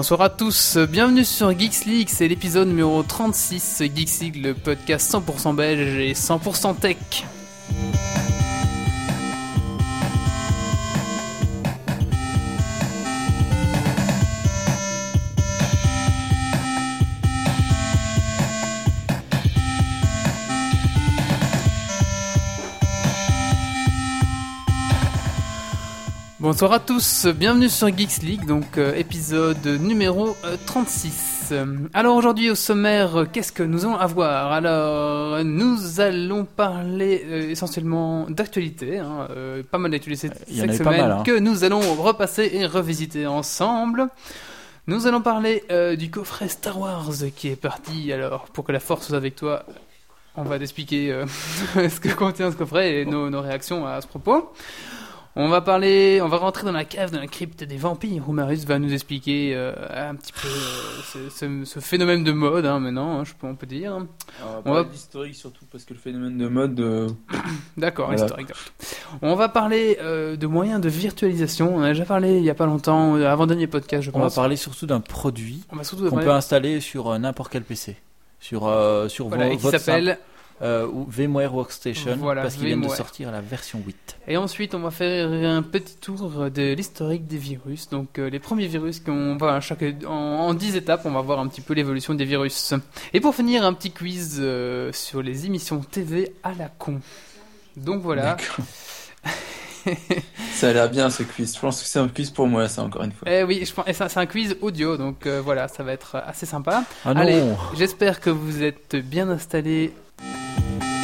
Bonsoir à tous, bienvenue sur Geeks League, c'est l'épisode numéro 36, Geeks League, le podcast 100% belge et 100% tech. Bonsoir à tous, bienvenue sur Geeks League, donc euh, épisode numéro euh, 36. Euh, Alors aujourd'hui au sommaire, euh, qu'est-ce que nous allons avoir? Alors nous allons parler essentiellement d'actualité, hein, pas mal d'actualité cette, semaine mal, hein. que nous allons repasser et revisiter ensemble. Nous allons parler du coffret Star Wars qui est parti. Alors pour que la force soit avec toi, on va t'expliquer ce que contient ce coffret et nos, nos réactions à ce propos. On va parler, on va rentrer dans la cave, dans la crypte des vampires, où Marius va nous expliquer euh, un petit peu euh, ce, ce- ce phénomène de mode hein, maintenant, hein, je peux, on peut dire. On On va d'historique surtout parce que le phénomène de mode. euh, D'accord, Voilà. historique. On va parler euh, de moyens de virtualisation. On a déjà parlé il y a pas longtemps, euh, avant-dernier podcast, je On va pense. parler surtout d'un produit qu'on parler- peut installer sur n'importe quel PC. Sur, euh, sur voilà, et qui votre s'appelle. Euh, ou VMware Workstation Voilà, parce qu'ils viennent de sortir la version 8. Et ensuite, on va faire un petit tour de l'historique des virus. Donc, euh, les premiers virus qu'on va chaque en, en 10 étapes, on va voir un petit peu l'évolution des virus. Et pour finir, un petit quiz euh, sur les émissions TV à la con. Donc voilà. ça a l'air bien ce quiz. Je pense que c'est un quiz pour moi, ça, encore une fois. Eh oui, je pense, c'est un quiz audio, donc euh, voilà, ça va être assez sympa. Ah non Allez, j'espère que vous êtes bien installés. Alors,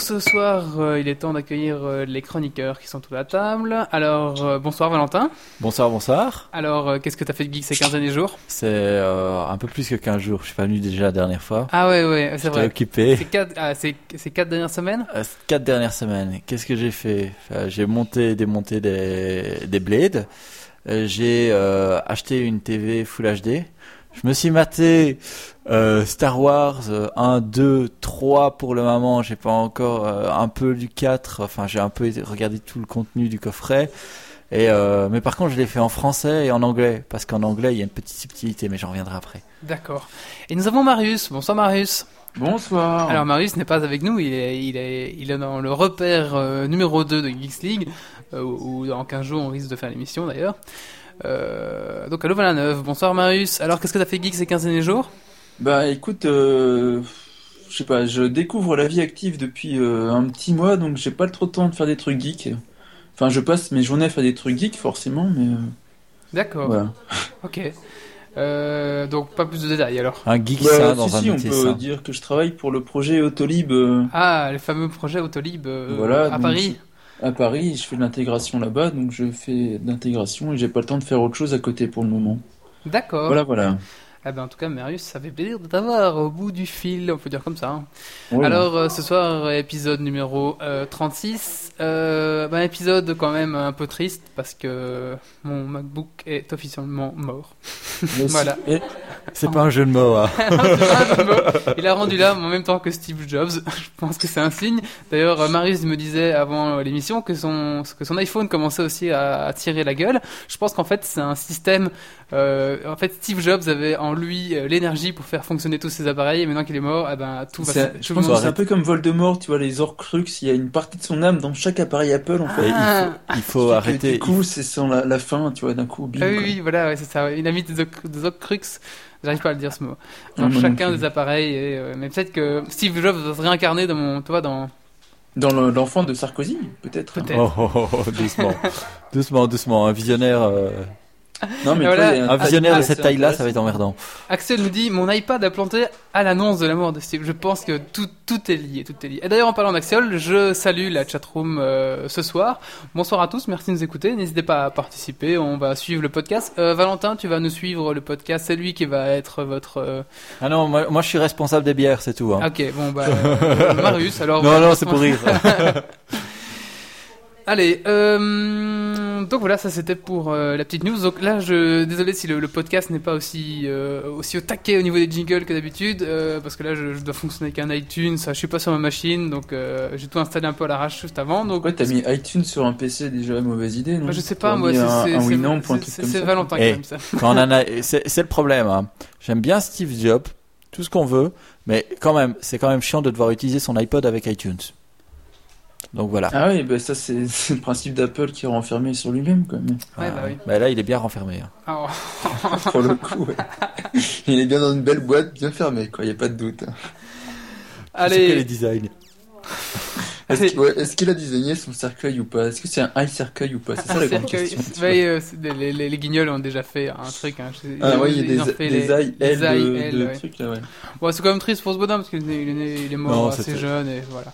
ce soir, euh, il est temps d'accueillir euh, les chroniqueurs qui sont tous à la table. Alors, euh, bonsoir Valentin. Bonsoir, bonsoir. Alors, qu'est-ce que t'as fait de geek ces 15 derniers jours? C'est un peu plus que 15 jours. Je suis pas venu déjà la dernière fois. Ah ouais, ouais, c'est vrai. occupé. C'est quatre, ah, dernières semaines? Euh, ces quatre dernières semaines, qu'est-ce que j'ai fait? Enfin, J'ai monté et démonté des, des blades. J'ai acheté une TV Full HD. Je me suis maté euh, Star Wars euh, 1, 2, 3 pour le moment. J'ai pas encore euh, un peu du 4. Enfin, j'ai un peu regardé tout le contenu du coffret. Et euh, mais par contre, je l'ai fait en français et en anglais parce qu'en anglais, il y a une petite subtilité, mais j'en reviendrai après. D'accord. Et nous avons Marius. Bonsoir Marius. Bonsoir. Alors Marius n'est pas avec nous, il est, il est, il est dans le repère euh, numéro 2 de Geeks League, euh, où dans 15 jours on risque de faire l'émission d'ailleurs. Euh, donc à Louvain-la-Neuve. Bonsoir Marius. Alors qu'est-ce que t'as fait geek ces 15 derniers jours? Bah écoute, euh, je sais pas, je découvre la vie active depuis euh, un petit mois, donc j'ai pas trop de temps de faire des trucs geeks. Enfin, je passe mes journées à faire des trucs geeks, forcément, mais D'accord. voilà. Ok. Euh, donc pas plus de détails alors. Un geek Bah, si, dans si, un on métier peut sain. dire que je travaille pour le projet Autolib euh, Ah, le fameux projet Autolib euh, Voilà, à donc, Paris. À Paris. Je fais de l'intégration là-bas, donc je fais de l'intégration et j'ai pas le temps de faire autre chose à côté pour le moment. D'accord. Voilà, voilà. Ah ben, en tout cas, Marius, ça fait plaisir de t'avoir au bout du fil, on peut dire comme ça. hein. Alors, euh, ce soir, épisode numéro euh, 36. Euh, ben, épisode quand même un peu triste parce que mon MacBook est officiellement mort. Voilà. C'est pas un jeu de mots. Hein. Pas un jeu de mots. Il a rendu l'âme en même temps que Steve Jobs. Je pense que c'est un signe. D'ailleurs, Marius me disait avant l'émission que son, que son iPhone commençait aussi à, à tirer la gueule. Je pense qu'en fait, c'est un système. Euh, en fait, Steve Jobs avait en lui euh, l'énergie pour faire fonctionner tous ses appareils. Et maintenant qu'il est mort, eh ben, tout va. c'est- tout je pense que c'est un peu comme Voldemort, tu vois, les Horcruxes, il y a une partie de son âme dans chaque appareil Apple, en fait. Et il Ah. faut, il faut Et arrêter. Du coup, c'est sans la, la fin, tu vois, d'un coup, bim, Ah oui, quoi. oui, voilà, ouais, c'est ça. Il a mis des, des Ocrux. J'arrive pas à le dire ce mot. Dans Non, moi non chacun des appareils. Et, euh, mais peut-être que Steve Jobs va se réincarner dans mon, vois, dans. Dans le- l'enfant de Sarkozy, peut-être. Oh, oh, oh, oh, doucement, doucement, doucement. Un visionnaire, euh, Non, mais toi, un visionnaire de cette taille-là, ça va être emmerdant. Axel nous dit Mon iPad a planté à l'annonce de la mort de Steve. Je pense que tout, tout est lié. Tout est lié. Et d'ailleurs, en parlant d'Axel, je salue la chatroom euh, ce soir. Bonsoir à tous, merci de nous écouter. N'hésitez pas à participer, on va suivre le podcast. Euh, Valentin, tu vas nous suivre le podcast. C'est lui qui va être votre. euh, Ah non, moi, moi, je suis responsable des bières, c'est tout. Hein. Ok, bon, bah. euh, Marius, alors. non, non, c'est pour rire. Allez, euh, donc voilà, ça c'était pour euh, la petite news. Donc là, je désolé si le, le podcast n'est pas aussi euh, aussi au taquet au niveau des jingles que d'habitude, euh, parce que là, je, je dois fonctionner avec un iTunes. Ça, je suis pas sur ma machine, donc euh, j'ai tout installé un peu à l'arrache juste avant. Donc Pourquoi t'as mis iTunes sur un PC déjà mauvaise idée non? Bah, je sais pas, moi, c'est un, c'est-. Valentin qui Eh. aime ça. C'est le problème. hein. J'aime bien Steve Jobs, tout ce qu'on veut, mais quand même, c'est quand même chiant de devoir utiliser son iPod avec iTunes. Donc voilà. Ah oui, bah ça c'est le principe d'Apple qui est renfermé sur lui-même quand même. Ouais, bah oui. Bah là, il est bien renfermé. hein. Alors, Pour le coup, ouais. Il est bien dans une belle boîte, bien fermée, quoi, y a pas de doute. Je sais que les allez, designs. Est-ce qu'il ouais, a designé son cercueil ou pas? Est-ce que c'est un high cercueil ou pas? C'est ça la grande question. Ouais, euh, les, les, les guignols ont déjà fait un truc. Hein. Ah ils ont- ouais, il y ils a ont des, fait des les- ailes les ailes, de, ailes, de ouais. trucs là, ouais. Bon, c'est quand même triste pour ce bonhomme parce qu'il est, il est, il mort Non, assez jeune et voilà.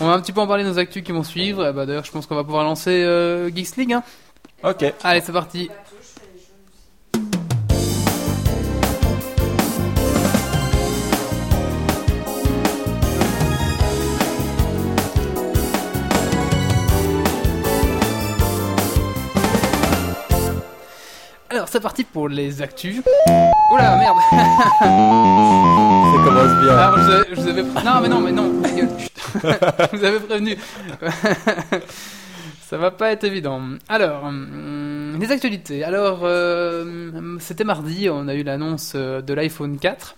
On va un petit peu en parler de nos actus qui vont suivre. Bah, D'ailleurs, je pense qu'on va pouvoir lancer euh, Geeks League. Hein. Ok. Allez, c'est parti. C'est parti pour les actus. Oula, merde. Ça commence bien. Alors, je, je vous avais pré- Non, mais non, mais non, je vous avais prévenu. Ça va pas être évident. Alors, hum, les actualités. Alors, euh, c'était mardi, on a eu l'annonce euh, de l'iPhone 4.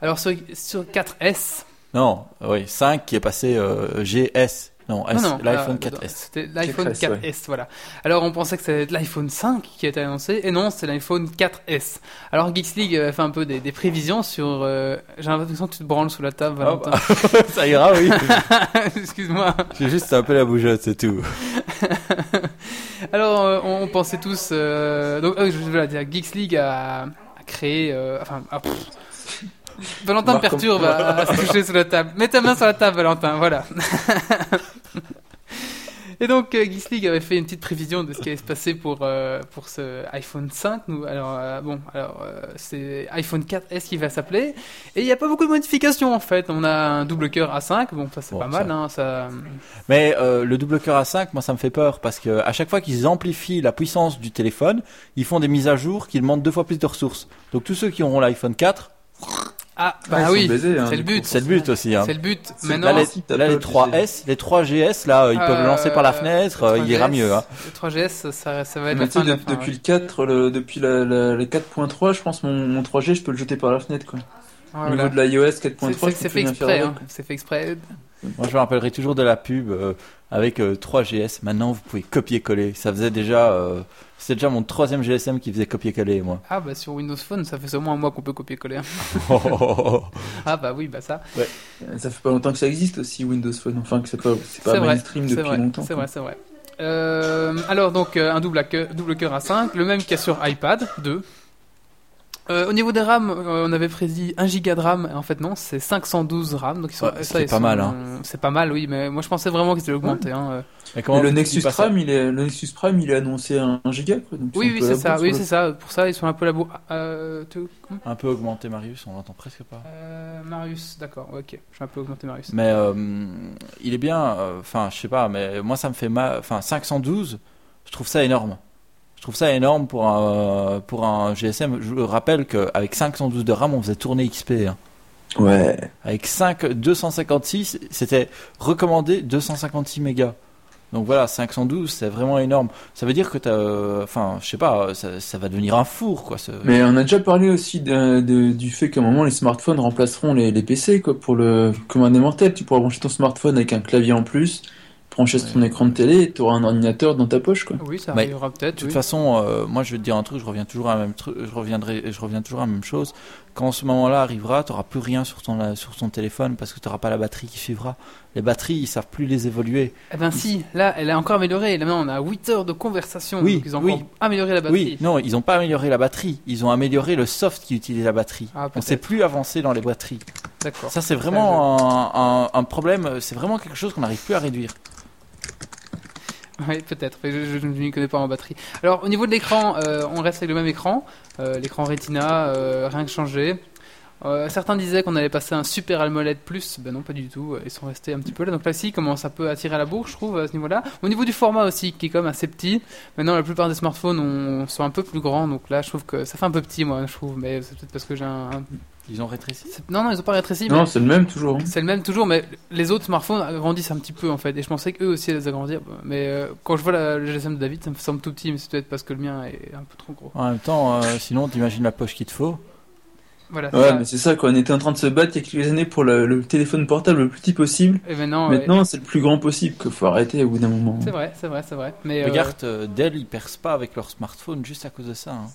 Alors, sur, sur 4S. Non, oui, 5 qui est passé euh, GS. Non, S, non, non, l'iPhone euh, 4S. C'était l'iPhone 4S, 4S, voilà. Alors, on pensait que c'était l'iPhone 5 qui était annoncé, et non, c'est l'iPhone 4S. Alors, Geeks League a fait un peu des, des prévisions sur. euh, J'ai l'impression que tu te branles sous la table, Ah, Valentin. Ça ira, oui. Excuse-moi. J'ai juste un peu la bougeotte, c'est tout. Alors, euh, on, pensait tous. euh, donc, euh, je vais dire, Geeks League a, a créé. euh, enfin, ah. Valentin me Marc, perturbe à, à se toucher sur la table. Mets ta main sur la table, Valentin, voilà. Et donc, euh, Geeks avait fait une petite prévision de ce qui allait se passer pour, euh, pour ce iPhone 5. Nous, alors, euh, bon, alors, euh, c'est iPhone 4S qui va s'appeler. Et il n'y a pas beaucoup de modifications en fait. On a un double cœur A5. Bon, ça c'est Bon, pas ça- mal. Hein, ça... Mais euh, le double cœur A5, moi ça me fait peur parce que à chaque fois qu'ils amplifient la puissance du téléphone, ils font des mises à jour qui demandent deux fois plus de ressources. Donc tous ceux qui auront l'iPhone 4, Ah, Ah, bah oui, hein, c'est le but. c'est le but aussi. Hein. C'est le but. Maintenant, Là, les, là, les d'Apple, 3S, les 3GS, là, ils peuvent le lancer par la fenêtre, euh, il ira mieux. Hein. Le 3GS, ça, ça va être Mais la fin de la fin, depuis ouais. le 4, le, depuis la, la, le 4.3, je pense mon, mon 3G, je peux le jeter par la fenêtre quoi. Ouais, Au voilà. niveau de l'iOS C'est 4.3, c'est- je c'est peux fait plus rien faire exprès. Hein. C'est fait exprès. Moi, je me rappellerai toujours de la pub euh, avec euh, 3GS. Maintenant, vous pouvez copier-coller. Ça faisait déjà, euh, c'était déjà mon troisième GSM qui faisait copier-coller, moi. Ah bah sur Windows Phone, ça fait seulement un mois qu'on peut copier-coller. Oh, oh. Ah bah oui, bah ça. Ça fait pas longtemps que ça existe aussi Windows Phone, enfin que c'est pas, c'est pas mainstream C'est depuis vrai. longtemps. C'est quoi. vrai, c'est vrai. Euh, alors donc un double, cœur, double cœur à 5, le même qu'il y a sur iPad 2. Euh, au niveau des RAM, euh, on avait prédit 1 Go de RAM, et en fait non, c'est 512 RAM. Donc ils sont, Ouais, ça, c'est ils pas sont- mal, hein. C'est pas mal, oui, mais moi je pensais vraiment qu'ils allaient augmenter. Hein. euh. Et le Nexus Prime, il est, le Nexus Prime, il est annoncé à 1 giga quoi. Donc Oui, un oui, peu c'est ça, bourse, oui, quoi. c'est ça. Pour ça, ils sont un peu la bourre. Euh, Un peu augmenté, Marius, on l'entend presque pas. Euh, Marius, d'accord, ok. Je vais un peu augmenter Marius. Mais euh, il est bien, euh, enfin, je sais pas, mais moi ça me fait mal. Enfin, 512, je trouve ça énorme. Je trouve ça énorme pour un, pour un GSM. Je vous rappelle qu'avec 512 de RAM, on faisait tourner XP. hein. Ouais. Avec 5, 256, c'était recommandé 256 mégas. Donc voilà, 512, c'est vraiment énorme. Ça veut dire que t'as, euh, enfin, je sais pas, ça, ça va devenir un four, quoi. ce- Mais on a déjà parlé aussi de- de- du fait qu'à un moment les smartphones remplaceront les, les PC quoi pour le comme un. Tu pourras brancher ton smartphone avec un clavier en plus, brancher sur ton écran de télé, et tu auras un ordinateur dans ta poche quoi. Oui, ça arrivera peut-être. De toute oui. façon, euh, moi je vais te dire un truc, je reviens toujours à la même truc, je reviendrai, je reviens toujours à la même chose. Quand ce moment-là arrivera, tu n'auras plus rien sur ton euh, sur ton téléphone parce que tu n'auras pas la batterie qui suivra. Les batteries, ils savent plus les évoluer. Eh ben si, là, elle a encore amélioré. Là, maintenant, on a 8 heures de conversation. Oui, donc ils ont oui. amélioré la batterie. Oui, non, ils n'ont pas amélioré la batterie, ils ont amélioré le soft qui utilise la batterie. Ah, On peut-être. sait plus avancer dans les batteries. D'accord. Ça, c'est vraiment un, un- un problème. C'est vraiment quelque chose qu'on n'arrive plus à réduire. Oui, peut-être. Je, je, je ne m'y connais pas en batterie. Alors, au niveau de l'écran, euh, on reste avec le même écran. Euh, l'écran Retina, euh, rien que changé. Certains disaient qu'on allait passer un super AMOLED plus, ben non pas du tout, ils sont restés un petit peu là. Donc là si comment ça peut attirer la bourre je trouve à ce niveau-là. Au niveau du format aussi qui est comme assez petit, maintenant la plupart des smartphones ont- sont un peu plus grands donc là je trouve que ça fait un peu petit moi je trouve, mais c'est peut-être parce que j'ai un- Ils ont rétréci. Non non ils ont pas rétréci, mais Non, c'est le même toujours. hein. c'est le même toujours, mais les autres smartphones agrandissent un petit peu en fait. Et je pensais qu'eux aussi allaient les agrandir. Mais euh, quand je vois la- le GSM de David, ça me semble tout petit, mais c'est peut-être parce que le mien est un peu trop gros. En même temps, euh, sinon, t'imagines la poche qu'il te faut. Voilà. Ouais, ça. mais c'est ça, quoi. On était en train de se battre il y a quelques années pour le, le téléphone portable le plus petit possible. Et maintenant, ouais. Maintenant, c'est le plus grand possible, qu'il faut arrêter au bout d'un moment. c'est vrai, c'est vrai, c'est vrai. Mais, euh, Regarde, euh, Dell, ils percent pas avec leur smartphone juste à cause de ça. hein.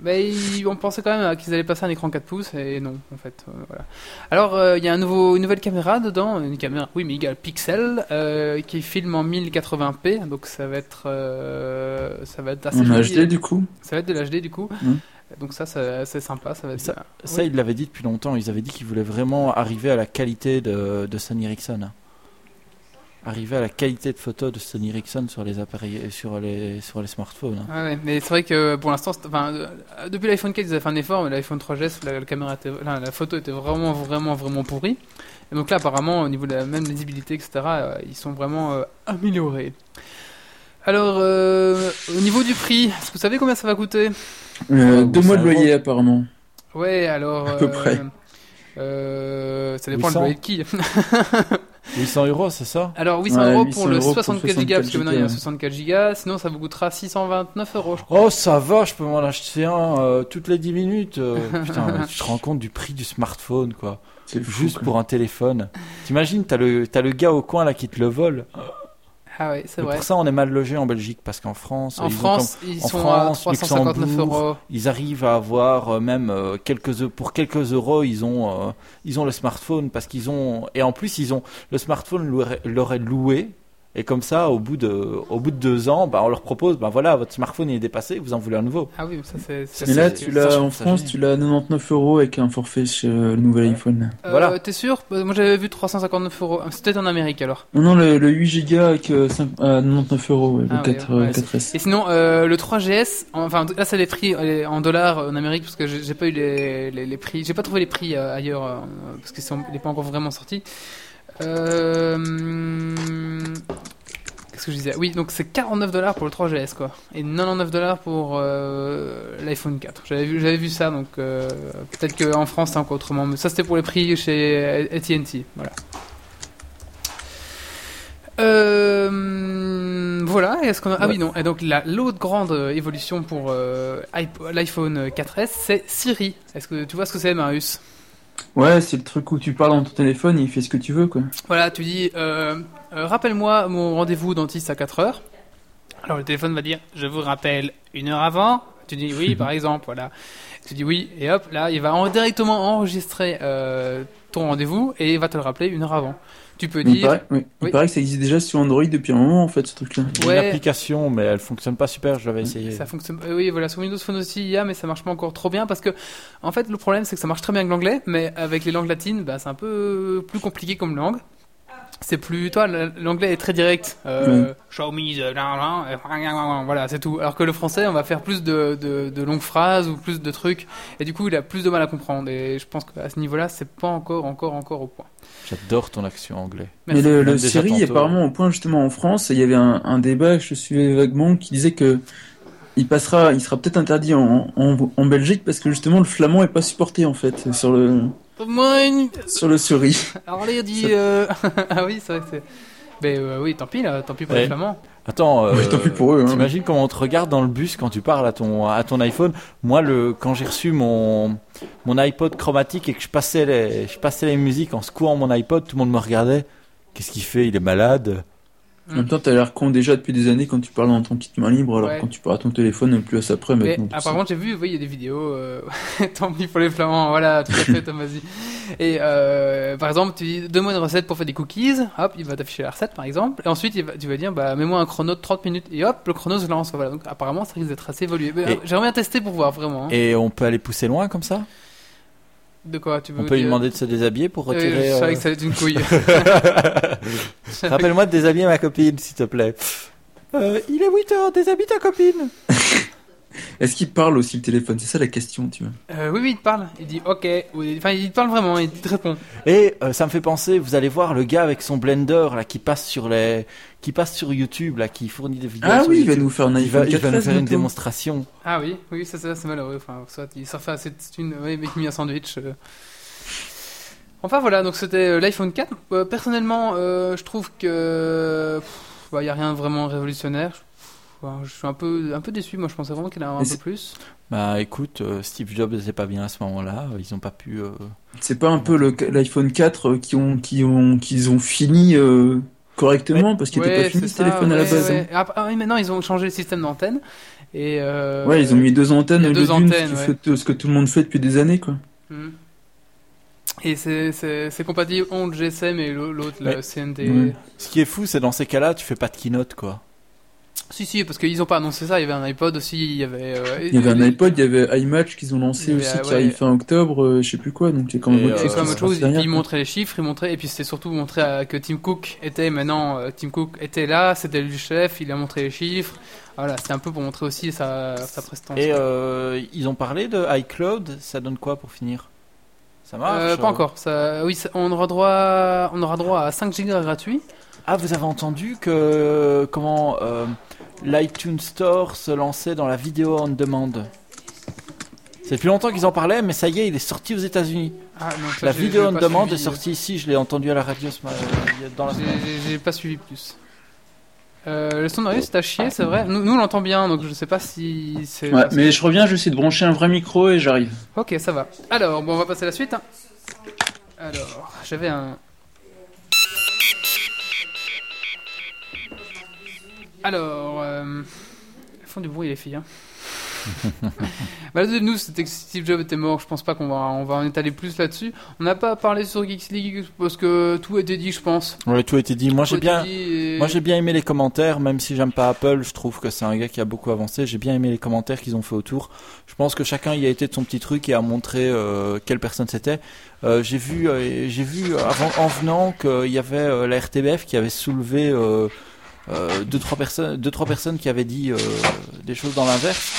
mais ils- on pensait quand même qu'ils allaient passer un écran 4 pouces, et non, en fait. euh, voilà. Alors, euh, il y a un nouveau, une nouvelle caméra dedans, une caméra, oui, mégapixel, euh, qui filme en 1080p, donc ça va être, euh, ça va être assez En. HD, du coup. Ça va être de l'HD du coup. Mhm. Donc ça, ça- c'est sympa, ça va être Ça, ça. ça ils l'avaient dit depuis longtemps. Ils avaient dit qu'ils voulaient vraiment arriver à la qualité de, de Sony Ericsson. Arriver à la qualité de photo de Sony Ericsson sur les appareils, sur les, sur les smartphones. hein. Ouais, mais c'est vrai que pour l'instant, euh, depuis l'iPhone 4, ils avaient fait un effort, mais l'iPhone 3GS, la, la caméra était, la, la photo était vraiment, vraiment, vraiment pourrie. Et donc là, apparemment, au niveau de la même lisibilité, etc., euh, ils sont vraiment euh, améliorés. Alors, euh, au niveau du prix, est-ce que vous savez combien ça va coûter? Euh, deux mois de 5 euros. loyer, apparemment. Ouais, alors. À peu euh, près. euh, ça dépend 800. le loyer de qui. 800 euros, c'est ça? Alors 800 Ouais, euros 800 pour le euros pour 64 Go, parce que 64 maintenant il y a un ouais. 64 Go, sinon ça vous coûtera 629 euros, je crois. Oh, ça va, je peux m'en acheter un euh, toutes les 10 minutes. euh. putain, tu te rends compte du prix du smartphone, quoi. C'est fou, Juste quoi. pour un téléphone. T'imagines, t'as le, t'as le gars au coin là qui te le vole. Ah c'est vrai. Pour ça, on est mal logé en Belgique parce qu'en France, En ils ont France, ils en sont France, à 359 Luxembourg, euros. ils arrivent à avoir euh, même euh, quelques pour quelques euros ils ont euh, ils ont le smartphone parce qu'ils ont et en plus ils ont le smartphone leur est loué et comme ça au bout de au bout de deux ans bah on leur propose bah voilà votre smartphone il est dépassé vous en voulez un nouveau Ah oui, ça c'est. Mais là, tu l'as en France, tu l'as à 99 euros avec un forfait chez euh, le nouvel iPhone. Euh, Voilà. T'es sûr? Euh, Moi j'avais vu 359 euros. C'était en Amérique alors. Non, non, le, le 8 Go avec euh, cinq- à 99 euros, ouais, Ah le ouais, 4, ouais, euh, 4S. Et sinon, euh, le 3GS, enfin là c'est les prix euh, en dollars en Amérique parce que j'ai pas eu les, les, les prix, j'ai pas trouvé les prix euh, ailleurs euh, parce qu'il n'est pas encore vraiment sorti. Euh, Qu'est-ce que je disais? Oui, donc c'est 49 dollars pour le 3GS quoi, et 99 dollars pour euh, l'iPhone 4. J'avais vu, j'avais vu ça, donc euh, peut-être qu'en France c'est encore autrement, mais ça c'était pour les prix chez AT&T, voilà. Euh, voilà, est-ce qu'on a... Ah oui, non, et donc la- l'autre grande évolution pour iP- l'iPhone 4S, c'est Siri. Est-ce que tu vois ce que c'est, Marius? Ouais, c'est le truc où tu parles dans ton téléphone, il fait ce que tu veux, quoi. Voilà, tu dis, euh, euh, rappelle-moi mon rendez-vous dentiste à 4 heures. Alors le téléphone va dire, je vous rappelle une heure avant. Tu dis oui, par exemple, voilà. Tu dis oui, et hop, là, il va en- directement enregistrer euh, ton rendez-vous et il va te le rappeler une heure avant. Tu peux Mais Il dire, paraît, oui, il Oui. paraît que ça existe déjà sur Android depuis un moment, en fait, ce truc-là. Ouais. une application mais elle fonctionne pas super je l'avais essayé Ça fonctionne. euh, Oui, voilà, sur Windows Phone aussi il y a, mais ça marche pas encore trop bien parce que, en fait, le problème c'est que ça marche très bien avec l'anglais, mais avec les langues latines, bah, c'est un peu plus compliqué comme langue. C'est plus, toi, l'anglais est très direct. Euh, Show me the, voilà, c'est tout. Alors que le français, on va faire plus de, de, de longues phrases ou plus de trucs, et du coup, il a plus de mal à comprendre. Et je pense qu'à ce niveau-là, c'est pas encore, encore, encore au point. j'adore ton accent anglais Mais Merci. le, Même le déjà Siri, tantôt. apparemment, au point justement en France, il y avait un, un débat que je suivais vaguement qui disait que il passera, il sera peut-être interdit en, en, en Belgique parce que justement le flamand est pas supporté en fait sur le Moi, une- sur le là, il dit. Euh, ah oui, c'est vrai que c'est. Ben euh, oui, tant pis là, tant pis pour Ouais. les flamands. attends euh, tant pis pour eux. Hein. T'imagines comment on te regarde dans le bus quand tu parles à ton à ton iPhone? Moi, le quand j'ai reçu mon mon iPod chromatique et que je passais les je passais les musiques en secouant mon iPod, tout le monde me regardait. Qu'est-ce qu'il fait? Il est malade. En même temps, t'as l'air con déjà depuis des années quand tu parles dans ton kit main libre, alors Ouais. quand tu parles à ton téléphone, plus à ça près Mais maintenant. ça. apparemment, j'ai vu, oui, il y a des vidéos. euh, tant pis pour les flamands, voilà, tout à fait, Tom, vas-y. Et euh, par exemple, tu dis, donne-moi une recette pour faire des cookies. Hop, il va t'afficher la recette, par exemple. Et ensuite, il va- tu vas dire, bah, mets-moi un chrono de 30 minutes. Et hop, le chrono se lance. Voilà. Donc, apparemment, ça risque d'être assez évolué. Mais, euh, J'aimerais bien tester pour voir vraiment. hein. Et on peut aller pousser loin comme ça? De quoi tu veux On peut lui demander de se déshabiller pour Euh, retirer. Je savais euh, que ça allait être une couille. Rappelle-moi de déshabiller ma copine, s'il te plaît. Euh, il est 8 heures, déshabille ta copine. Est-ce qu'il parle aussi le téléphone? C'est ça la question, tu vois. Euh, oui, oui, il te parle. Il dit OK. Enfin, il te parle vraiment. Il te répond. Et euh, ça me fait penser, vous allez voir le gars avec son blender là qui passe sur les, qui passe sur YouTube là, qui fournit des vidéos. Ah sur oui, il va nous faire un Il va, iPhone il va nous 4S faire une démonstration. Ah oui, oui, ça, ça c'est malheureux. Enfin, soit il s'en fait assez de thunes, oui, avec mis un sandwich. euh. Enfin voilà, donc c'était l'iPhone 4. Euh, personnellement, euh, je trouve que il n'y a rien de vraiment révolutionnaire. Je suis un peu, un peu déçu. Moi, je pensais vraiment qu'il y en avait un peu c'est- plus. Bah écoute, euh, Steve Jobs n'était pas bien à ce moment-là. Ils ont pas pu. euh, C'est pas un peu le- l'iPhone 4 euh, qui ont, qui ont, qu'ils ont fini euh, correctement parce qu'il était Ouais, pas fini c'est ce téléphone à la base. ouais. Ah, ah oui, maintenant ils ont changé le système d'antenne. Et hein. euh, Ouais, ils ont mis deux antennes au lieu d'une, ce, que tout le monde fait depuis des années, quoi. Mhm. Et c'est- c'est c'est compatible entre GSM et l'au- l'autre. CNT. Ouais. Ce qui est fou, c'est dans ces cas-là, tu fais pas de keynote quoi. Si, si, parce qu'ils ont pas annoncé ça. Il y avait un iPod aussi. Il y avait. euh, Il y avait un iPod, il y avait iMatch qu'ils ont lancé avait, aussi, qui ouais. arrive fin octobre, euh, je sais plus quoi, donc il y a quand même autre euh, chose se passe chose, derrière, ils quoi. montraient les chiffres, ils montraient, et puis c'était surtout montrer à- que Tim Cook était maintenant, euh, Tim Cook était là, c'était lui le chef, il a montré les chiffres. Voilà, c'était un peu pour montrer aussi sa, sa prestance. Et euh, ils ont parlé de iCloud. Ça donne quoi pour finir? Ça marche Euh, pas encore. Ça, oui, ça- on aura droit, on aura droit à 5 gigas gratuits. Ah, vous avez entendu que comment euh, l'iTunes Store se lançait dans la vidéo on demand C'est depuis longtemps qu'ils en parlaient, mais ça y est, il est sorti aux États-Unis. Ah, La vidéo on pas demand suivi, est sortie ici. Je l'ai entendu à la radio ce matin, dans la J'ai- pas suivi plus. Euh, le son de c'est à chier, c'est vrai. Nous, nous, on l'entend bien, donc je sais pas si c'est. Ouais, mais je reviens, je vais essayer de brancher un vrai micro et j'arrive. Ok, ça va. Alors, bon, on va passer à la suite. hein. Alors, j'avais un. Alors, euh... elles font du bruit les filles. Hein. bah, la deuxième news, c'était que Steve Jobs était mort. Je pense pas qu'on va, on va en étaler plus là-dessus. On n'a pas parlé sur Geeks League parce que tout a été dit, je pense. Ouais, tout a été dit. Moi, j'ai bien. et- Moi j'ai bien aimé les commentaires, même si j'aime pas Apple, je trouve que c'est un gars qui a beaucoup avancé. J'ai bien aimé les commentaires qu'ils ont fait autour. Je pense que chacun y a été de son petit truc et a montré euh, quelle personne c'était. Euh, j'ai vu, euh, j'ai vu avant, en venant qu'il y avait euh, la RTBF qui avait soulevé euh, deux trois personnes, deux trois personnes qui avaient dit euh, des choses dans l'inverse,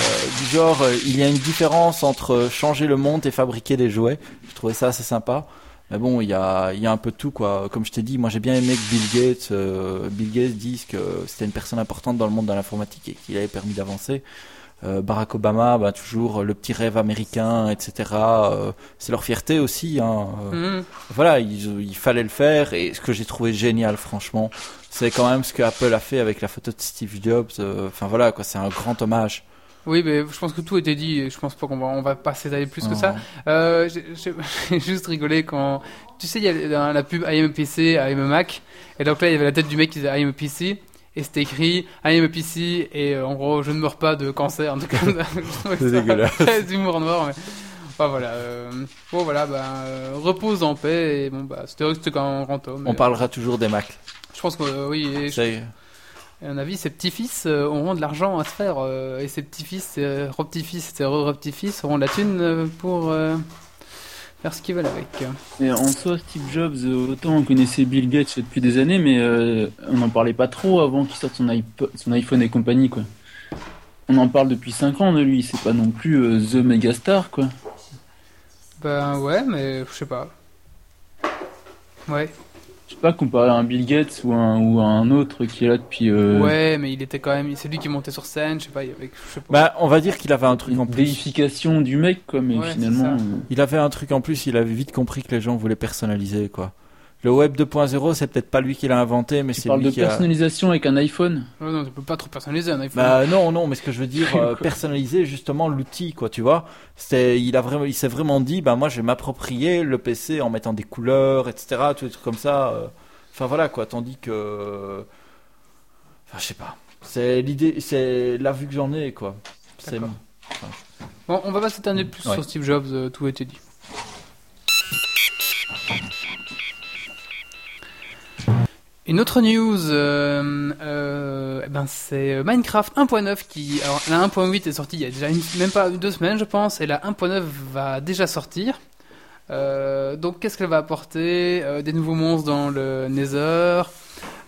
Euh, du genre euh, il y a une différence entre changer le monde et fabriquer des jouets. Je trouvais ça assez sympa. Mais bon, il y a, il y a un peu de tout, quoi. Comme je t'ai dit, moi j'ai bien aimé que Bill Gates, euh, Bill Gates dise que c'était une personne importante dans le monde de l'informatique et qu'il avait permis d'avancer. Euh, Barack Obama, bah, toujours le petit rêve américain, etc. Euh, c'est leur fierté aussi. Hein. Mhm. Voilà, il, il fallait le faire. Et ce que j'ai trouvé génial, franchement, c'est quand même ce que Apple a fait avec la photo de Steve Jobs. Euh, Enfin voilà, quoi, c'est un grand hommage. Oui, mais je pense que tout a été dit. et Je pense pas qu'on va, on va pas s'étaler plus que Oh. ça. Euh, j'ai- juste rigolé quand. Tu sais, il y a la pub I am a PC, I am a Mac. Et donc là, il y avait la tête du mec qui disait I am a PC. Et c'était écrit I am a PC. Et euh, en gros, je ne meurs pas de cancer. En tout cas, je trouvais C'est dégueulasse. Très d'humour noir. Mais... Enfin, voilà. euh, Bon, voilà. Bah, repose en paix. Et bon, bah, c'était quand même un grand homme. On parlera toujours des Macs. Je pense que euh, oui. et je- C'est- à mon avis, ses petits-fils euh, auront de l'argent à se faire. euh, et ses petits-fils, euh, re-petits-fils et re-petits-fils auront de la thune euh, pour euh, faire ce qu'ils veulent avec. Et en soi, Steve Jobs, euh, autant on connaissait Bill Gates depuis des années, mais euh, on n'en parlait pas trop avant qu'il sorte son, iPod- son iPhone et compagnie, quoi. On en parle depuis 5 ans de lui, c'est pas non plus euh, The Megastar, quoi. Ben ouais, mais je sais pas. Ouais. Je sais pas, comparé à un Bill Gates ou un, ou à un autre qui est là depuis... euh, Ouais, mais il était quand même. C'est lui qui montait sur scène, je sais pas. il y avait- Je sais pas. Bah, on va dire qu'il avait un truc en une plus. vérification du mec, quoi, mais Ouais, finalement... euh, Il avait un truc en plus, il avait vite compris que les gens voulaient personnaliser, quoi. Le web 2.0, c'est peut-être pas lui qui l'a inventé, mais c'est lui de qui a... personnalisation avec un iPhone Ouais, non, tu peux pas trop personnaliser un iPhone. Bah non, non, mais ce que je veux dire, euh, personnaliser justement l'outil, quoi, tu vois. C'était, il a vraiment, il s'est vraiment dit, bah moi je vais m'approprier le PC en mettant des couleurs, etc., tous des trucs comme ça. euh. Enfin voilà, quoi, tandis que, enfin je sais pas. C'est l'idée, c'est la vue que j'en ai, quoi. C'est D'accord. Bon, on va pas s'éterniser plus Ouais. sur Steve Jobs, euh, tout a été dit. Une autre news, euh, euh, eh ben c'est Minecraft 1.9 qui, alors la 1.8 est sortie il y a déjà une- même pas deux semaines je pense, et la 1.9 va déjà sortir. Euh, donc qu'est-ce qu'elle va apporter? Des nouveaux monstres dans le Nether,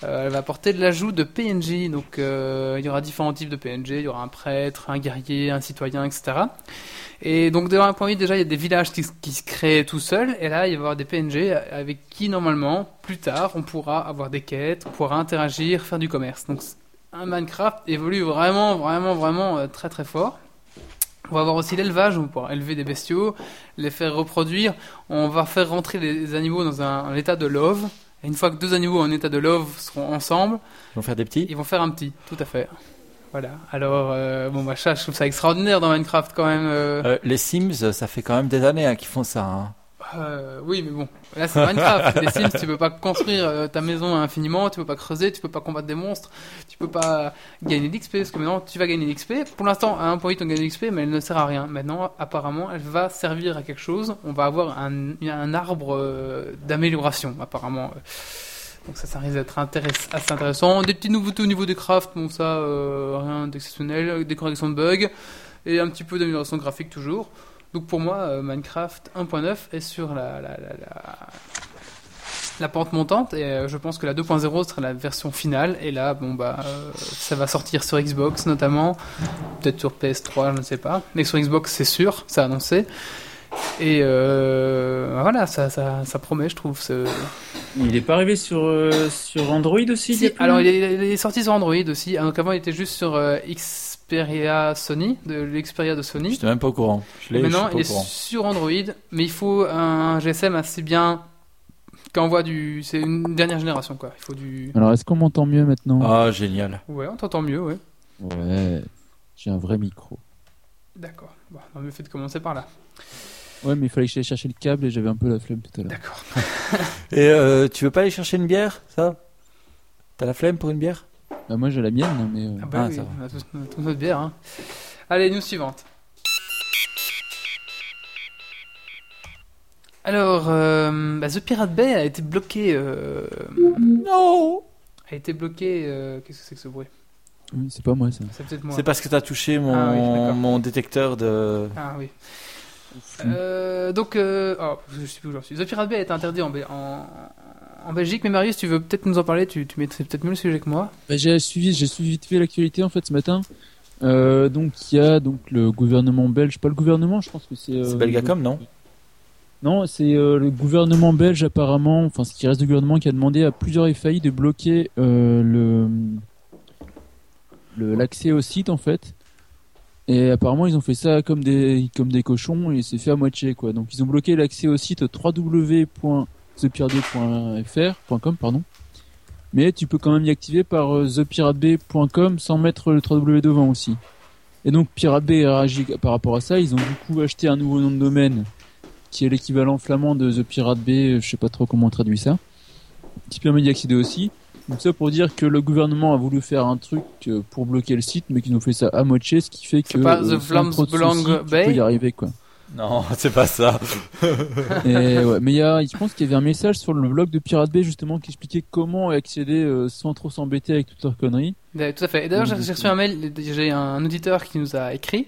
elle va apporter de l'ajout de PNJ, donc euh, il y aura différents types de PNJ, il y aura un prêtre, un guerrier, un citoyen, etc. Et donc dans 1.8 déjà il y a des villages qui, qui se créent tout seuls, et là il va y avoir des PNJ avec qui normalement plus tard on pourra avoir des quêtes, on pourra interagir, faire du commerce. Donc un Minecraft évolue vraiment, vraiment, vraiment euh, très très fort. On va avoir aussi l'élevage, on pourra élever des bestiaux, les faire reproduire. On va faire rentrer les animaux dans un, un état de love. Et une fois que deux animaux en état de love seront ensemble, Ils vont faire des petits ils vont faire un petit, tout à fait. Voilà. Alors, euh, bon, bah, ça, je trouve ça extraordinaire dans Minecraft quand même. euh. Euh, Les Sims, ça fait quand même des années hein, qu'ils font ça. hein. Euh, oui, mais bon, là c'est Minecraft. Les Sims, tu peux pas construire euh, ta maison infiniment, tu peux pas creuser, tu peux pas combattre des monstres, tu peux pas gagner de l'XP, parce que maintenant tu vas gagner de l'XP. Pour l'instant, à un point, on gagne de l'XP, mais elle ne sert à rien. Maintenant, apparemment, elle va servir à quelque chose. On va avoir un, arbre euh, d'amélioration, apparemment. Donc ça, ça risque d'être assez intéressant. Des petits nouveautés au niveau des crafts, bon ça, euh, rien d'exceptionnel. Des corrections de bugs et un petit peu d'amélioration graphique toujours. Donc pour moi, euh, Minecraft 1.9 est sur la, la, la, la, pente montante et euh, je pense que la 2.0 sera la version finale. Et là, bon bah, euh, ça va sortir sur Xbox notamment, peut-être sur PS3, je ne sais pas. Mais sur Xbox, c'est sûr, c'est annoncé. Et euh, voilà, ça, ça, ça promet, je trouve. ce- Il est pas arrivé sur, euh, sur Android aussi Si, alors il est, il est sorti sur Android aussi. Ah, Donc avant, il était juste sur euh, Xperia Sony, de l'Xperia de Sony. J'étais même pas au courant. Je l'ai, je Maintenant, suis pas il au est courant. sur Android, mais il faut un GSM assez bien qui envoie du. C'est une dernière génération quoi. Il faut du. Alors, est-ce qu'on m'entend mieux maintenant? Ah, génial. Ouais, on t'entend mieux, ouais. Ouais, j'ai un vrai micro. D'accord. Bon, on a mieux fait de commencer par là. Ouais, mais il fallait que j'aille chercher le câble et j'avais un peu la flemme tout à l'heure. D'accord. Et euh, tu veux pas aller chercher une bière, ça? T'as la flemme pour une bière? Bah, moi, j'ai la mienne, mais. euh, Ah bah Ah, oui, ça va. on a tous, on a tous notre bière. Hein. Allez, news suivante. Alors, euh, bah, The Pirate Bay a été bloqué. Euh, Non a été bloqué. euh, Qu'est-ce que c'est que ce bruit? Oui, c'est pas moi ça. C'est peut-être moi. C'est parce que t'as touché mon, Ah oui, d'accord. mon détecteur de. Ah oui. Euh, donc, euh, oh, je sais plus où j'en suis. The Pirate Bay a été interdit en, Bé- en, en Belgique, mais Marius, tu veux peut-être nous en parler Tu, tu maîtrises peut-être mieux le sujet que moi. Bah, j'ai suivi, j'ai suivi vite fait l'actualité en fait ce matin. Euh, donc il y a donc le gouvernement belge, pas le gouvernement, je pense que c'est. euh, C'est Belgacom, non? Non, c'est euh, le gouvernement belge apparemment, enfin ce qui reste du gouvernement qui a demandé à plusieurs FAI de bloquer euh, le le- l'accès au site en fait. Et apparemment ils ont fait ça comme des comme des cochons et c'est fait à moitié quoi. Donc ils ont bloqué l'accès au site www.thepiratebay.fr.com pardon. Mais tu peux quand même y activer par euh, thepiratebay.com sans mettre le 3W devant aussi. Et donc Pirate Bay a réagi par rapport à ça, ils ont du coup acheté un nouveau nom de domaine qui est l'équivalent flamand de The Pirate Bay, je sais pas trop comment on traduit ça, qui permet d'y accéder aussi. Donc ça pour dire que le gouvernement a voulu faire un truc euh, pour bloquer le site, mais qu'ils ont fait ça à moitié, ce qui fait que pas The Flams soucis, tu peux y arriver quoi. Non, c'est pas ça. Et ouais, mais il y a, je pense qu'il y avait un message sur le blog de Pirate Bay justement qui expliquait comment accéder euh, sans trop s'embêter avec toutes leurs conneries. Ouais, Tout à fait. Et d'ailleurs, j'ai reçu un mail, j'ai un auditeur qui nous a écrit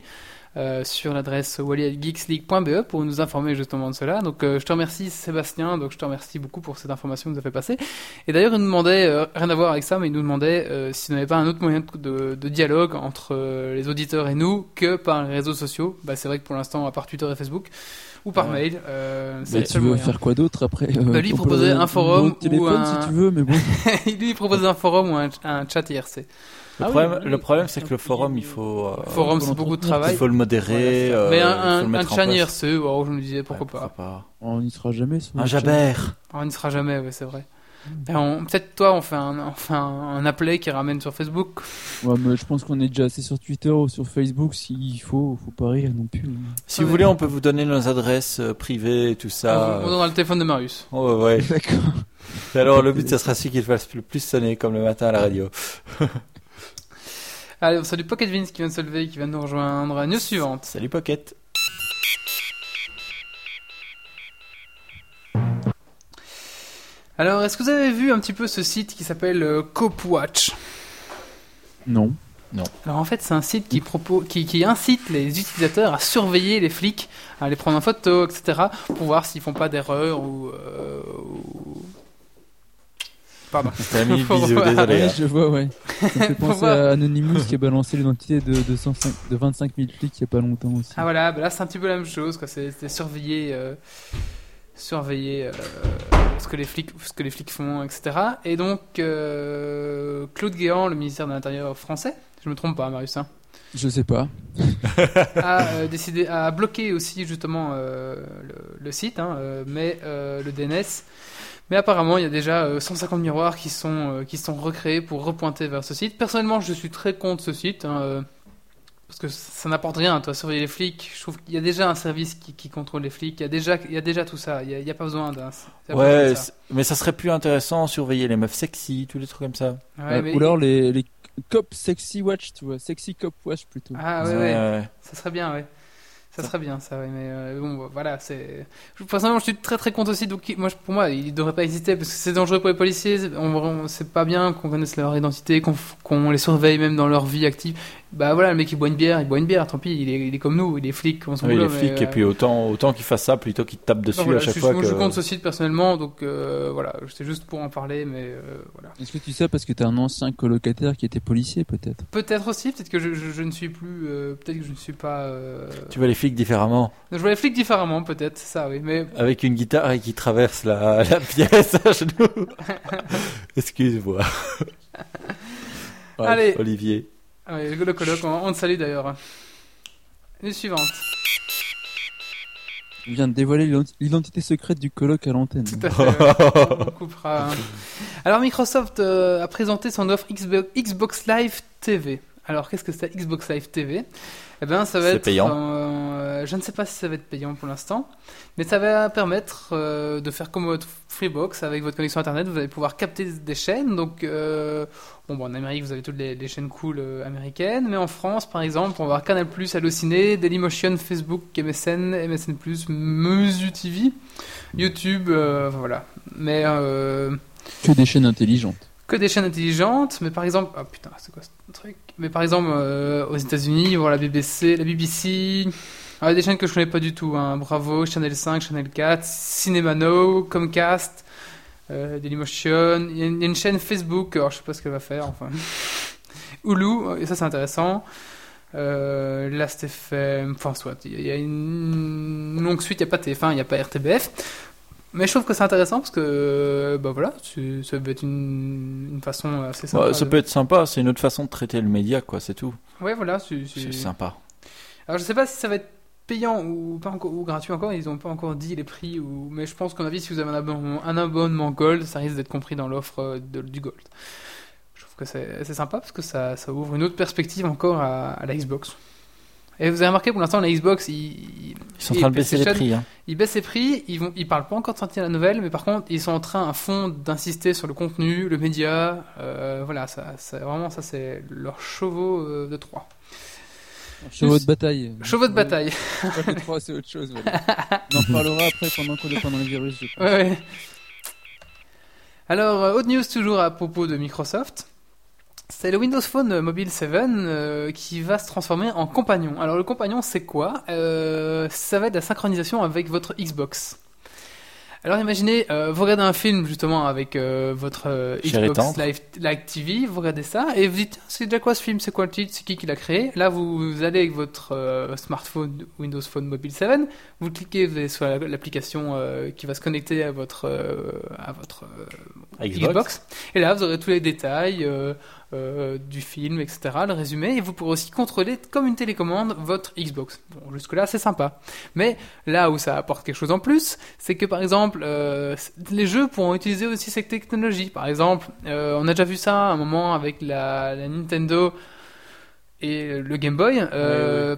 euh, sur l'adresse wally.geeksleague.be pour nous informer justement de cela. Donc, euh, je te remercie Sébastien, donc je te remercie beaucoup pour cette information que nous a fait passer. Et d'ailleurs, il nous demandait, euh, rien à voir avec ça, mais il nous demandait euh, s'il n'y avait pas un autre moyen de, de- de dialogue entre euh, les auditeurs et nous que par les réseaux sociaux. Bah, c'est vrai que pour l'instant, à part Twitter et Facebook, ou par Ouais. mail, euh, c'est Bah, tu veux moyen. faire quoi d'autre après euh, Bah, lui, le- un forum ou un- si tu veux, mais bon. Lui, un forum ou un, un chat IRC. Le Ah problème, oui, le problème c'est que le forum, il faut, euh, Forum, c'est beaucoup de travail. il faut le modérer. Voilà, euh, mais un, un, un place. IRC, oh, je me disais pourquoi Ouais, pas. On n'y sera jamais. sur Un le chat. jabert. Ah, On n'y sera jamais, ouais, c'est vrai. Ben, on- Peut-être toi, on fait un, on fait un, appelé qui ramène sur Facebook. Ouais, mais je pense qu'on est déjà assez sur Twitter ou sur Facebook. S'il faut, faut pas rire non plus. Si vous voulez, on peut vous donner nos adresses euh, privées et tout ça. on donnera le téléphone de Marius. Oh, ouais. D'accord. Et alors, le but, ça sera celui qui fasse le plus sonner, comme le matin à la radio. Allez, on salue Pocket Vince qui vient de se lever, qui vient de nous rejoindre. News suivante. Salut Pocket. Alors, est-ce que vous avez vu un petit peu ce site qui s'appelle euh, Copwatch Non. Alors en fait, c'est un site qui, propose, qui, qui incite les utilisateurs à surveiller les flics, à les prendre en photo, etc., pour voir s'ils font pas d'erreur ou, euh, ou- Pardon. C'était voir. désolé. Ouais, je vois, ouais. Ça me fait penser à Anonymous qui a balancé l'identité de, de, 105 de 25 000 flics il y a pas longtemps aussi. Ah voilà, bah là c'est un petit peu la même chose, quoi. C'est c'est surveiller, euh, surveiller euh, ce que les flics, ce que les flics font, etc. Et donc euh, Claude Guéant, le ministère de l'Intérieur français, je me trompe pas, Marius, hein, Je sais pas. a euh, décidé à bloquer aussi justement euh, le, le site, hein, euh, mais euh, le DNS. Mais apparemment, il y a déjà euh, 150 miroirs qui sont euh, qui sont recréés pour repointer vers ce site. Personnellement, je suis très contre ce site. hein, euh, parce que ça n'apporte rien, toi, surveiller les flics. Je trouve qu'il y a déjà un service qui, qui contrôle les flics. Il y a déjà, il y a déjà tout ça. Il n'y a, il y a pas besoin d'un. Ouais, de ça. c'est- mais ça serait plus intéressant surveiller les meufs sexy, tous les trucs comme ça. Ouais, Euh, mais- Ou alors les, les cop sexy watch, tu vois. Sexy cop watch plutôt. Ah ouais, ouais. ouais. Ça serait bien, ouais. Ça serait bien, ça, ouais. Mais euh, bon, bah, voilà, c'est. Personnellement, je suis très très contre aussi. Donc, moi, pour moi, il devrait pas exister parce que c'est dangereux pour les policiers. On, on- c'est pas bien qu'on connaisse leur identité, qu'on qu'on les surveille même dans leur vie active. Bah voilà, le mec il boit une bière, il boit une bière. Tant pis, il est, il est comme nous, il est flic, on s'en Oui, les mais, flics, et euh, puis autant, autant qu'ils fassent ça plutôt qu'ils te tapent dessus non, voilà, à chaque je, fois. moi, que... je compte ce site personnellement, donc euh, voilà, c'est juste pour en parler, mais euh, voilà. Est-ce que tu sais parce que t'as un ancien colocataire qui était policier peut-être? Peut-être aussi, peut-être que je, je- je ne suis plus, euh, peut-être que je ne suis pas. euh, Tu vois les flics différemment, Je vois les flics différemment, peut-être, ça, oui, mais avec une guitare et qui traverse la, la pièce à genoux. Excuse-moi, Ouais, allez, Olivier. Ah oui, le colloque, on, on te salue d'ailleurs. Les suivantes. Il vient de dévoiler l'identi- l'identité secrète du coloc à l'antenne. Tout à fait. ouais. on coupera. Alors Microsoft euh, a présenté son offre Xbo- Xbox Live TV. Alors qu'est-ce que c'est Xbox Live TV Eh ben ça va C'est être payant. euh, je ne sais pas si ça va être payant pour l'instant, mais ça va permettre euh, de faire comme votre Freebox avec votre connexion internet. Vous allez pouvoir capter des chaînes. Donc euh, bon, bon, en Amérique vous avez toutes les, les chaînes cool euh, américaines, mais en France par exemple on va avoir Canal+, Allociné, Dailymotion, Facebook, MSN, MSN+, Musu TV, YouTube, euh, voilà. Mais euh, Que des chaînes intelligentes. Que des chaînes intelligentes, mais par exemple, ah putain, c'est quoi ce truc? Mais par exemple, euh, aux États-Unis, avoir la BBC, la BBC, ah, des chaînes que je connais pas du tout, hein. Bravo, Channel 5, Channel 4, Cinema Now, Comcast, euh, Dailymotion, il y, a une- chaîne Facebook, alors je sais pas ce qu'elle va faire, enfin. Hulu, et ça c'est intéressant. Euh, Last.fm, enfin soit, il y a une longue suite, il n'y a pas TF1, il n'y a pas RTBF. Mais je trouve que c'est intéressant parce que, bah voilà, ça peut être une, une façon assez sympa. Ouais, ça de- peut être sympa, c'est une autre façon de traiter le média, quoi, c'est tout. Ouais, voilà, c'est- sympa. Alors je sais pas si ça va être payant ou pas encore ou gratuit encore, ils ont pas encore dit les prix ou mais je pense qu'en avis si vous avez un abonnement, un abonnement Gold, ça risque d'être compris dans l'offre euh, du Gold. Je trouve que c'est c'est sympa parce que ça, ça ouvre une autre perspective encore à, à la Xbox. Et vous avez remarqué pour l'instant la Xbox, ils, Ils sont en train de baisser les prix. Hein. ils baissent les prix, ils vont, ils parlent pas encore de sortir la nouvelle, mais par contre ils sont en train à fond d'insister sur le contenu, le média, euh, voilà, ça, ça vraiment ça c'est leur chevaux euh, de Troie. Chevaux de bataille. Chevaux de bataille. Pas que trois, c'est autre chose. voilà. On en reparlera après pendant qu'on est pendant le virus. je pense. Ouais, ouais. Alors, euh, autre news toujours à propos de Microsoft. C'est le Windows Phone Mobile 7 euh, qui va se transformer en compagnon. Alors, le compagnon, c'est quoi? Euh, Ça va être la synchronisation avec votre Xbox. Alors, imaginez, euh, vous regardez un film justement avec votre Xbox. Live, Live TV, vous regardez ça et vous dites c'est déjà quoi ce film? C'est quoi le titre? C'est qui qui l'a créé? Là, vous, vous allez avec votre smartphone Windows Phone Mobile 7, vous cliquez vous allez sur la- l'application qui va se connecter à votre à votre Xbox. Xbox. Et là, vous aurez tous les détails euh, du film, etc., le résumé, et vous pourrez aussi contrôler comme une télécommande votre Xbox. Bon, jusque-là, c'est sympa. Mais là où ça apporte quelque chose en plus, c'est que par exemple, euh, les jeux pourront utiliser aussi cette technologie. Par exemple, euh, on a déjà vu ça à un moment avec la, la Nintendo et le Game Boy.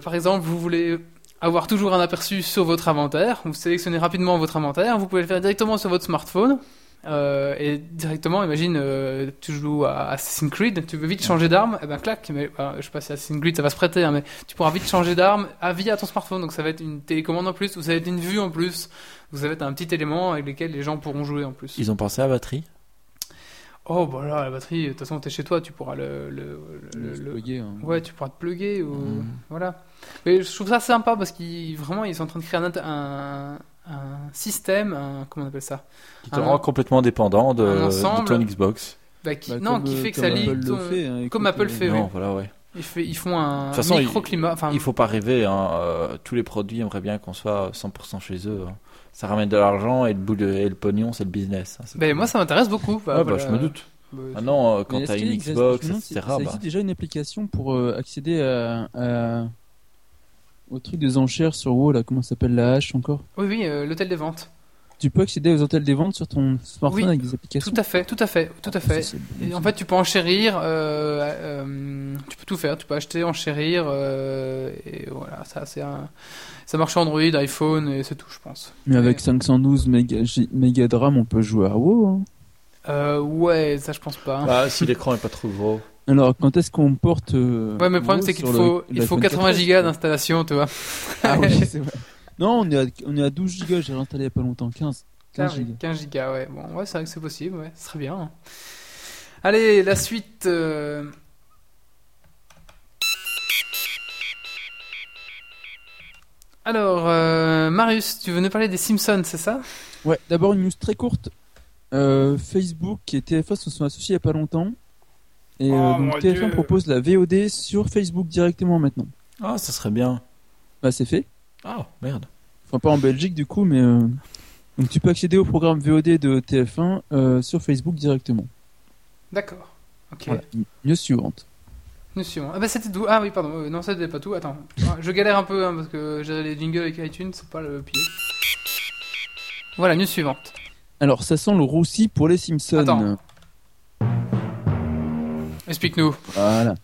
Par exemple, vous voulez avoir toujours un aperçu sur votre inventaire, vous sélectionnez rapidement votre inventaire, vous pouvez le faire directement sur votre smartphone. Euh, et directement, imagine, euh, tu joues à Assassin's Creed, tu veux vite changer d'arme, et ben clac, mais, euh, je sais pas si Assassin's Creed ça va se prêter, hein, mais tu pourras vite changer d'arme à via ton smartphone, donc ça va être une télécommande en plus, ou ça va être une vue en plus, vous avez un petit élément avec lequel les gens pourront jouer en plus. Ils ont pensé à la batterie? Oh bah là, la batterie, de toute façon t'es chez toi, tu pourras le... le, le- le- plugger, hein. Ouais, tu pourras te plugger ou Mhm. voilà. Mais je trouve ça sympa parce qu'ils vraiment ils sont en train de créer un, un, un système, un, comment on appelle ça? Qui te Un- rend complètement dépendant de, un de ensemble. ton Xbox. Bah, qui, Bah, Non, comme, qui euh, fait que ça lie. Apple le ton- fait, hein, comme Apple euh, fait, oui. Non, voilà, ouais. Ils, fait- ils font un toute façon, microclimat. Il faut pas rêver, hein, euh, tous les produits aimeraient bien qu'on soit 100% chez eux. hein. Ça ramène de l'argent et le, bout de- et le pognon, c'est le business. pas- moi, ça m'intéresse beaucoup. Bah, Ah, bah, voilà. je me doute. Bah, Maintenant, euh, Mais quand t'as une Xbox, etc., Ça bah, existe déjà une application pour euh, accéder à, à- au truc des enchères sur WoW, là, comment ça s'appelle la hache encore? Oui, oui, euh, l'hôtel des ventes. Tu peux accéder aux hôtels des ventes sur ton smartphone Oui, avec des applications? Tout à fait, tout à fait, tout à fait. Ça, Et ça. en fait, tu peux enchérir, euh, euh, tu peux tout faire. Tu peux acheter, enchérir, euh, et voilà, ça, c'est un, ça marche sur Android, iPhone, et c'est tout, je pense. Mais avec Ouais. 512 méga, de RAM, on peut jouer à WoW. hein. Euh, ouais, ça, je pense pas. hein. bah, si l'écran est pas trop gros. Alors, quand est-ce qu'on porte euh, ouais, mais le problème, c'est qu'il faut, le- il faut l'iPhone 80 4S, gigas d'installation, tu vois. Ah oui, c'est vrai. Non, on est, à, on est à 12 gigas, j'ai réinstallé il y a pas longtemps, 15. 15 gigas. 15 gigas, ouais. Bon, ouais, c'est vrai que c'est possible, ouais, ce serait bien. hein. Allez, la suite. euh, Alors, euh, Marius, tu veux nous parler des Simpsons, c'est ça? Ouais, d'abord une news très courte. Euh, Facebook et TF1 se sont associés il y a pas longtemps. Et euh, Oh, donc mon TF1 Dieu. propose la VOD sur Facebook directement maintenant. Ah, ça serait bien. Bah c'est fait. Ah, merde. Enfin pas en Belgique du coup, mais euh, donc tu peux accéder au programme VOD de TF1 euh, sur Facebook directement. D'accord. Ok. Voilà. News suivante. Nous suivons. Ah bah c'était tout. Ah oui, pardon. euh, non, ça c'était pas tout. Attends. Ah, Je galère un peu hein, parce que j'ai les jingles avec iTunes, c'est pas le pied. Voilà, news suivante. Alors ça sent le roussi pour les Simpsons. Attends. Explique-nous. Voilà.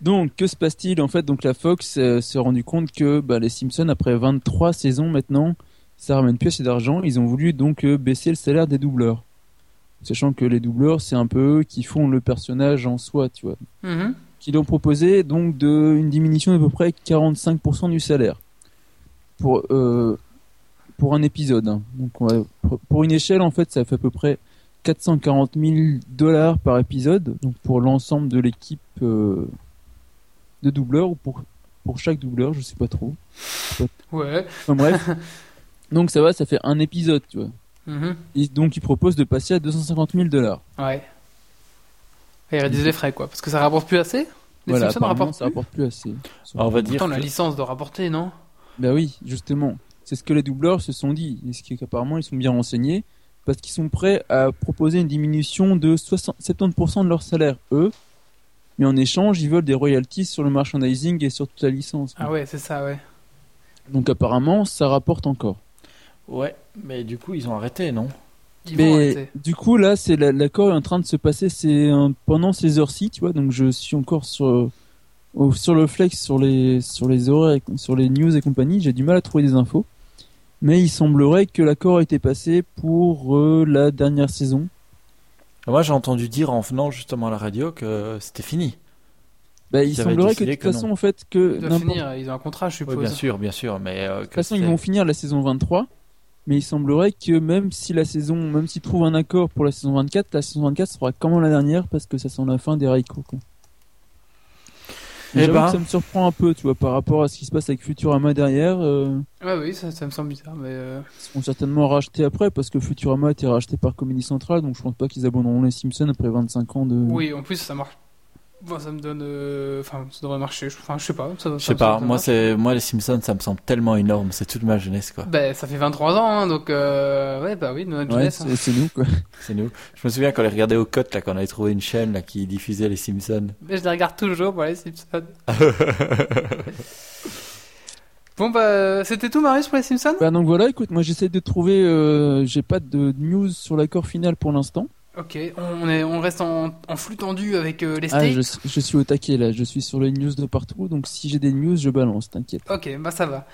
Donc, que se passe-t-il? En fait, donc la Fox euh, s'est rendu compte que bah, les Simpsons, après 23 saisons maintenant, ça ramène plus assez d'argent. Ils ont voulu donc euh, baisser le salaire des doubleurs. Sachant que les doubleurs, c'est un peu eux qui font le personnage en soi, tu vois. Mhm. Qui ont proposé donc de, une diminution d'à peu près 45% du salaire. Pour, euh, pour un épisode. hein. Donc, on va- pour- pour une échelle, en fait, ça fait à peu près 440 000 dollars par épisode, donc pour l'ensemble de l'équipe euh, de doubleurs ou pour, pour chaque doubleur, je sais pas trop. Ouais. Enfin bref. donc ça va, ça fait un épisode, tu vois. Mhm. Et donc ils proposent de passer à 250 000 dollars. Ouais. Et réduire les frais, quoi. Parce que ça rapporte plus assez? Les Voilà, Simpsons rapportent ça plus? rapporte plus assez. Ah, on va dire Pourtant, la licence doit rapporter, non? Bah oui, justement. C'est ce que les doubleurs se sont dit. Et ce qui est qu'apparemment, ils sont bien renseignés. Parce qu'ils sont prêts à proposer une diminution de 60 70% de leur salaire, eux. Mais en échange, ils veulent des royalties sur le merchandising et sur toute la licence. Ah ouais, c'est ça, ouais. Donc apparemment, ça rapporte encore. Ouais, mais du coup, ils ont arrêté, non? Ils vont Mais arrêter. du coup, là, c'est la- l'accord est en train de se passer. C'est pendant ces heures-ci, tu vois. Donc je suis encore sur au- sur le flex, sur les sur les horaires, sur les news et compagnie. J'ai du mal à trouver des infos. Mais il semblerait que l'accord a été passé pour euh, la dernière saison. Moi, j'ai entendu dire en venant justement à la radio que c'était fini. Bah, il semblerait que de toute que façon, non. en fait, que Ils doivent n'importe- finir, ils ont un contrat, je Oui, suppose. bien sûr, bien sûr, mais euh, de toute façon, ils vont finir la saison 23. Mais il semblerait que même si la saison, même s'ils trouvent un accord pour la saison 24, la saison 24 sera comme la dernière parce que ça sent la fin des Raiko. Quoi. Eh ben. ça me surprend un peu, tu vois, par rapport à ce qui se passe avec Futurama derrière. euh, Ouais, oui, ça, ça me semble bizarre, mais. euh, ils seront certainement rachetés après parce que Futurama a été racheté par Comedy Central, donc je pense pas qu'ils abandonneront les Simpsons après 25 ans de. Oui, en plus, ça marche. Bon, ça me donne. euh, Enfin, ça devrait marcher. je- Enfin, je sais pas. ça- Je sais me pas, moi, c'est moi les Simpsons, ça me semble tellement énorme, c'est toute ma jeunesse, quoi. Ben, ça fait 23 ans, hein, donc. Euh... Ouais, bah oui, notre Ouais, jeunesse. hein. c'est nous quoi. C'est nous. Je me souviens quand on les regardait au cote, là, quand on avait trouvé une chaîne là, qui diffusait les Simpsons. Mais je les regarde toujours pour les Simpsons. bon, bah, c'était tout, Marius, pour les Simpsons? Bah donc voilà, écoute, moi j'essaie de trouver, euh, j'ai pas de news sur l'accord final pour l'instant. Ok, on, est, on reste en, en flux tendu avec euh, les Ah, States. je, je suis au taquet là, je suis sur les news de partout, donc si j'ai des news, je balance, t'inquiète. Ok, bah ça va.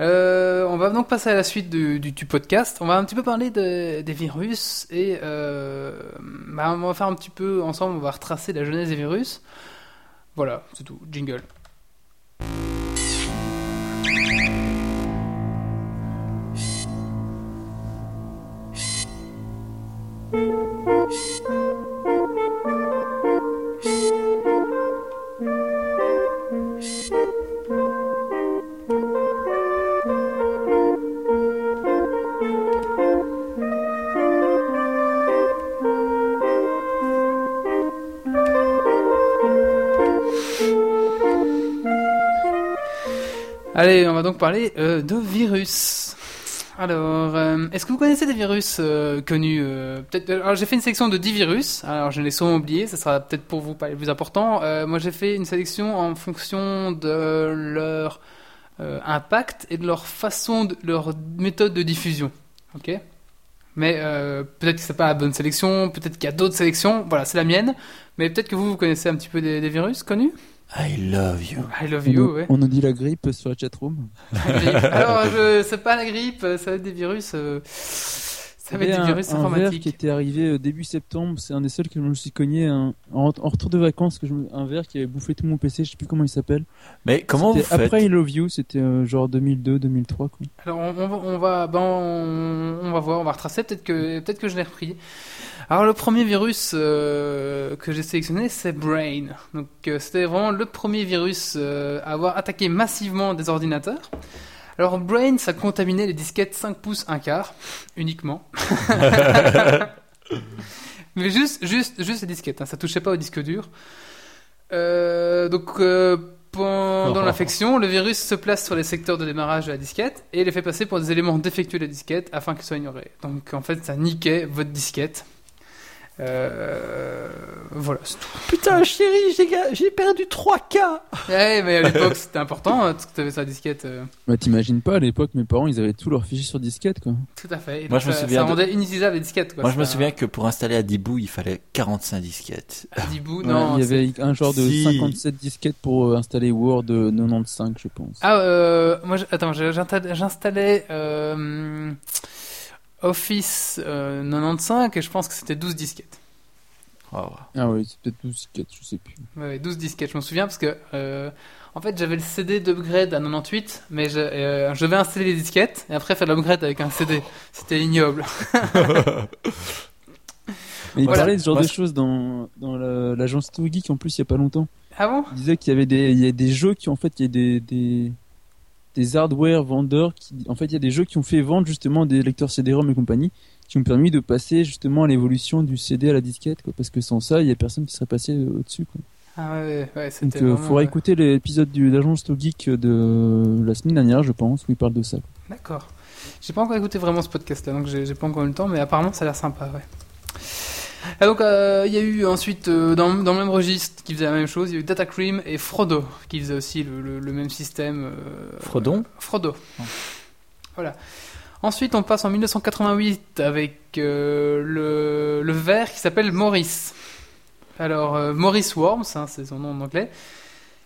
Euh, on va donc passer à la suite du, du, du podcast. On va un petit peu parler de- des virus et euh, bah, on va faire un petit peu ensemble, on va retracer la genèse des virus. Voilà, c'est tout. Jingle. Donc parler euh, de virus. Alors, euh, est-ce que vous connaissez des virus euh, connus Peut-être. J'ai fait une sélection de 10 virus. Alors, je les souvent oubliés. Ça sera peut-être pour vous pas les plus importants. Moi, j'ai fait une sélection en fonction de leur impact et de leur façon, de, leur méthode de diffusion. Ok? Mais peut-être que c'est pas la bonne sélection. Peut-être qu'il y a d'autres sélections. Voilà, c'est la mienne. Mais peut-être que vous, vous connaissez un petit peu des virus connus? I love you. I love On, you. Ouais. on a dit la grippe sur la chatroom. Alors, je, c'est pas la grippe, ça va être des virus. euh, ça va être avait des virus un, un verre informatiques. qui était arrivé euh, début septembre. C'est un des seuls que je me suis cogné un- en, en retour de vacances. Que je me- un verre qui avait bouffé tout mon PC. Je sais plus comment il s'appelle. Mais comment vous faites Après I Love You, c'était euh, genre 2002, 2003 quoi. Alors, on, on va, on va, ben, on, on va voir, on va retracer. Peut-être que, peut-être que je l'ai repris. Alors, le premier virus euh, que j'ai sélectionné, c'est Brain. Donc, euh, c'était vraiment le premier virus euh, à avoir attaqué massivement des ordinateurs. Alors, Brain, ça contaminait les disquettes 5 pouces 1 quart, uniquement. Mais juste, juste, juste les disquettes, hein, ça touchait pas au disque dur. Donc, pendant l'infection, le virus se place sur les secteurs de démarrage de la disquette et les fait passer pour des éléments défectueux de la disquette afin qu'ils soient ignorés. Donc, en fait, ça niquait votre disquette. Euh, voilà, c'est tout. Putain, chérie, j'ai perdu 3K. Ouais, mais à l'époque, c'était important, hein, parce que tu avais sa disquette. euh, Bah t'imagines pas à l'époque mes parents ils avaient tous leurs fichiers sur disquette quoi. tout à fait. Et Moi, donc, je me ça- souviens Ça de- rendait inutilisable les disquettes. Quoi. Moi, je me souviens que pour installer Adibou, il fallait 45 disquettes. Adibou, Ouais, non. il y c'est- avait un genre de Si. 57 disquettes pour euh, installer Word euh, 95 je pense. Ah, euh, moi, je- attends, j'installais- j'installais euh, Office euh, 95 et je pense que c'était 12 disquettes. Wow. Ah oui, c'est peut-être 12 disquettes, je sais plus. Ouais, ouais, 12 disquettes, je m'en souviens parce que euh, en fait j'avais le CD d'upgrade à 98, mais je, euh, je devais installer les disquettes et après faire l'upgrade avec un CD. C'était ignoble. Mais il Voilà. parlait de ce genre Moi, de je- choses dans, dans la- l'agence Too Geek en plus il y a pas longtemps. Ah bon? Il disait qu'il y avait des, il y a des jeux qui en fait, il y a des, des, des hardware vendeurs qui, en fait, il y a des jeux qui ont fait vendre justement des lecteurs CD-ROM et compagnie qui ont permis de passer justement à l'évolution du CD à la disquette quoi. Parce que sans ça, il y a personne qui serait passé euh, au-dessus quoi. Ah ouais, ouais, Donc euh, faudra ouais. écouter l'épisode du l'agence Geek de la semaine dernière je pense où il parle de ça. D'accord. J'ai pas encore écouté vraiment ce podcast là, donc j'ai pas encore eu le temps, mais apparemment ça a l'air sympa, ouais. Et donc euh, il y a eu ensuite euh, dans, dans le même registre qui faisait la même chose, il y a eu Datacream et Frodo qui faisait aussi le, le- le même système. euh, Frodon Frodo. Oh. Voilà. Ensuite, on passe en 1988 avec euh, le, le verre qui s'appelle Maurice. Alors, euh, Maurice Worms, hein, c'est son nom en anglais,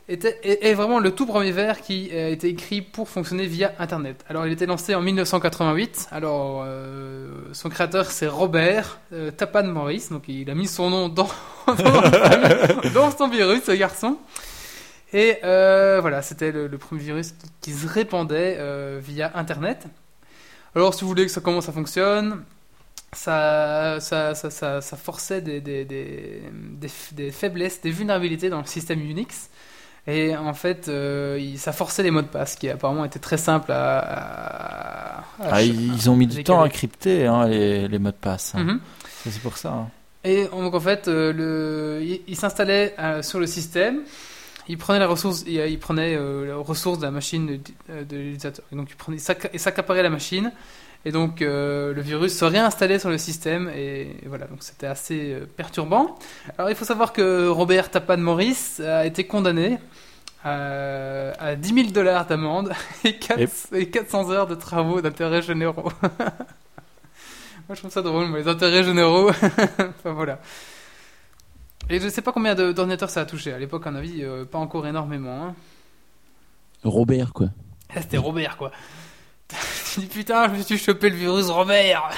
était, est, vraiment le tout premier verre qui a été écrit pour fonctionner via Internet. Alors, il était lancé en 1988. Alors, euh, son créateur, c'est Robert euh, Tapan Maurice. Donc, il a mis son nom dans, dans, son virus, ce garçon. Et euh, voilà, c'était le, premier virus qui, se répandait euh, via Internet. Alors, si vous voulez que ça commence à fonctionner, ça, ça, ça, ça, ça forçait des, des, des faiblesses, des vulnérabilités dans le système Unix. Et en fait, euh, ça forçait les mots de passe qui apparemment étaient très simples à. à- à- Ah, ils ont mis du temps à crypter hein, les, les mots de passe. hein. Mhm. C'est pour ça. hein. Et donc en fait, euh, le, il, il s'installait euh, sur le système, il prenait la ressource, il, il prenait euh, la ressource de la machine de, de l'utilisateur. Donc il prenait, il s'accaparait la machine, et donc euh, le virus se réinstallait sur le système, et, voilà, donc c'était assez euh, perturbant. Alors il faut savoir que Robert Tapan Morris a été condamné à, à 10 000 dollars d'amende et, quatre- et 400 heures de travaux d'intérêt généraux. Moi, je trouve ça drôle, mais les intérêts généraux. enfin, voilà. Et je sais pas combien d'ordinateurs ça a touché. À l'époque, à mon avis, euh, pas encore énormément. Hein. Robert quoi. Ah, C'était Robert, quoi. Tu dis putain, je me suis chopé le virus Robert.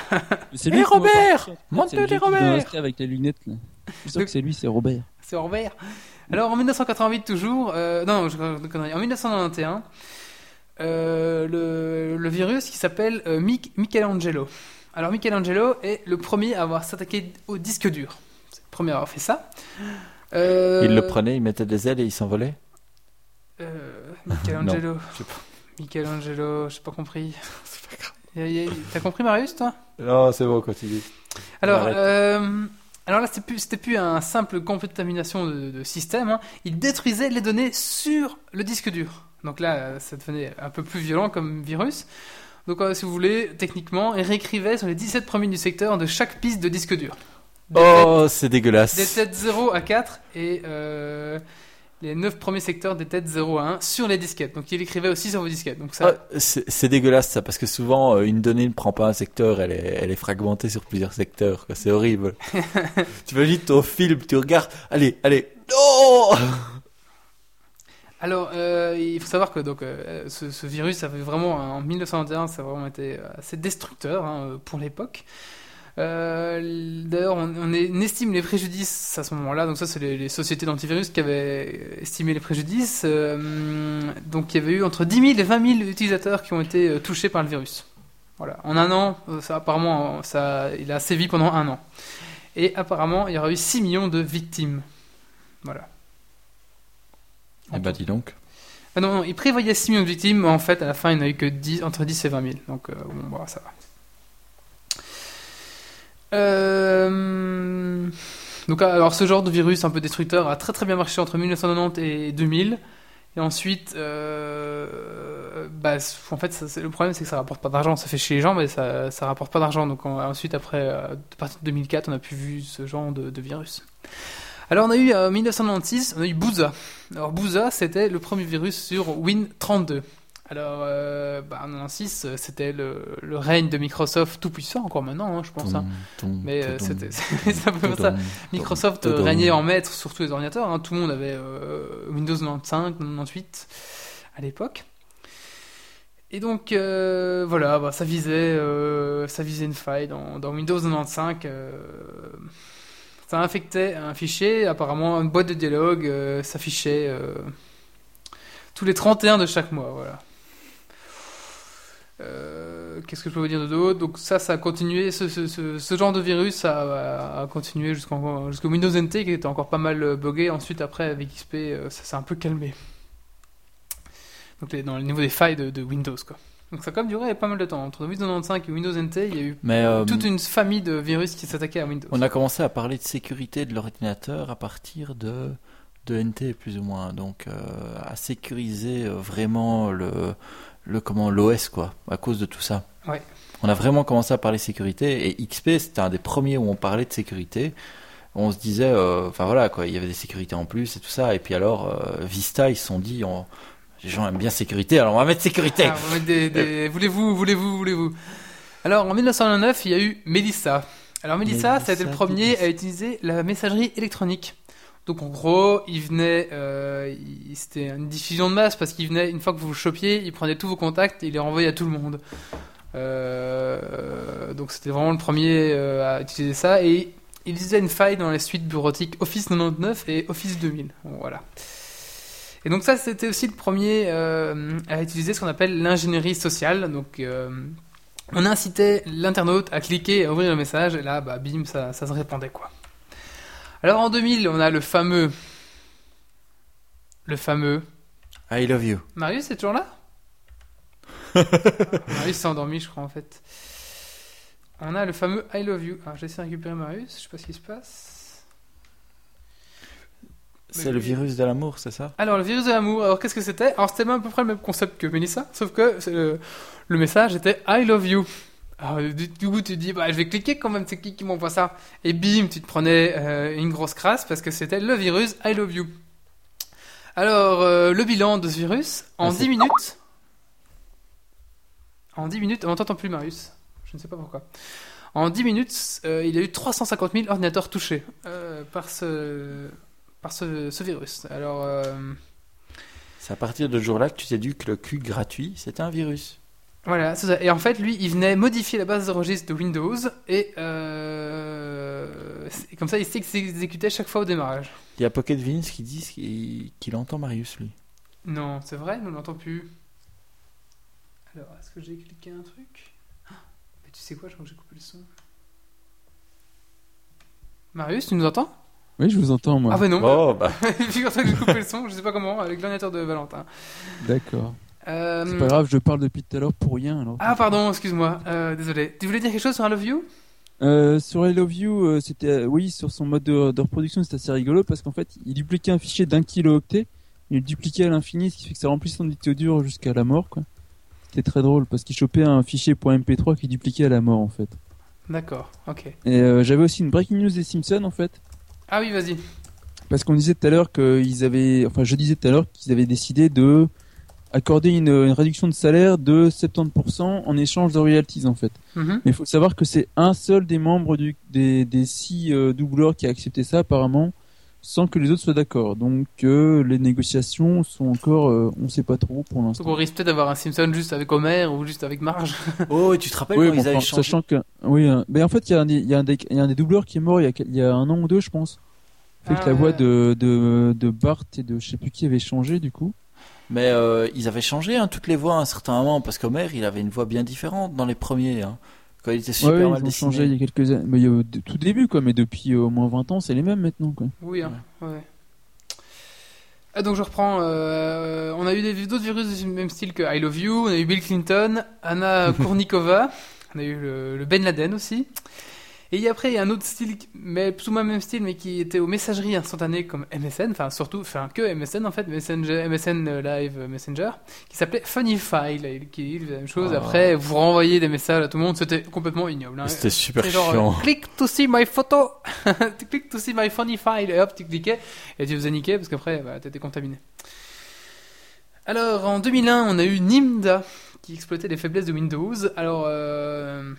C'est Eh, qui m'a Robert. Monte C'est le les Robert avec les lunettes là. Je sûr que c'est lui, c'est Robert. C'est Robert. Alors en 1988 toujours, euh, non, je. En 1991, euh, le, le virus qui s'appelle euh, Mich- Michelangelo. Alors Michelangelo est le premier à avoir s'attaqué au disque dur. C'est le premier à avoir fait ça. Euh, Il le prenait, il mettait des ailes et il s'envolait. Euh, Michelangelo. je sais pas. Michelangelo, j'ai pas compris. A- y a- T'as compris Marius, toi? Non, c'est bon, continue. Alors, euh, alors là, c'était plus, c'était plus un simple contamination de, de système. hein. Il détruisait les données sur le disque dur. Donc là, ça devenait un peu plus violent comme virus. Donc, euh, si vous voulez, techniquement, il réécrivait sur les 17 premiers du secteur de chaque piste de disque dur. Des Oh, c'est têtes- des dégueulasse. têtes 0 à 4 et euh, les 9 premiers secteurs des têtes 0 à 1 sur les disquettes. Donc, il écrivait aussi sur vos disquettes. Donc, ça, Ah, c'est dégueulasse ça parce que souvent euh, une donnée ne prend pas un secteur, elle est, elle est fragmentée sur plusieurs secteurs. C'est horrible. tu imagines ton film, tu regardes, allez, allez, non Alors, euh, il faut savoir que donc, euh, ce, ce virus avait vraiment, en 1921, ça a vraiment été assez destructeur hein, pour l'époque. Euh, D'ailleurs, on, on est- on estime les préjudices à ce moment-là. Donc ça, c'est les, les sociétés d'antivirus qui avaient estimé les préjudices. Euh, donc il y avait eu entre 10 000 et 20 000 utilisateurs qui ont été euh, touchés par le virus. Voilà. En un an, euh, ça apparemment, ça, il a sévi pendant un an. Et apparemment, il y aura eu 6 millions de victimes. Voilà. Eh ben dis donc. Ah non, non, il prévoyait 6 millions de victimes, mais en fait, à la fin, il n'y en a eu que 10, entre 10 et 20 000. Donc, euh, bon, bah, ça va. Euh, Donc, alors, ce genre de virus un peu destructeur a très très bien marché entre 1990 et 2000. Et ensuite, euh, bah, en fait, le problème, c'est que ça rapporte pas d'argent. Ça fait chier les gens, mais ça, ça rapporte pas d'argent. Donc, on- ensuite, après, euh, à partir de 2004, on a pu vu ce genre de, virus. Alors, on a eu, en 1996, on a eu Booza. Alors Booza, c'était le premier virus sur Win32. Alors, euh, bah, en 96, euh, c'était le, le règne de Microsoft tout puissant, encore maintenant, hein, je pense. hein. Mais euh, c'était un peu ça. Microsoft régnait en maître sur tous les ordinateurs. hein. Tout le monde avait euh, Windows 95, 98 à l'époque. Et donc, voilà, bah, ça, visait, ça visait une faille dans, dans Windows 95. euh, ça infectait un fichier, apparemment une boîte de dialogue s'affichait tous les 31 de chaque mois. Voilà. Euh, Qu'est-ce que je peux vous dire de d'autre? Donc ça, ça a continué, ce, ce, ce, ce genre de virus ça a, a continué jusqu'en- jusqu'au Windows NT qui était encore pas mal euh, buggé. Ensuite, après, avec XP, euh, ça s'est un peu calmé. Donc les- dans le niveau des failles de, de Windows, quoi. Donc ça a quand même duré pas mal de temps. Entre Windows 95 et Windows NT, il y a eu Mais euh, toute une famille de virus qui s'attaquaient à Windows. on a commencé à parler de sécurité de l'ordinateur à partir de de NT plus ou moins, donc euh, à sécuriser vraiment le le comment l'OS quoi, à cause de tout ça. Ouais. On a vraiment commencé à parler sécurité et XP c'était un des premiers où on parlait de sécurité. On se disait, euh, enfin voilà quoi, il y avait des sécurités en plus et tout ça. Et puis alors euh, Vista ils se sont dit, on- les gens aiment bien sécurité, alors on va mettre sécurité. Ah, des- des- Voulez-vous, voulez-vous, voulez-vous? Alors en 1909, il y a eu Melissa. Alors Melissa, ça a été le premier à utiliser la messagerie électronique. Donc en gros, il venait, euh, c'était une diffusion de masse parce qu'il venait, une fois que vous le chopiez, il prenait tous vos contacts et il les renvoyait à tout le monde. Euh, donc c'était vraiment le premier euh, à utiliser ça et il utilisait une faille dans les suites bureautiques Office 99 et Office 2000. Bon, voilà. Et donc ça, c'était aussi le premier à utiliser ce qu'on appelle l'ingénierie sociale. Donc on incitait l'internaute à cliquer et à ouvrir le message et là, bah, bim, ça se répandait quoi. Alors en 2000, on a le fameux, le fameux. I love you. Marius est toujours là? Marius s'est endormi, je crois en fait. On a le fameux I love you. Alors j'essaie de récupérer Marius, je sais pas ce qui se passe. C'est le virus de l'amour, c'est ça? Alors, le virus de l'amour, alors qu'est-ce que c'était? Alors, c'était à peu près le même concept que Melissa, sauf que le, le message était I love you. Alors, du, du coup, tu te dis, bah, je vais cliquer quand même, c'est qui qui m'envoie ça? Et bim, tu te prenais euh, une grosse crasse parce que c'était le virus I love you. Alors, euh, le bilan de ce virus, en Ah, c'est- 10 minutes. En 10 minutes, on t'entend plus, Marius. Je ne sais pas pourquoi. En 10 minutes, euh, il y a eu 350 000 ordinateurs touchés par ce, par ce, ce virus. Alors. C'est à partir de ce jour-là que tu t'es dit que le cul gratuit, c'était un virus. Voilà, c'est ça. Et en fait, lui, il venait modifier la base de registre de Windows et, euh, et comme ça, il s'exécutait chaque fois au démarrage. Il y a Pocket Vince qui dit qu'il qu'il entend Marius, lui. Non, c'est vrai, nous l'entend plus. Alors, est-ce que j'ai cliqué un truc? Ah, Mais tu sais quoi, je crois que j'ai coupé le son. Marius, tu nous entends? Oui, je vous entends, moi. Ah bah non, Oh, bah. figure-toi que j'ai coupé le son, je sais pas comment, avec l'ordinateur de Valentin. D'accord. Euh, C'est pas grave, je parle depuis tout à l'heure pour rien. Alors. Ah pardon, excuse-moi, euh, désolé. Tu voulais dire quelque chose sur I Love You? Euh, sur I Love You, c'était, oui, sur son mode de, de reproduction, c'était assez rigolo parce qu'en fait, il dupliquait un fichier d'un kilooctet il le dupliquait à l'infini, ce qui fait que ça remplit son disque dur jusqu'à la mort, quoi. C'était très drôle parce qu'il chopait un fichier .mp3 qui dupliquait à la mort en fait. D'accord, ok. Et j'avais aussi une breaking news des Simpsons en fait. Ah oui, vas-y. Parce qu'on disait tout à l'heure qu'ils avaient, enfin je disais tout à l'heure qu'ils avaient décidé de accorder une, une réduction de salaire de 70% en échange de royalties en fait. Mhm. Mais il faut savoir que c'est un seul des membres du, des, des six euh, doubleurs qui a accepté ça apparemment, sans que les autres soient d'accord. Donc euh, les négociations sont encore, euh, on sait pas trop pour Donc l'instant. on risque peut-être d'avoir un Simpson juste avec Homer ou juste avec Marge. Oh, et tu te rappelles Oui, quand bon, ils avaient changé sachant que, oui, euh, mais en fait il y, a un des- il y, a un des- il y a un des doubleurs qui est mort il y a, il y a un an ou deux je pense. Fait Ah que la voix de, de, de Bart et de je sais plus qui avait changé du coup. Mais euh, ils avaient changé hein, toutes les voix à un certain moment parce qu'Homer il avait une voix bien différente dans les premiers. Hein, quand il était super ouais, mal ils ont dessiné. changé il y a quelques années, mais il y a au d- tout début quoi, mais depuis euh, au moins 20 ans c'est les mêmes maintenant quoi. Oui, hein. ouais. Ah, donc je reprends. euh, on a eu des- d'autres virus du même style que I Love You, on a eu Bill Clinton, Anna Kournikova, on a eu le, le Ben Laden aussi. Et après, il y a un autre style, mais plus ou moins même style, mais qui était aux messageries instantanées comme MSN, enfin surtout, enfin que MSN en fait, Messenger, MSN euh, Live Messenger, qui s'appelait Funny File, qui faisait la même chose. Ah. Après, vous renvoyez des messages à tout le monde, c'était complètement ignoble. hein. C'était super genre, chiant. click to see my photo, click to see my funny file, et hop, tu cliquais, et tu faisais niquer parce qu'après, bah, t'étais contaminé. Alors, en 2001, on a eu Nimda, qui exploitait les faiblesses de Windows. Alors, euh,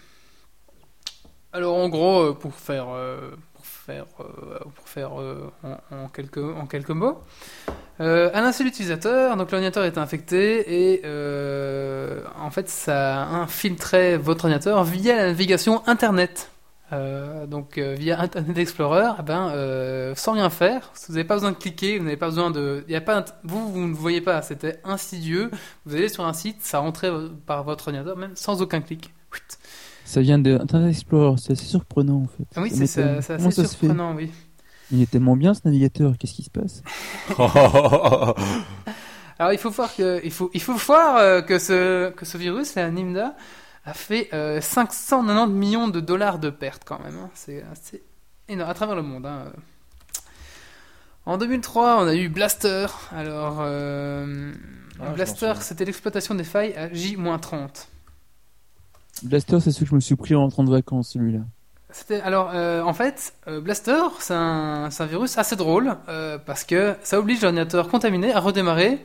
alors en gros, euh, pour faire, euh, pour faire, euh, pour faire en, quelques, en quelques mots, euh, à l'insu l'utilisateur, l'ordinateur est infecté et en fait ça infiltrait votre ordinateur via la navigation Internet. Donc via Internet Explorer, eh ben, sans rien faire, vous n'avez pas besoin de cliquer, vous n'avez pas besoin de, y a pas, vous vous ne voyez pas, c'était insidieux. Vous allez sur un site, ça rentrait par votre ordinateur même sans aucun clic. Ça vient de Internet Explorer, c'est assez surprenant en fait. Ah oui, c'est ça- assez ça se fait surprenant, oui. Il est tellement bien ce navigateur, qu'est-ce qui se passe? Alors il faut voir que il faut il faut voir euh, que ce que ce virus, la Nimda, a fait euh, 590 millions de dollars de pertes quand même. hein. C'est assez énorme à travers le monde. hein. En 2003, on a eu Blaster. Alors euh, Ah, Blaster, c'était l'exploitation des failles à J-30. Blaster, c'est celui que je me suis pris en rentrant de vacances, celui-là. C'était alors euh, en fait euh, Blaster c'est un, c'est un virus assez drôle euh, parce que ça oblige l'ordinateur contaminé à redémarrer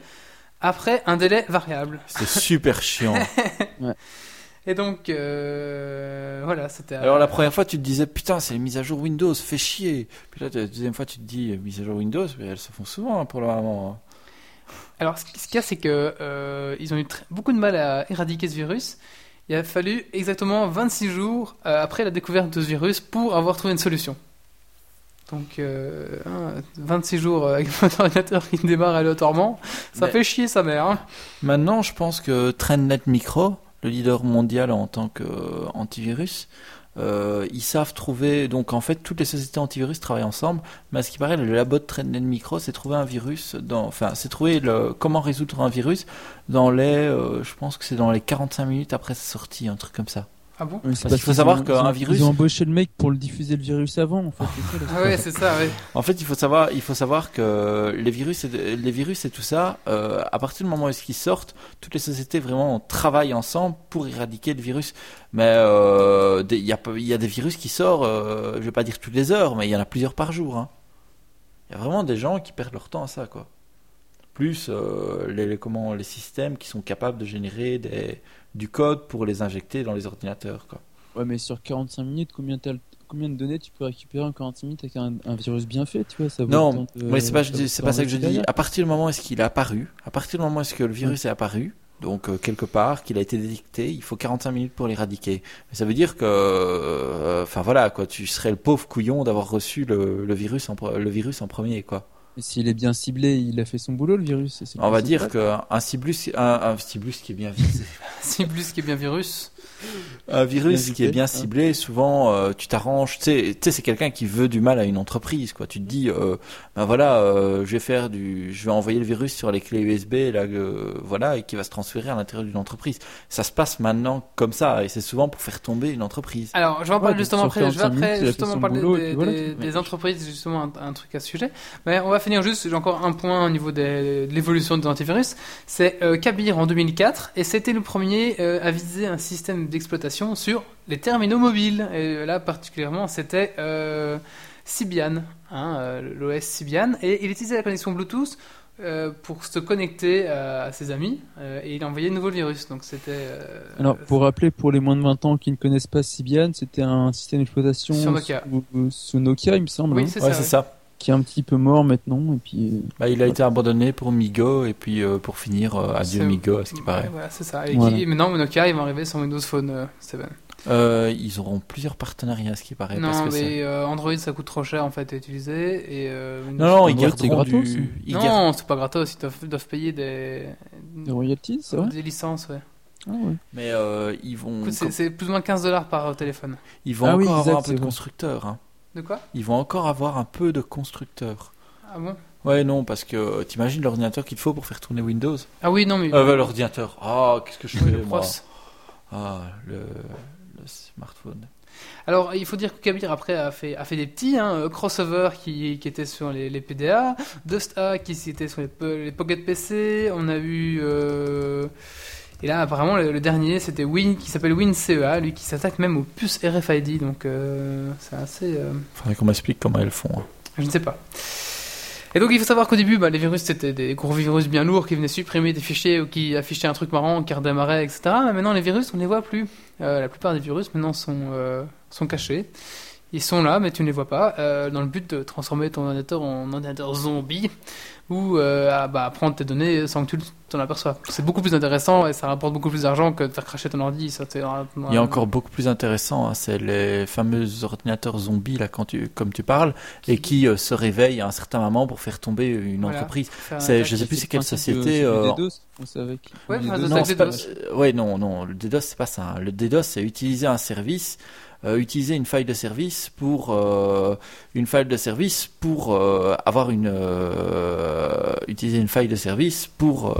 après un délai variable. C'était super chiant. Et donc euh, voilà c'était. Alors la première fois tu te disais putain c'est les mises à jour Windows, fais chier. Puis là la deuxième fois tu te dis mises à jour Windows, mais elles se font souvent hein, pour le moment. hein. Alors ce qui- ce qu'il y a c'est que euh, ils ont eu beaucoup de mal à éradiquer ce virus. Il a fallu exactement 26 jours euh, après la découverte de ce virus pour avoir trouvé une solution. Donc euh, hein, 26 jours avec votre ordinateur qui démarre aléatoirement, ça Mais- fait chier sa mère. hein. Maintenant je pense que TrendNet Micro, le leader mondial en tant qu'antivirus, euh, ils savent trouver. Donc en fait, toutes les sociétés antivirus travaillent ensemble. Mais à ce qui paraît, le labo de TrendNet Micro, c'est trouver un virus. Dans, enfin, c'est trouver le, comment résoudre un virus dans les. euh, je pense que c'est dans les 45 minutes après sa sortie, un truc comme ça. Ah bon Oui, Parce qu'il faut savoir qu'un virus- Ils ont embauché le mec pour le diffuser le virus avant, en fait. ça, Ah ouais c'est ça ouais. En fait, il faut savoir, il faut savoir que les virus, et, les virus et tout ça, euh, à partir du moment où ils sortent, toutes les sociétés vraiment travaillent ensemble pour éradiquer le virus. Mais euh, il y, a, y a des virus qui sortent, euh, je vais pas dire toutes les heures, mais il y en a plusieurs par jour. hein. Il y a vraiment des gens qui perdent leur temps à ça, quoi. Plus euh, les, les- comment, les systèmes qui sont capables de générer des, du code pour les injecter dans les ordinateurs, quoi. Ouais, mais sur 45 minutes, combien, de données tu peux récupérer en 45 minutes avec un, un virus bien fait, tu vois ça Non, de- mais c'est pas, c'est pas ça que je dis. À partir du moment où est-ce qu'il est apparu, à partir du moment où est-ce que le virus est apparu, donc euh, quelque part, qu'il a été détecté, il faut 45 minutes pour l'éradiquer. Mais ça veut dire que, euh, enfin voilà, quoi, tu serais le pauvre couillon d'avoir reçu le, le virus en, le virus en premier, quoi. S'il est bien ciblé, il a fait son boulot, le virus. On va dire qu'un ciblus, un, un ciblus qui est bien visé, C'est plus qui est bien virus. Un, virus qui est bien ciblé, souvent euh, tu t'arranges, tu sais, c'est quelqu'un qui veut du mal à une entreprise, quoi. Tu te dis, euh, ben voilà, euh, je vais faire du, je vais envoyer le virus sur les clés USB, là, euh, voilà, et qui va se transférer à l'intérieur d'une entreprise. Ça se passe maintenant comme ça, et c'est souvent pour faire tomber une entreprise. Alors, je vais en Ouais, parler donc justement après. Je vais 45 minutes, après justement parler boulot, des, voilà, des- entreprises, justement, un, un truc à ce sujet. Mais on va finir juste, j'ai encore un point au niveau des- de l'évolution des antivirus. C'est euh, Kabir en 2004, et c'était le premier euh, à viser un système d'exploitation sur les terminaux mobiles. Et là, particulièrement, c'était euh, Symbian, hein, euh, l'OS Symbian, et il utilisait la connexion Bluetooth. euh, pour se connecter à, à ses amis euh, et il envoyait de nouveaux virus donc c'était euh, Alors, pour rappeler, pour les moins de 20 ans qui ne connaissent pas Symbian, c'était un système d'exploitation Sur Nokia. Sous, sous Nokia, il me semble, oui hein, c'est ouais. ça. Qui est un petit peu mort maintenant. Et puis, euh, Bah, il a été abandonné pour Migo, et puis euh, pour finir, euh, adieu Migo, à ce qui Ouais, paraît. voilà, c'est ça. Et, Voilà. qui- maintenant, Nokia, ils vont arriver sur Windows Phone euh, 7. Euh, ils auront plusieurs partenariats, à ce qui paraît. parce non, que c'est- mais euh, Android, ça coûte trop cher en fait à utiliser. Et, euh, Non, non, ils garderont c'est gratos, du. ils non, c'est pas gratos. Ils doivent, doivent payer des, des royalties, vrai des licences. Ouais. ah, ouais. Mais euh, ils vont. C'est plus ou moins 15 dollars par téléphone. Ils vont Ah oui, encore avoir exact, un peu de constructeurs. Hein. De quoi? Ils vont encore avoir un peu de constructeurs. Ah bon? Ouais, non, parce que euh, t'imagines l'ordinateur qu'il faut pour faire tourner Windows? Ah oui, non, mais. Euh, bah, l'ordinateur. Ah, qu'est-ce que je fais, le moi? Ah, le, le smartphone. Alors, il faut dire que Kabir après a fait, a fait des petits, hein, euh, Crossover qui, qui était sur les, les PDA, DustA qui était sur les, les Pocket PC, on a eu. euh, Et là, apparemment, le, le dernier, c'était Win, qui s'appelle WinCEA, lui qui s'attaque même aux puces RFID, donc euh, c'est assez. euh, Faudrait qu'on m'explique comment elles font. hein. je ne sais pas. Et donc il faut savoir qu'au début, bah, les virus c'était des gros virus bien lourds qui venaient supprimer des fichiers ou qui affichaient un truc marrant, qui redémarrait, etc. Mais maintenant les virus, on ne les voit plus. Euh, la plupart des virus maintenant sont, euh, sont cachés. Ils sont là, mais tu ne les vois pas, euh, dans le but de transformer ton ordinateur en ordinateur zombie ou euh, à bah, prendre tes données sans que tu t'en aperçoives. C'est beaucoup plus intéressant et ça rapporte beaucoup plus d'argent que de faire cracher ton ordi. Ça, c'est- Il y a encore beaucoup plus intéressant, hein, c'est les fameux ordinateurs zombies, là, quand tu, comme tu parles, et qui euh, se réveillent à un certain moment pour faire tomber une Voilà. entreprise. C'est- je sais plus c'est le quelle société. de- euh, celui des DOS, on savait qu'il- Ouais, Non, pas, ouais, non, non, le DDoS, c'est pas ça. hein. Le DDoS, c'est utiliser un service, euh, utiliser une faille de service pour euh, une faille de service pour euh, avoir une utiliser une faille de service pour